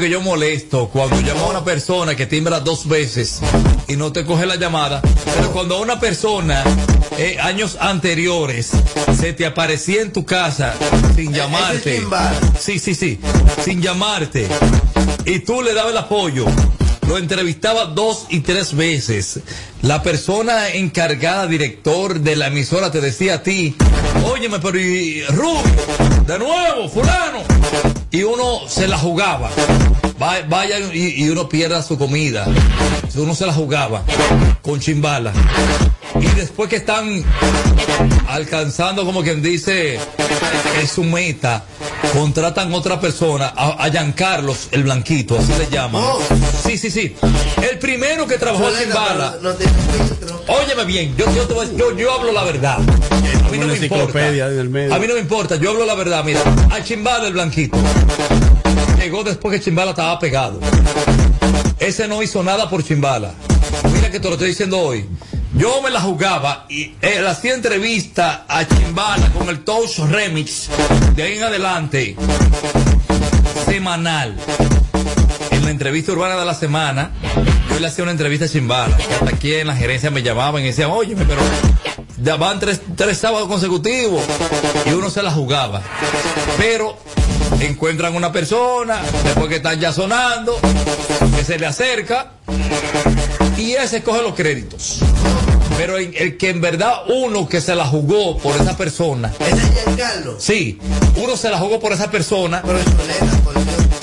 que yo molesto cuando llamo a una persona que timbra dos veces y no te coge la llamada, pero cuando a una persona eh, años anteriores se te aparecía en tu casa sin llamarte. Sí, sí, sí, sin llamarte. Y tú le dabas el apoyo. Lo entrevistaba dos y tres veces. La persona encargada, director de la emisora, te decía a ti, óyeme, pero y Rubio, de nuevo, fulano, y uno se la jugaba. Va- Vaya y, y uno pierda su comida. Uno se la jugaba con chimbala. Y después que están alcanzando, como quien dice, es su meta, contratan otra persona, a, a Giancarlos, el blanquito, así le llaman. Sí, sí, sí. El primero que trabajó en Chimbala. Óyeme bien, yo, yo, yo, yo hablo la verdad. A mí no me importa. enciclopedia en el medio. A mí no me importa, yo hablo la verdad. Mira, a Chimbala el blanquito. Llegó después que Chimbala estaba pegado. Ese no hizo nada por Chimbala. Mira que te lo estoy diciendo hoy. Yo me la jugaba y él hacía entrevista a Chimbala con el Touch Remix de ahí en adelante, semanal. En la entrevista urbana de la semana, yo le hacía una entrevista a Chimbala. hasta aquí en la gerencia me llamaban y decían, oye, pero ya van tres, tres sábados consecutivos. Y uno se la jugaba. Pero encuentran una persona, después que están ya sonando, que se le acerca y ese coge los créditos. Pero en- el que en verdad uno que se la jugó por esa persona. Sí, uno se la jugó por esa persona.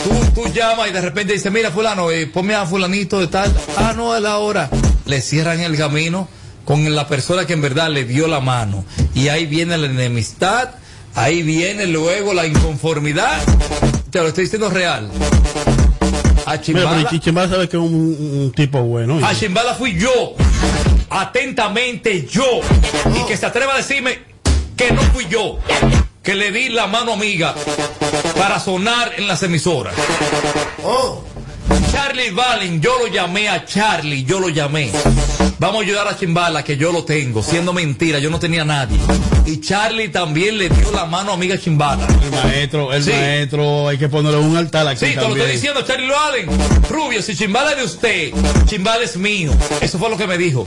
Tú, tú llamas y de repente dices, mira fulano, eh, ponme a fulanito de tal. Ah, no, es la hora. Le cierran el camino con la persona que en verdad le dio la mano. Y ahí viene la enemistad, ahí viene luego la inconformidad. Te lo estoy diciendo real. A Mira, Chimbala, pero Chimbala sabe que es un, un tipo bueno. ¿oye? a Chimbala fui yo. Atentamente yo. Y que se atreva a decirme que no fui yo. Que le di la mano amiga para sonar en las emisoras. Charlie Valen, yo lo llamé a Charlie, yo lo llamé. Vamos a ayudar a Chimbala, que yo lo tengo, siendo mentira, yo no tenía a nadie. Y Charlie también le dio la mano a amiga Chimbala. El maestro, el Sí. maestro, hay que ponerle un altar aquí Sí, te lo también. estoy diciendo, Charlie Valen. Rubio, si Chimbala es de usted, Chimbala es mío. Eso fue lo que me dijo.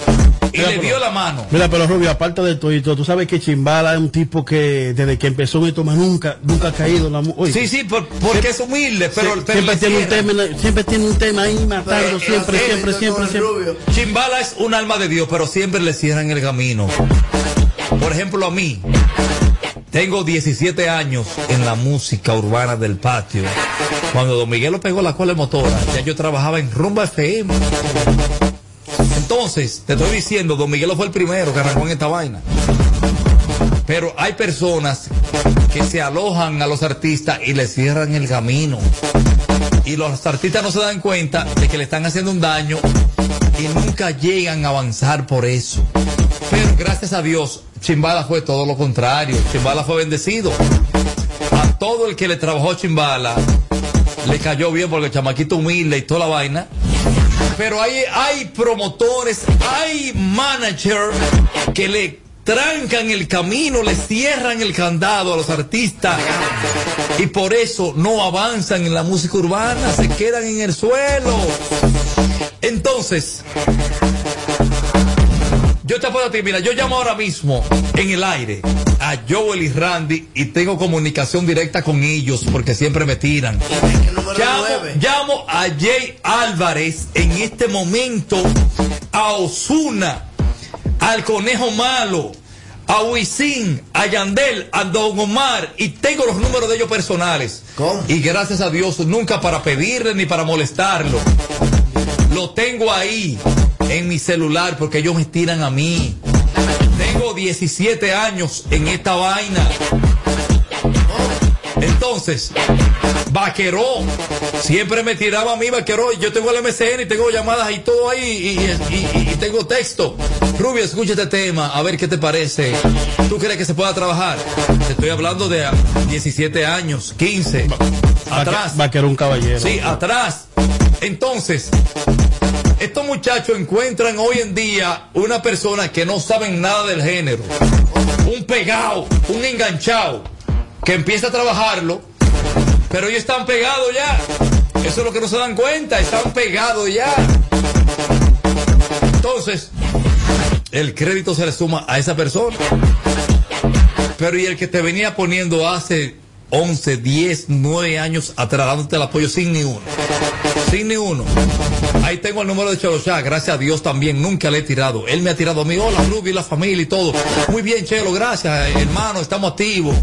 Y Mira, le pero- dio la mano. Mira, pero Rubio, aparte de todo, y todo, tú sabes que Chimbala es un tipo que desde que empezó en esto más nunca, nunca ha caído en la oye, Sí, sí, por- porque es humilde, pero, sie- pero siempre tiene un tema, siempre tiene un tema ahí matando, siempre, siempre, siempre, siempre. Chimbala es un alma de Dios, pero siempre le cierran el camino. Por ejemplo, a mí, tengo 17 años en la música urbana del patio. Cuando Don Miguel lo pegó la cola de motora, ya yo trabajaba en Rumba FM. Entonces, te estoy diciendo, Don Miguelo fue el primero que arrancó en esta vaina. Pero hay personas que se alojan a los artistas y le cierran el camino. Y los artistas no se dan cuenta de que le están haciendo un daño y nunca llegan a avanzar por eso. Pero gracias a Dios, Chimbala fue todo lo contrario. Chimbala fue bendecido. A todo el que le trabajó Chimbala le cayó bien porque el chamaquito humilde y toda la vaina. Pero hay, hay promotores, hay managers que le trancan el camino, le cierran el candado a los artistas y por eso no avanzan en la música urbana, se quedan en el suelo. Entonces, yo te puedo decir, mira, yo llamo ahora mismo en el aire a Joel y Randy y tengo comunicación directa con ellos porque siempre me tiran. Llamo, llamo a Jay Álvarez en este momento, a Osuna, al Conejo Malo, a Wisin, a Yandel, a Don Omar y tengo los números de ellos personales. Y gracias a Dios, nunca para pedirle ni para molestarlo. Lo tengo ahí en mi celular porque ellos me tiran a mí. Tengo 17 años en esta vaina. Entonces, Vaqueró, siempre me tiraba a mí Vaqueró, yo tengo el MCN y tengo llamadas y todo ahí y, y- y- y tengo texto. Rubio, escucha este tema, a ver qué te parece. ¿Tú crees que se pueda trabajar? Te estoy hablando de 17 años, 15, atrás. Va a querer un caballero. Sí, atrás. Entonces, estos muchachos encuentran hoy en día una persona que no saben nada del género. Un pegado, un enganchado, que empieza a trabajarlo, pero ellos están pegados ya. Eso es lo que no se dan cuenta, están pegados ya. Entonces, el crédito se le suma a esa persona. Pero y el que te venía poniendo hace 11, 10, 9 años atrás dándote el apoyo sin ni uno. Sin ni uno. Ahí tengo el número de Chelo Chá, gracias a Dios también, nunca le he tirado. Él me ha tirado a mí, hola Rubio y la familia y todo. Muy bien, Chelo, gracias, hermano, estamos activos.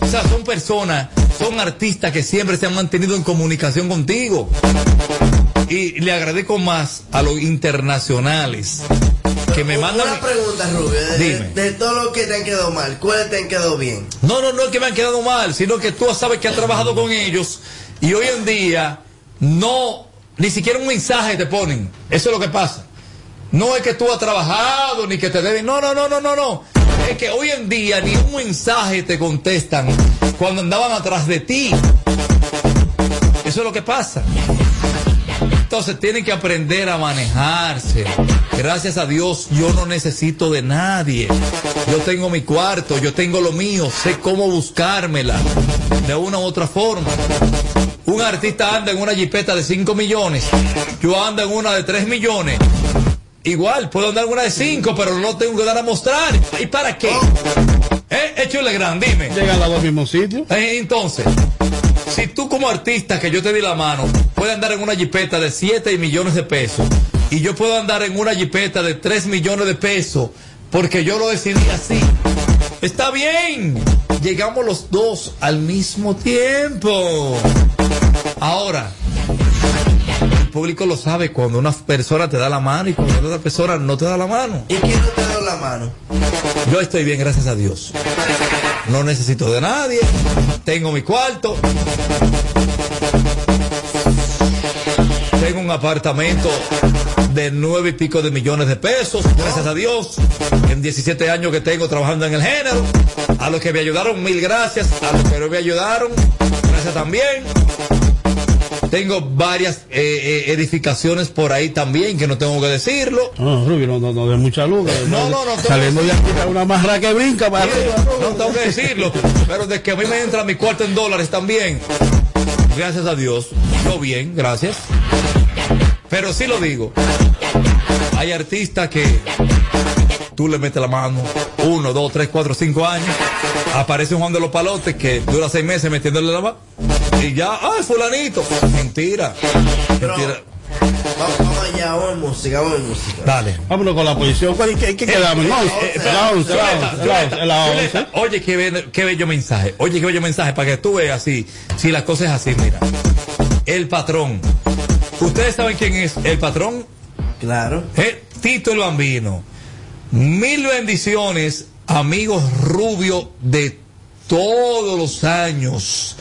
O sea, son personas, son artistas que siempre se han mantenido en comunicación contigo. Y le agradezco más a los internacionales que me mandan. Una pregunta, Rubio. De, Dime. de todo lo que te han quedado mal, ¿cuáles te han quedado bien? No, no, no es que me han quedado mal, sino que tú sabes que has trabajado con ellos y hoy en día no, ni siquiera un mensaje te ponen. Eso es lo que pasa. No es que tú has trabajado ni que te deben. No, no, no, no, no, no. Es que hoy en día ni un mensaje te contestan cuando andaban atrás de ti. Eso es lo que pasa. Entonces tienen que aprender a manejarse. Gracias a Dios yo no necesito de nadie. Yo tengo mi cuarto, yo tengo lo mío, sé cómo buscármela de una u otra forma. Un artista anda en una jipeta de 5 millones, yo ando en una de 3 millones. Igual, puedo andar en una de 5, pero no tengo que dar a mostrar. ¿Y para qué? ¿Eh? Échale gran, dime. Llegan a los mismos sitios. Eh, entonces, si tú como artista que yo te di la mano, puedes andar en una jipeta de 7 millones de pesos y yo puedo andar en una jipeta de 3 millones de pesos porque yo lo decidí así. Está bien, llegamos los dos al mismo tiempo. Ahora, el público lo sabe cuando una persona te da la mano y cuando otra persona no te da la mano. ¿Y quién no te dado la mano? Yo estoy bien, gracias a Dios. No necesito de nadie. Tengo mi cuarto. Tengo un apartamento de nueve y pico de millones de pesos, gracias a Dios. En 17 años que tengo trabajando en el género. A los que me ayudaron, mil gracias. A los que no me ayudaron, gracias también. Tengo varias eh, eh, edificaciones por ahí también, que no tengo que decirlo. No, Rubio, no, no, no de mucha luz. No, no, no. Saliendo de aquí una marra que brinca para. No tengo que decirlo, pero de que a mí me entra mi cuarto en dólares también. Gracias a Dios. Yo bien, gracias. Pero sí lo digo. Hay artistas que tú le metes la mano, uno, dos, tres, cuatro, cinco años. Aparece un Juan de los Palotes que dura seis meses metiéndole la mano. Y ya, ¡ay, fulanito! Mentira. Mentira. Vamos, vamos allá, vamos en música, vamos en música. Dale. Vámonos con la posición. ¿Qué, qué, qué quedamos? No, la Oye, qué, be- qué bello mensaje. Oye, qué bello mensaje para que tú veas si, si las cosas es así, mira. El patrón. ¿Ustedes saben quién es el patrón? Claro. Eh, Tito el Bambino. Mil bendiciones, amigos Rubio de todos los años.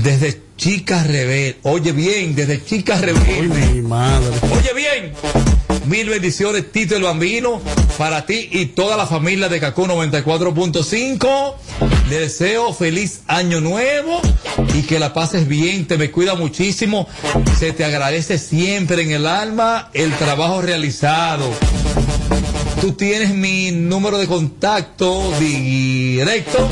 Desde chicas rebel. Oye bien, desde chicas rebel. mi madre. Oye bien. Mil bendiciones, Tito el Bambino, para ti y toda la familia de Cacú 94.5. Le deseo feliz año nuevo y que la pases bien, te me cuida muchísimo. Se te agradece siempre en el alma el trabajo realizado. Tú tienes mi número de contacto directo.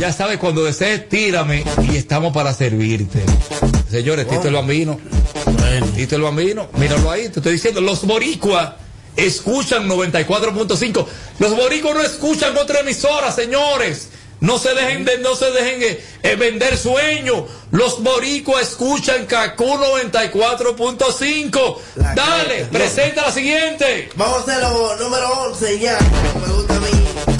Ya sabes, cuando desees, tírame y estamos para servirte. Señores, Tito el Bambino. Tito el Bambino, míralo ahí, te estoy diciendo, los boricuas escuchan 94.5. Los boricuas no escuchan otra emisora, señores. No se dejen de, no se dejen eh, eh, vender sueños. Los boricuas escuchan Cacú 94.5. Dale, presenta la siguiente. Vamos a hacerlo número 11 ya. Me gusta a mí.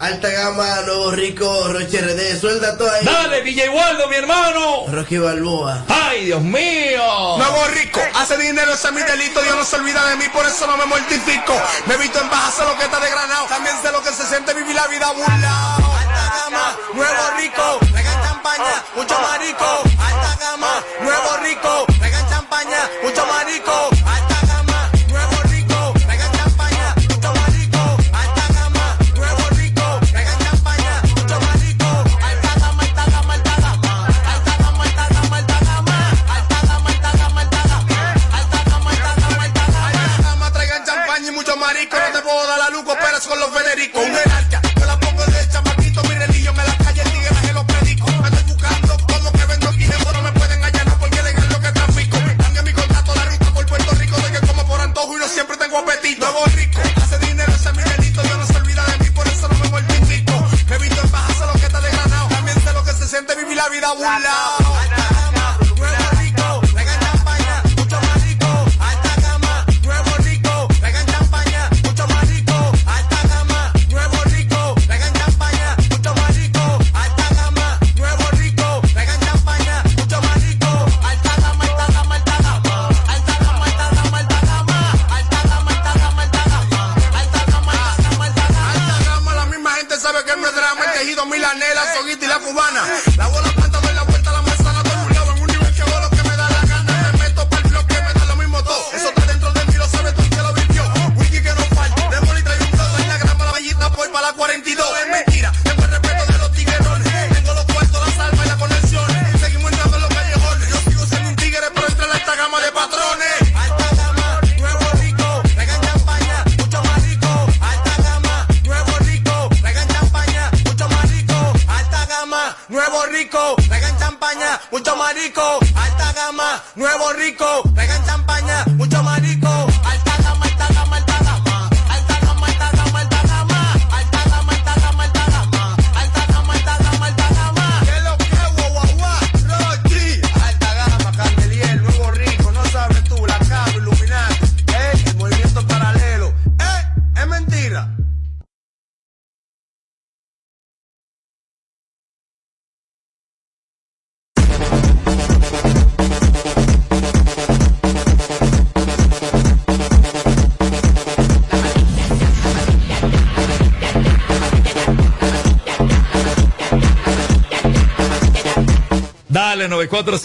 Alta gama. Gama, Nuevo Rico, Roche RD. Suelta todo ahí. Dale, DJ Waldo, mi hermano. Rocky Balboa. Ay, Dios mío. Nuevo rico, hace dinero, ese es mi delito. Dios no se olvida de mí, por eso no me mortifico. Me he visto en baja, sé lo que está de granado. También sé lo que se siente vivir la vida burlado. Alta gama, nuevo rico, regan champaña, mucho marico. Alta gama, nuevo rico, regan champaña, mucho marico. Alta la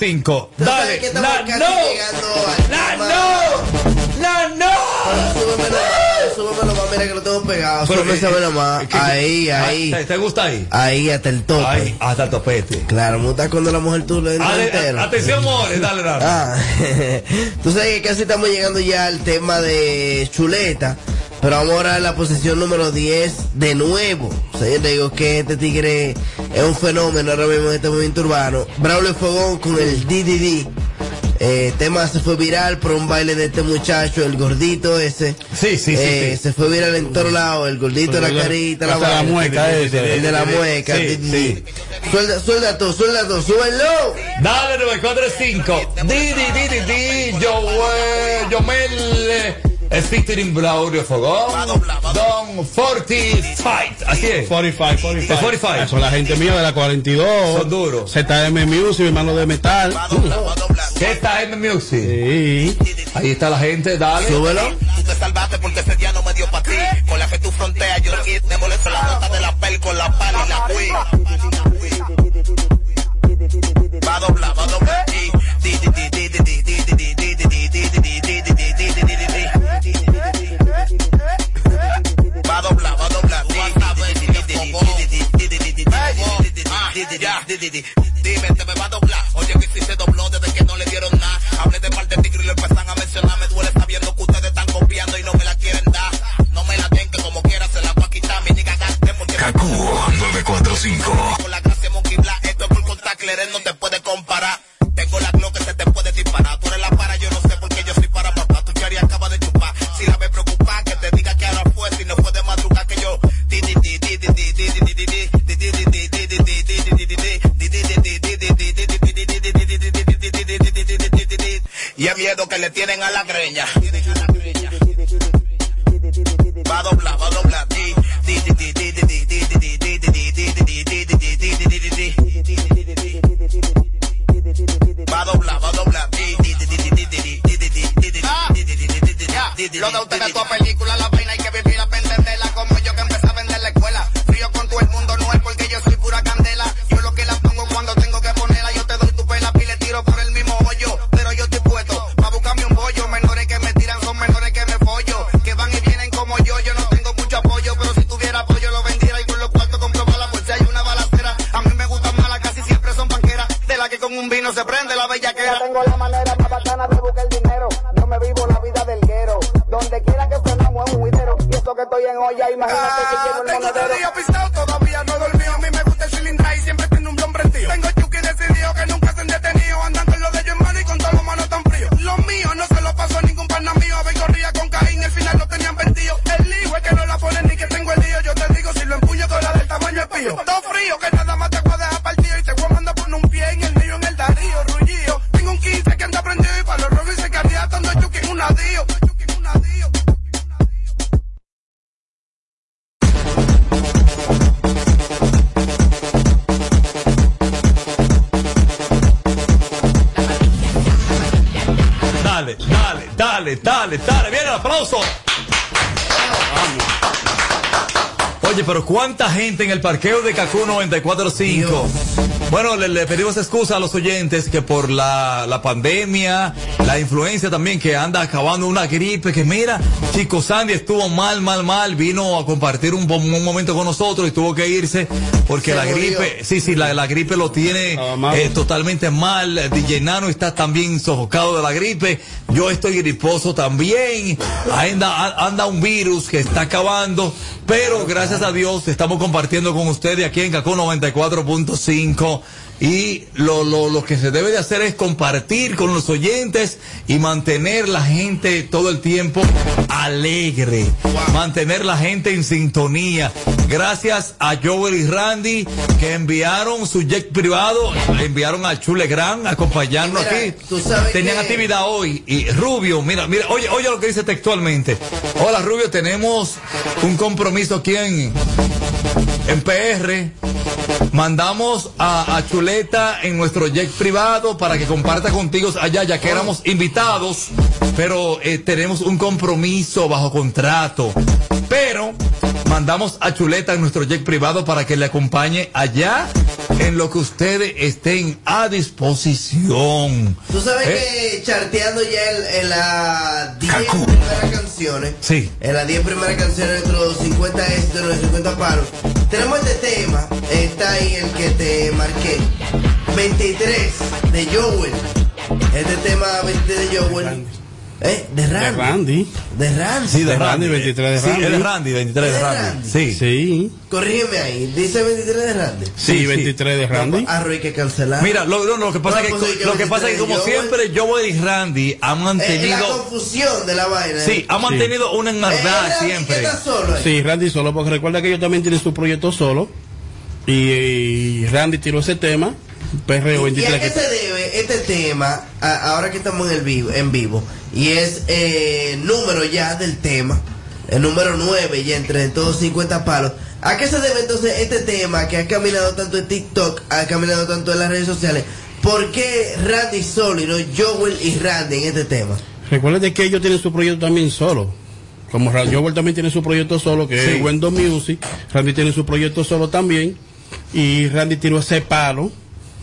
5. Dale. Que la no. La no. La no. Súbemelo, súbemelo más, mira que lo tengo pegado. Pero súbemelo eh, eh, más. Ahí, ah, ahí. ¿Te gusta ahí? Ahí, hasta el tope. Ahí, hasta el topete. Este. Claro, me gusta cuando la mujer tú le entras entero. Atención, more, dale, dale. Ah, <laughs> tú sabes que casi estamos llegando ya al tema de chuleta. Pero vamos ahora a la posición número 10 de nuevo. O sea, yo te digo que este tigre es un fenómeno ahora mismo en este movimiento urbano. Braulio Fogón con el DDD. Eh, tema se fue viral por un baile de este muchacho, el gordito ese. Sí, sí, sí, eh, Se fue viral en todos lados, el gordito, de la carita, la, la mueca, ese, el, de la mueca. Sí, sí. Suelda, suelda todo, suelda todo, súbelo. Dale, 945. Didi, didi, di, yo, eh, me. Es featuring Blaurio Fogón. Va dobla, va dobla. Don 45. Así es. 45, 45. 45. Son la gente mía de la 42. Son duros. ZM Music, mi hermano de metal. ZM Music. Sí. Ahí está la gente, dale. Súbelo. Tú te salvaste porque ese día no me dio para ti. Con la que tú fronteas, yo te molesto la nota de la pel con la pal y la cuí. Va a doblar, va a doblar. Ya, Dime, te me va a doblar. Oye, que si se dobló de ¿cuánta gente en el parqueo de Cacú 945? Bueno, le, le pedimos excusa a los oyentes que por la, la pandemia, la influencia también que anda acabando una gripe, que mira, Chico Sandy estuvo mal, mal, mal, vino a compartir un, un momento con nosotros y tuvo que irse porque Se la murió. gripe, sí, sí, la, la gripe lo tiene eh, totalmente mal. DJ Nano está también sofocado de la gripe. Yo estoy griposo también. Anda, anda un virus que está acabando. Pero gracias a Dios estamos compartiendo con ustedes aquí en Cacó 94.5. Y lo, lo, lo que se debe de hacer es compartir con los oyentes y mantener la gente todo el tiempo alegre. Mantener la gente en sintonía. Gracias a Joel y Randy que enviaron su jet privado, le enviaron a Chule Gran a acompañarnos Mira, aquí. Tenían que- actividad hoy. Y Rubio, mira, mira, oye, oye lo que dice textualmente. Hola Rubio, tenemos un compromiso aquí en, en PR. Mandamos a, a Chuleta en nuestro jet privado para que comparta contigo allá, ya que éramos invitados, pero eh, tenemos un compromiso bajo contrato. Pero mandamos a Chuleta en nuestro jet privado para que le acompañe allá en lo que ustedes estén a disposición. Tú sabes ¿Eh? que charteando ya en, las 10 primeras canciones, Sí. en las 10 primeras canciones de nuestros 50 éxitos, de los 50 palos, tenemos este tema, está ahí el que te marqué, 23 de Joel, este tema 23 de Joel, ¿eh? De De Randy. Randy. De Randy. Sí, de De Randy, Randy, 23 de Sí, Randy. es de Randy, 23 de ¿Es de Randy. Randy? Sí. Sí. Corrígeme ahí, dice 23 de Randy. Sí, 23 de Randy. Ah, hay que cancelar. Mira, lo, no, lo que pasa No, es pues, que, que lo que pasa es que 23 como Joel. siempre Joel y Randy han Eh, la mantenido, confusión de la vaina. sí, ¿eh? han mantenido una Eh, Randy, siempre. que está solo ahí. Sí, Randy solo, porque recuerda que ellos también tienen su proyecto solo. Y, y Randy tiró ese tema, Perreo ¿Y a 23. qué se debe este tema, a- ahora que estamos en, el vivo, en vivo? Y es eh, número ya del tema, el número 9 ya entre todos 50 palos. ¿A qué se debe entonces este tema que ha caminado tanto en TikTok, ha caminado tanto en las redes sociales? ¿Por qué Randy solo y no Joel y Randy en este tema? Recuerden que ellos tienen su proyecto también solo. Como Randy Joel también tiene su proyecto solo, que Sí. es Wendo Music. Randy tiene su proyecto solo también. Y Randy tiró ese palo.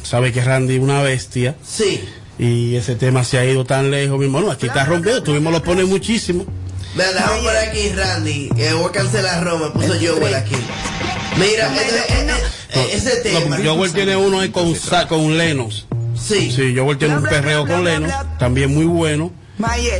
Sabe que Randy es una bestia. Sí. Y ese tema se ha ido tan lejos, mi hermano. Aquí está rompiendo. Tuvimos lo pone muchísimo. Me dejamos por aquí Randy, eh, voy a cancelar Roma, puso Joel aquí. Mira, eh, eh, eh, ese No, tema. Joel tiene uno ahí con, con Lenos. Sí. Sí, Joel tiene un perreo con Lenos. También muy bueno.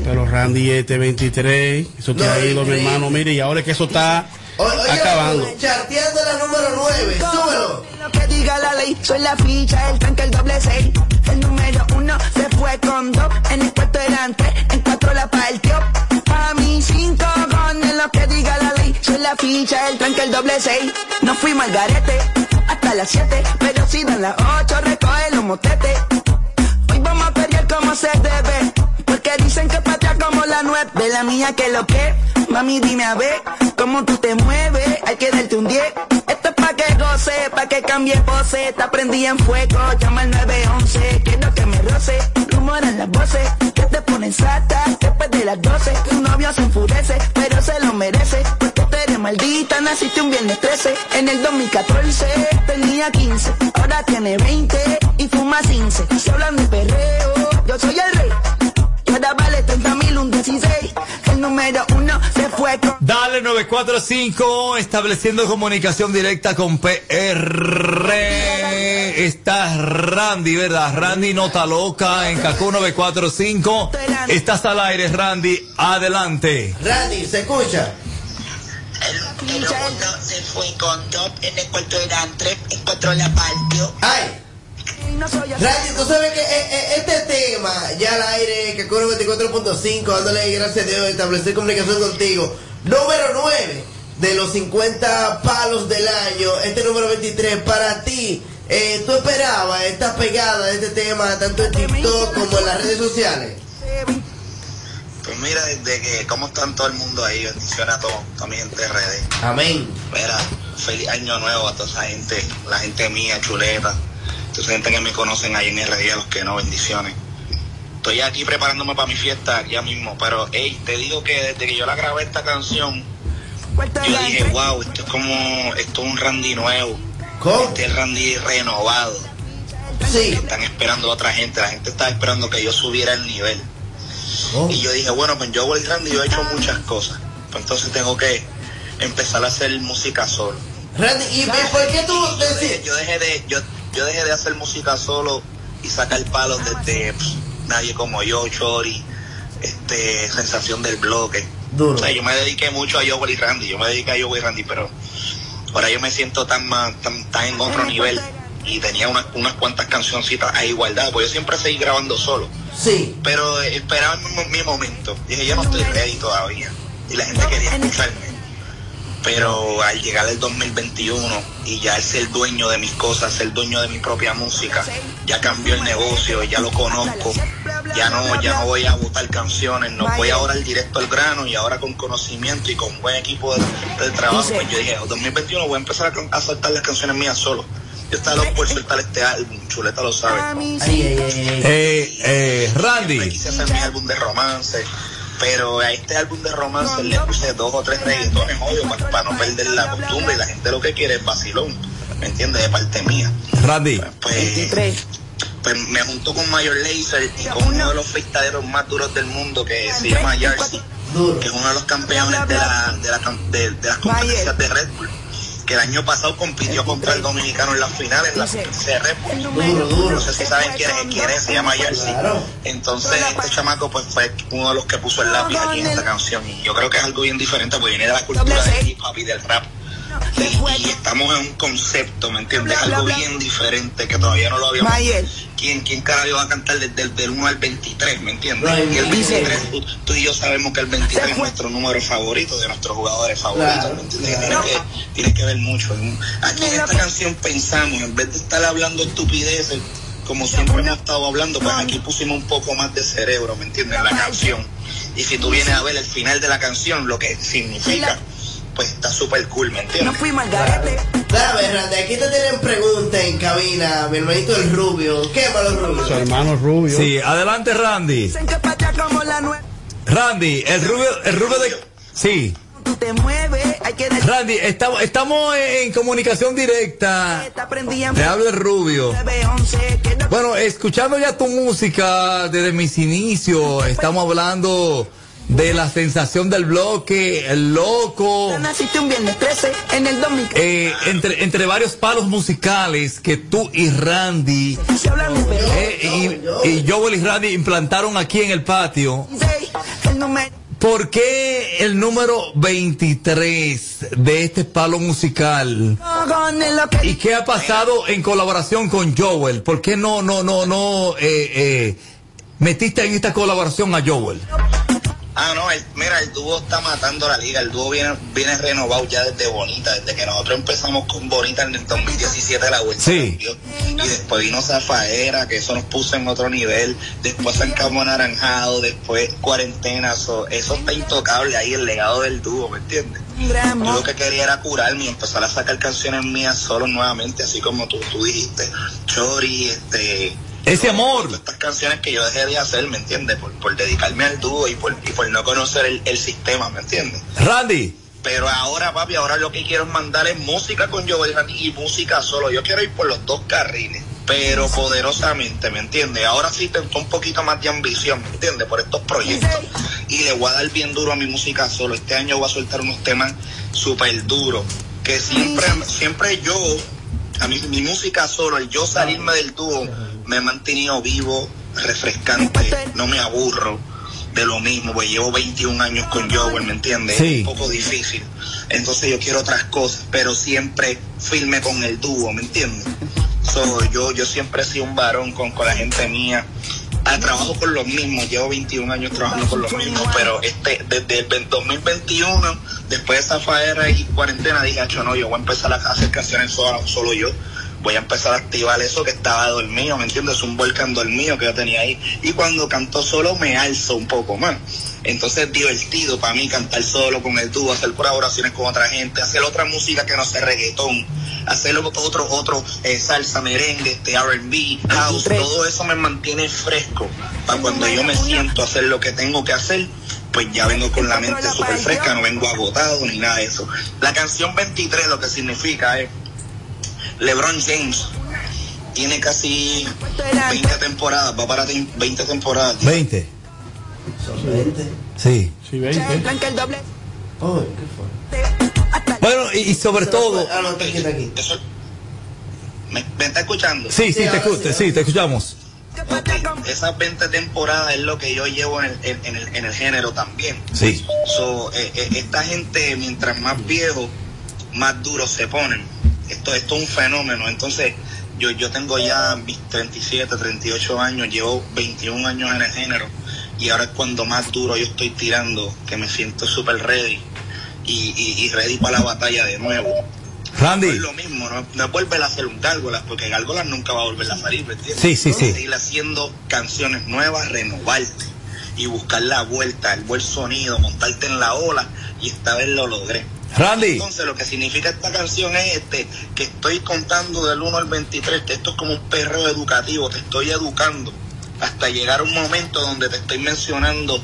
Pero Randy este 23. Eso te No, ha ido, mi hermano. Mire, y ahora es que eso está Oye, oye, acabando. Charteando la número 9, súbelo. Que diga la ley, soy la ficha, el tanque, el doble seis. El número uno se fue con dos, en el puesto eran tres, en cuatro la partió. A mí cinco con lo que diga la ley, soy la ficha, el tanque, el doble seis. No fuimos al garete, hasta las siete, pero si dan las ocho, recoge los motetes. Hoy vamos a pelear como se debe, porque dicen que patria como la nueve, de la mía que lo que, mami dime a ver, cómo tú te mueves, hay que darte un 10. Esto es pa' que goce, pa' que cambie pose, está prendida en fuego, llama al 911, quiero que me roce, rumoran las voces, que te ponen sata, después de las 12, tu novio se enfurece, pero se lo merece, porque tú eres maldita, naciste un viernes 13, en el 2014 tenía 15, ahora tiene 20 y fuma 15, si hablan de perreo, yo soy el rey, ahora vale 30 mil un 16, el número uno se fue con... Dale 945, estableciendo comunicación directa con PR. Está Randy, ¿verdad? Randy Nota Loca en Cacú 945. Estás al aire, Randy. Adelante. Randy, ¿se escucha? El segundo se fue con dos, en el cuarto eran tres, en cuatro la partió. ¡Ay! Randy, tú sabes que eh, eh, este tema, ya al aire, que corre 24.5, dándole gracias a Dios, establecer comunicación contigo. Número 9 de los 50 palos del año, este número 23, para ti, eh, ¿tú esperabas esta pegada de este tema tanto en TikTok como en las redes sociales? Pues mira, desde que, ¿cómo están todo el mundo ahí? Bendiciones a todos, también de redes. Amén. Mira, feliz año nuevo a toda esa gente, la gente mía, chuleta, esa gente que me conocen ahí en RD, a los que no, bendiciones. Estoy aquí preparándome para mi fiesta ya mismo, pero hey, te digo que desde que yo la grabé esta canción, yo dije, wow, esto es como, esto es un Randy nuevo. Este es Randy renovado. Sí. Están esperando a otra gente, la gente está esperando que yo subiera el nivel. Oh. Y yo dije, bueno, pues yo, y Randy, yo he hecho muchas cosas. Pues entonces tengo que empezar a hacer música solo. Randy, ¿y por qué tú yo dejé, yo dejé de yo, yo dejé de hacer música solo y sacar palos desde pff, nadie como yo, Chori, este sensación del bloque. Duro. O sea, yo me dediqué mucho a Joel y Randy, yo me dediqué a Joel y Randy, pero ahora yo me siento tan más, tan, tan en otro nivel y tenía unas, unas cuantas cancioncitas a igualdad, porque yo siempre seguí grabando solo. Sí. Pero esperaba mi, mi momento. Dije, yo no estoy ready todavía. Y la gente quería escucharme. Pero al llegar el 2021 y ya el ser dueño de mis cosas, ser dueño de mi propia música, ya cambió el negocio, ya lo conozco, ya no, ya no voy a botar canciones, no voy ahora al directo al grano y ahora con conocimiento y con buen equipo de, de trabajo, pues yo dije, 2021 voy a empezar a, a soltar las canciones mías solo. Yo estaba loco por soltar este álbum, Chuleta lo sabe. Eh, eh, Randy. Quise hacer mi álbum de romance, pero a este álbum de romance le puse dos o tres reggaetones, obvio, para, no perder la costumbre y la gente lo que quiere es vacilón, ¿me entiendes? De parte mía. Randy. Pues, pues me junto con Mayor Laser y con uno de los freestyleros más duros del mundo que se llama Jersey, que es uno de los campeones de, la, de, la de- de las competencias de Red Bull. Que el año pasado compitió contra el dominicano en las finales, en la de Red Bull. No sé si saben quién es, quién es, se llama Jersey. Entonces este chamaco pues fue uno de los que puso el lápiz aquí en esta canción. Y yo creo que es algo bien diferente porque viene de la cultura del hip hop y del rap. Y, y estamos en un concepto, ¿me entiendes? Algo bien diferente que todavía no lo habíamos. ¿Quién, quién carajo va a cantar desde el del 1 al 23, ¿me entiendes? Y el 23, tú, tú y yo sabemos que el 23 es nuestro número favorito de nuestros jugadores favoritos, ¿me entiendes? Tiene, que, tiene que ver mucho. Aquí en esta canción pensamos, en vez de estar hablando estupideces, como siempre hemos estado hablando, pues aquí pusimos un poco más de cerebro, ¿me entiendes? En la canción. Y si tú vienes a ver el final de la canción, lo que significa, pues está súper cool, ¿me entiendes? Dame, Randy, aquí te tienen preguntas en cabina, mi hermanito el rubio. ¿Qué malo rubio? Su hermano Rubio. Sí, adelante Randy. Randy, el rubio, el rubio de... Sí. Randy, estamos, estamos en comunicación directa. Te hablo el rubio. Bueno, escuchando ya tu música desde mis inicios, estamos hablando de la sensación del bloque, el loco. Naciste un viernes 13 en el 2000. Eh, entre, entre varios palos musicales que tú y Randy eh, y, y Joel y Randy implantaron aquí en el patio. ¿Por qué el número 23 de este palo musical? ¿Y qué ha pasado en colaboración con Joel? ¿Por qué no, no, no, no eh, eh, metiste en esta colaboración a Joel? Ah, no, el- mira, el dúo está matando la liga. El dúo viene, viene renovado ya desde Bonita, desde que nosotros empezamos con Bonita en el 2017 la vuelta. Sí. cambió. Y después vino Zafaera, que eso nos puso en otro nivel. Después San Cabo Anaranjado, después Cuarentena. so- eso está intocable ahí, el legado del dúo, ¿me entiendes? Yo lo que quería era curarme y empezar a sacar canciones mías solo nuevamente, así como tú, tú dijiste. Chori, este... Ese amor. Estas canciones que yo dejé de hacer, ¿me entiendes? Por, por dedicarme al dúo y por, y por no conocer el, el sistema, ¿me entiendes? Randy. Pero ahora, papi, ahora lo que quiero es mandar es música con Joel Randy y música solo. Yo quiero ir por los dos carriles, pero poderosamente, ¿me entiendes? Ahora sí tengo un poquito más de ambición, ¿me entiendes? Por estos proyectos. Y le voy a dar bien duro a mi música solo. Este año voy a soltar unos temas súper duros. Que siempre, siempre yo, a mí, mi música solo, el yo salirme del dúo, me he mantenido vivo, refrescante, no me aburro de lo mismo, pues llevo 21 años con Joel, ¿me entiendes? Sí. Es un poco difícil. Entonces yo quiero otras cosas, pero siempre firme con el dúo, ¿me entiendes? So, yo, yo siempre he sido un varón con, con la gente mía. Ah, trabajo con los mismos, llevo 21 años trabajando con los mismos, pero este desde el 20- 2021, después de esa faera y cuarentena, dije, "Acho, no, yo voy a empezar a hacer canciones solo, solo yo. Voy a empezar a activar eso que estaba dormido, ¿me entiendes? Un volcán dormido que yo tenía ahí. Y cuando canto solo me alzo un poco más. Entonces es divertido para mí cantar solo con el dúo, hacer colaboraciones con otra gente, hacer otra música que no sea reggaetón, hacer otro, otro eh, salsa, merengue, este R&B, house, todo eso me mantiene fresco para cuando yo me siento a hacer lo que tengo que hacer, pues ya vengo con la mente súper fresca, no vengo agotado ni nada de eso. La canción 23 lo que significa es LeBron James tiene casi 20 temporadas, va para tem- 20 temporadas. 20. Sí. Sí, 20. Bueno, y, sobre todo. Ah, no, está aquí. Eso- ¿Me, me está escuchando? Sí, sí, te, escu- sí, te escuchamos. Ok, Esas 20 temporadas es lo que yo llevo en el, en- en el, en el género también. Sí. So, eh, eh, esta gente, mientras más viejos, más duros se ponen. Esto, esto es un fenómeno. Entonces, yo, yo tengo ya mis 37, 38 años, llevo 21 años en el género. Y ahora es cuando más duro yo estoy tirando, que me siento súper ready. Y, y, y ready para la batalla de nuevo. Randy. No es lo mismo, no, no es volver a hacer un gárgolas, porque gárgolas nunca va a volver a salir, ¿me entiendes? Sí, sí, sí. Seguir haciendo canciones nuevas, renovarte y buscar la vuelta, el buen sonido, montarte en la ola y esta vez lo logré. Randy. Entonces lo que significa esta canción es este, que estoy contando del 1 al 23, que esto es como un perreo educativo, te estoy educando hasta llegar a un momento donde te estoy mencionando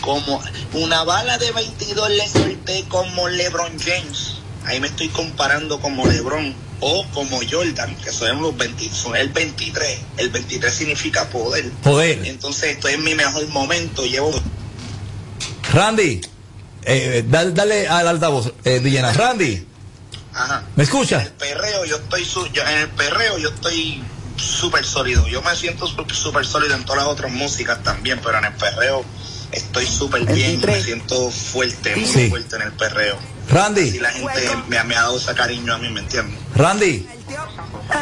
como una bala de 22 le solté como LeBron James. Ahí me estoy comparando como LeBron o como Jordan, que son los 20, son el 23. El 23 significa poder. Poder. Entonces estoy en mi mejor momento, llevo Randy. Eh, dale, dale al altavoz, eh, Villena. Randy. Ajá. ¿Me escucha? En el perreo yo estoy su- yo- en el perreo yo estoy súper sólido. Yo me siento súper sólido en todas las otras músicas también, pero en el perreo estoy súper bien, me siento fuerte, muy Sí. fuerte en el perreo. Randy. Y la gente me, me ha dado ese cariño a mí, ¿me entiendes? Randy.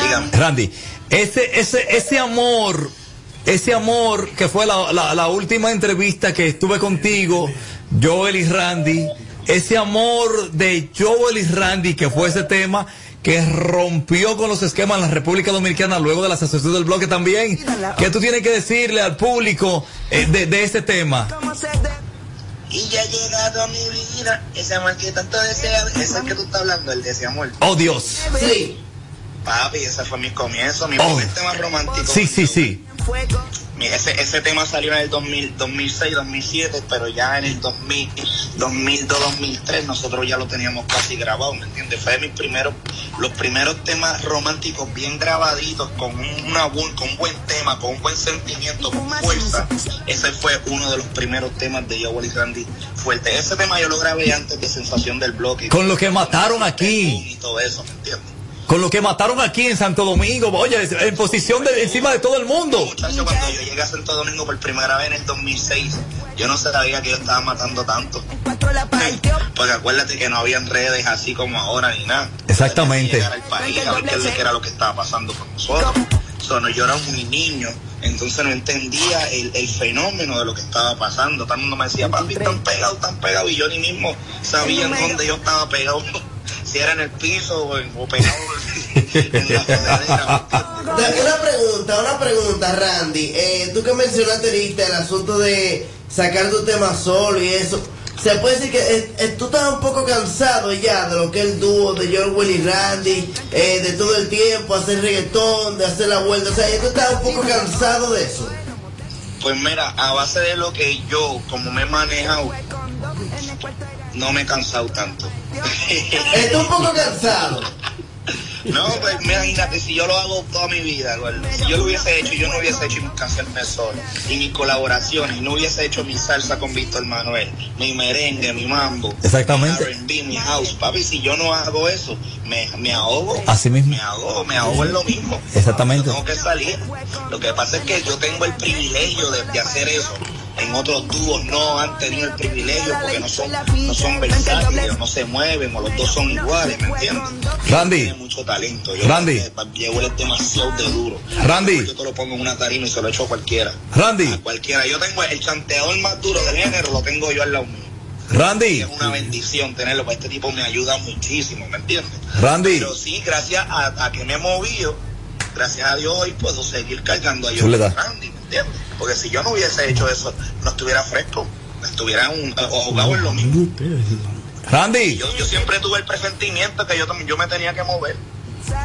Dígame. Randy. Ese, ese, ese amor, ese amor que fue la, la- la última entrevista que estuve contigo, Joel y Randy, ese amor de Joel y Randy, que fue ese tema que rompió con los esquemas en la República Dominicana luego de la asociación del bloque también. ¿Qué tú tienes que decirle al público eh, de, de ese tema? Y ya ha llegado a mi vida ese amor que tanto deseo, ese que tú estás hablando, el de ese amor. Oh Dios. Sí. Papi, ese fue mi comienzo, mi Oh. primer tema romántico. Sí, sí, sí. Mi- Ese, ese tema salió en el 2000, 2006, 2007, pero ya en el 2000, 2002, 2003 nosotros ya lo teníamos casi grabado, ¿me entiendes? Fue de mis primeros, los primeros temas románticos bien grabaditos, con un, una buen, con un buen tema, con un buen sentimiento, con fuerza. Ese fue uno de los primeros temas de Joel y Randy fuerte. Ese tema yo lo grabé antes de Sensación del Bloque. Con lo que mataron aquí. Y todo eso, ¿me entiendes? Con lo que mataron aquí en Santo Domingo, oye, en posición de encima de todo el mundo. Muchacho, cuando yo llegué a Santo Domingo por primera vez en el 2006, yo no sabía que yo estaba matando tanto. Porque acuérdate que no habían redes así como ahora ni nada. Exactamente. Llegar al país a ver qué es lo que era lo que estaba pasando con nosotros. So, no, yo era muy niño, entonces no entendía el, el fenómeno de lo que estaba pasando. Todo el mundo me decía, papi, tan pegado, tan pegado, y yo ni mismo sabía en dónde yo estaba pegado. Si era en el piso o, en- o pegado en <laughs> la Una pregunta, una pregunta, Randy. Eh, tú que mencionaste ahorita el asunto de sacar tu tema solo y eso. Se puede decir que eh, eh, tú estás un poco cansado ya de lo que es el dúo de George Will y Randy, eh, de todo el tiempo hacer reggaetón, de hacer la vuelta. O sea, tú estás un poco cansado de eso. Pues mira, a base de lo que yo, como me he manejado, no me he cansado tanto. <laughs> Estoy un poco cansado. No, pues imagínate, si yo lo hago toda mi vida, Eduardo, si yo lo hubiese hecho, yo no hubiese hecho mis canciones solo, y mis colaboraciones, y no hubiese hecho mi salsa con Víctor Manuel, mi merengue, mi mambo, Exactamente. mi R&B, mi house, papi, si yo no hago eso, me, me ahogo, Así mismo. me ahogo, me ahogo en lo mismo. Exactamente. Tengo que salir. Lo que pasa es que yo tengo el privilegio de, de hacer eso. En otros dúos no han tenido el privilegio porque no son, no son versátiles, no se mueven, o los dos son iguales, ¿me entiendes? Randy. Tiene mucho talento. Yo Randy. Llevo es demasiado de duro. Randy. Yo te lo pongo en una tarima y se lo echo a cualquiera. Randy. A cualquiera. Yo tengo el chanteador más duro del género, lo tengo yo al lado mío. Randy. Es una bendición tenerlo, porque este tipo me ayuda muchísimo, ¿me entiendes? Randy. Pero sí, gracias a, a que me he movido, gracias a Dios hoy puedo seguir cargando a Chuleta. Randy, ¿me entiendes? Porque si yo no hubiese hecho eso, no estuviera fresco, estuviera un, ahogado en lo mismo. Randy. Yo, yo siempre tuve el presentimiento que yo, tam- yo me tenía que mover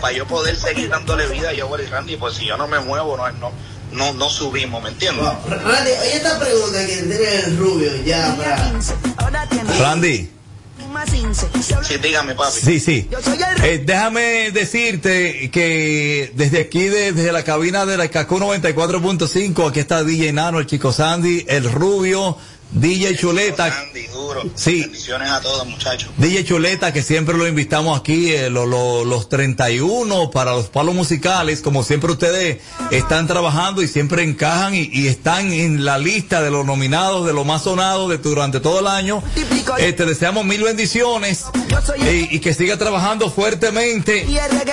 para yo poder seguir dándole vida a Joel y Randy, pues si yo no me muevo, no, no, no, no subimos, ¿me entiendes? Randy, oye esta pregunta que tiene el rubio ya para. Randy. Sí, dígame, papi. Sí, sí. Eh, déjame decirte que desde aquí, desde la cabina de la KQ 94.5, aquí está DJ Nano, el chico Sandy, el rubio, DJ Chuleta. Andy, duro. Sí. Bendiciones a todos, muchachos. DJ Chuleta, que siempre lo invitamos aquí, eh, lo- lo- los 31 para los palos musicales, como siempre ustedes están trabajando y siempre encajan y, y están en la lista de los nominados, de lo más sonado de, durante todo el año. Eh, te deseamos mil bendiciones eh, y que siga trabajando fuertemente,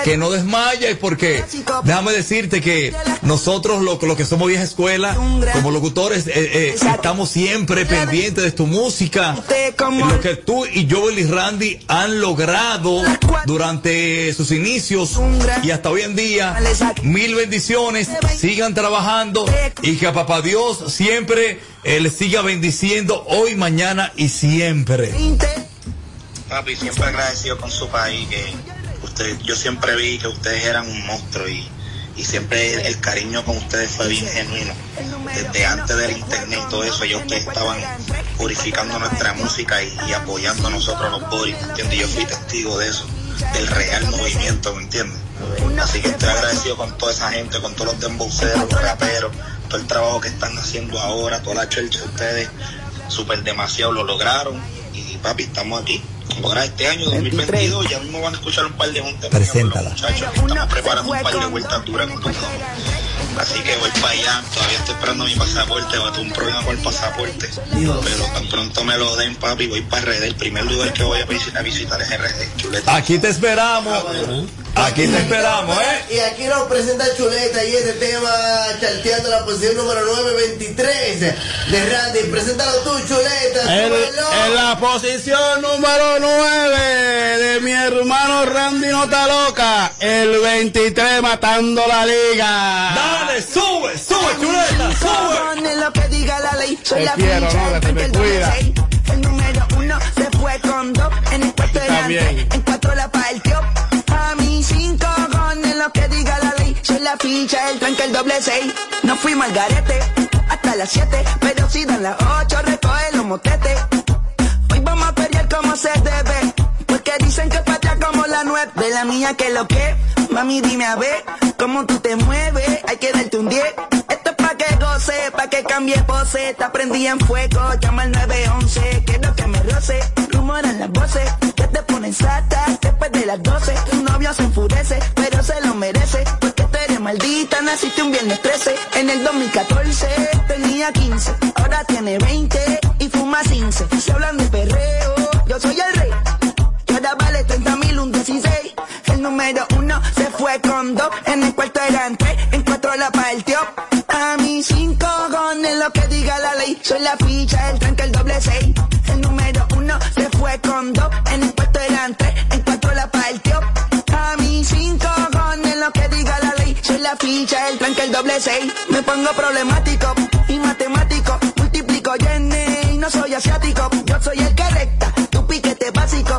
que no desmayes, porque déjame decirte que nosotros, lo, lo que somos vieja escuela, como locutores, eh, eh, estamos siempre pendientes de tu música, lo que tú y Joel y Randy han logrado durante sus inicios y hasta hoy en día. Mil bendiciones, sigan trabajando y que a papá Dios siempre eh, les siga bendiciendo hoy, mañana y siempre. Papi, siempre agradecido con su país, que usted, yo siempre vi que ustedes eran un monstruo y, y siempre el, cariño con ustedes fue bien genuino. Desde antes del internet y todo eso, ya ustedes estaban purificando nuestra música y, apoyando a nosotros los boris, ¿me entiendes? Yo fui testigo de eso, del real movimiento, ¿me entiendes? Así que estoy agradecido con toda esa gente, con todos los demboceros, los raperos, todo el trabajo que están haciendo ahora, toda la church de ustedes, súper demasiado lo lograron papi, estamos aquí. Ahora este año 2022 ya mismo van a escuchar un par de juntas. Preséntala. Muchachos, estamos preparando un par de vueltas duras con todo. Así que voy para allá, todavía estoy esperando mi pasaporte, va a tener un problema con el pasaporte. Pero tan pronto me lo den, papi, voy para RD. El primer lugar que voy a visi- a visitar es RD, chuleta. Aquí te esperamos. Aquí te esperamos, ¿eh? Y aquí nos presenta Chuleta y este tema charteando la posición número 923 de Randy. Preséntalo tú, Chuleta. En, la posición número 9 de mi hermano Randy Nota Loca, el 23 matando la liga. Dale, sube, sube, chuleta, sube. Con lo que diga la ley, soy la quiero, ficha, no, que me doble cuida. seis. El número uno se fue con dos, en el cuarto delante, en cuatro la partió. A mí cinco con lo que diga la ley, soy la ficha, el tranque, el doble seis. No fuimos al garete, hasta las siete, pero si dan las ocho, recoge los motetes. Hoy vamos a pelear como se debe. Porque dicen que patria como la nueve. De la mía que lo que. Mami, dime a ver cómo tú te mueves. Hay que darte un 10. Esto es pa' que goce, pa' que cambie pose. Te prendí en fuego, llama al 911. Quiero que me roce. Rumoran las voces que te ponen sata después de las 12. Tu novio se enfurece, pero se lo merece. Porque tú eres maldita, naciste un viernes 13. En el 2014 tenía 15, ahora tiene 20 y fuma 15. Se hablan de perreo, yo soy el rey. Ahora vale 30 mil, 16. El número uno se fue con dos. En el cuarto eran tres, en cuatro la partió. A mí cinco con lo que diga la ley. Soy la ficha, el tranque, el doble seis. El número uno se fue con dos. En el cuarto eran en cuatro la partió. A mí cinco con lo que diga la ley. Soy la ficha, el tranque, el doble seis. Me pongo problemático y matemático. Multiplico y no soy asiático. Yo soy el que recta, tu piquete básico.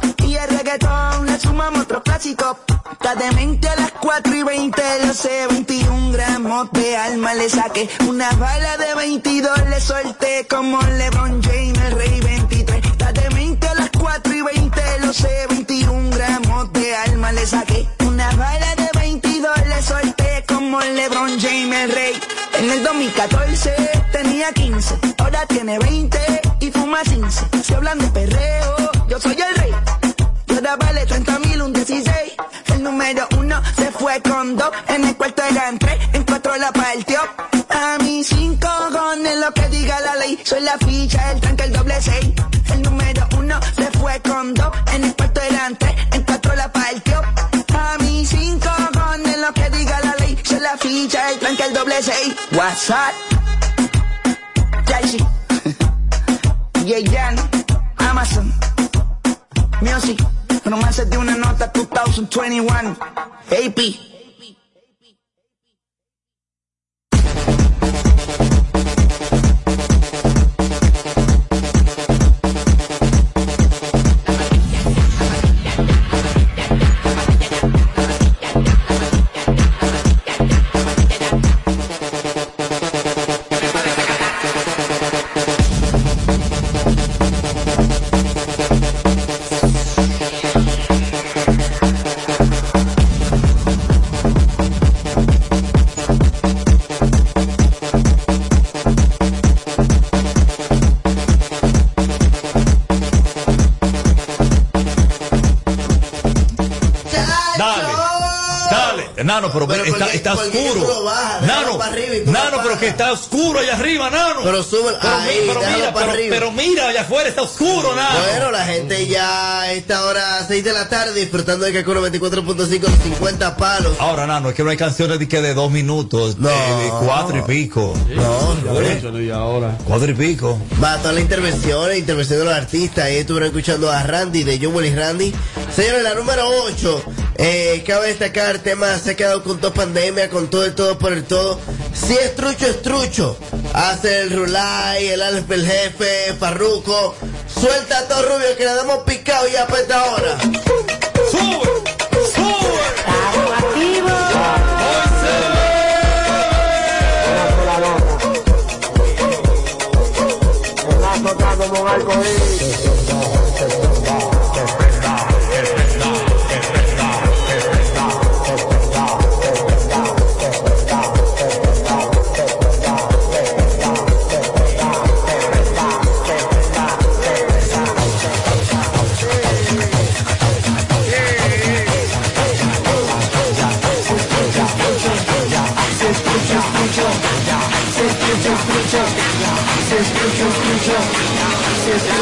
Reggaetón le sumamos otro clásico. Está demente a las 4 y 20, lo sé, 21 gramos de alma le saqué. Una bala de 22 le solté como LeBron James, el rey 23. Está demente a las 4 y 20, lo sé, 21 gramos de alma le saqué. Una bala de 22 le solté como LeBron James, el rey. En el 2014 tenía 15, ahora tiene 20 y fuma 15. Si hablan de perreo, yo soy el rey. Ahora vale 30 mil, un 16. El número uno se fue con dos. En el cuarto eran tres, en cuatro la partió. A mí cinco con lo que diga la ley. Soy la ficha, el tranque, el doble seis. El número uno se fue con dos. En el cuarto eran tres, en cuatro la partió. A mí cinco con lo que diga la ley. Soy la ficha, el tranque, el doble seis. WhatsApp. Yashi. <laughs> Yeyan. Amazon. Music, romance de una nota 2021. AP. Nano, pero, Pero está, porque- está porque oscuro. déjalo Nano, pero que está oscuro allá arriba, Nano. Pero sube- pero, ahí, mira, para pero, mira, allá afuera está oscuro, Nano. Bueno, la gente ya a esta hora 6 de la tarde disfrutando de Kakuno 24.5 los 50 palos. Ahora, Nano, es que no hay canciones de que de dos minutos, de, de cuatro y pico. No, no. Y ahora. Cuatro y pico. Va, todas las intervenciones, intervención de los artistas. Ahí estuvieron escuchando a Randy de John y Randy. Señores, la número 8. Eh, cabe destacar, el tema se ha quedado con toda pandemia, con todo el todo por el todo. Si es trucho, es trucho. Hace el Rulay, el Alex el jefe, Farruco. Suelta a todo rubio que le damos picado ya para esta hora.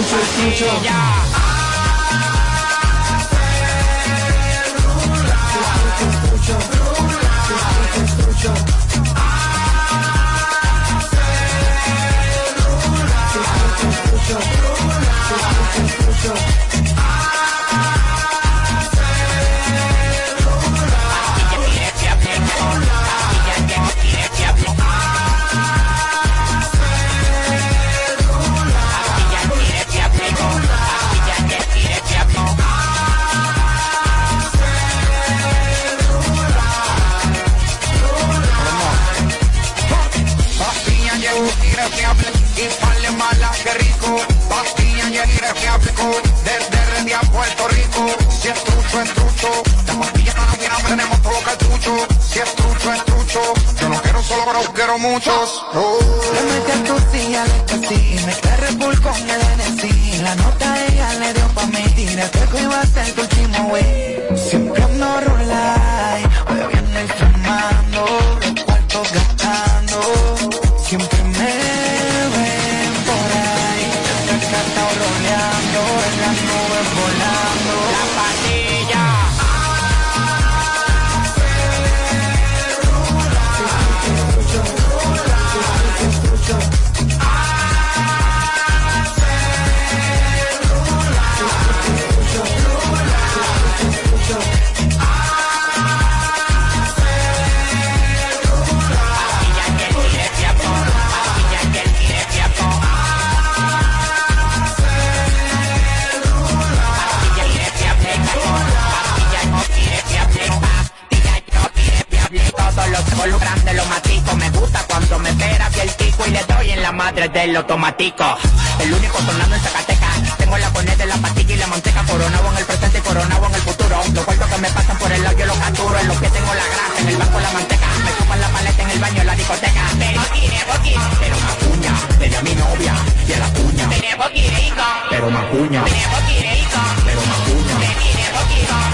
Pastilla desde Redia a Puerto Rico. Si es trucho, es trucho. La pastilla no la tiramos, tenemos todo cartucho. Si es trucho, es trucho. Yo no quiero solo, pero quiero muchos. Oh. Le metí a tu silla, le cosí, mezclé Red Bull con el NC. La nota ella le dio pa' mí, tiré que iba a ser tu último wey. Siempre ando rulay, madre del automático. El único sonando en Zacatecas. Tengo la coneta de la pastilla y la manteca Coronado en el presente y coronado en el futuro. Los cuartos que me pasan por el lado yo los capturo. En los que tengo la grasa, en el banco la manteca. Me chupan la paleta en el baño, en la discoteca. Pero una cuña, tenía a mi novia Y a la cuña. Pero una cuña Pero una cuña.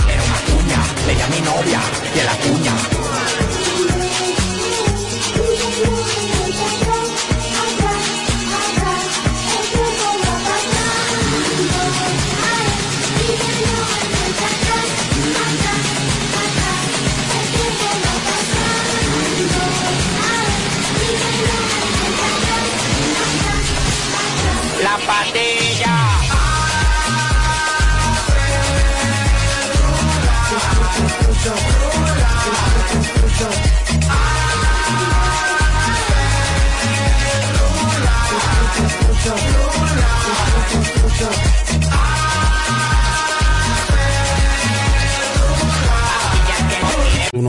Pero una cuña Tenía a mi novia Y a la cuña La patilla.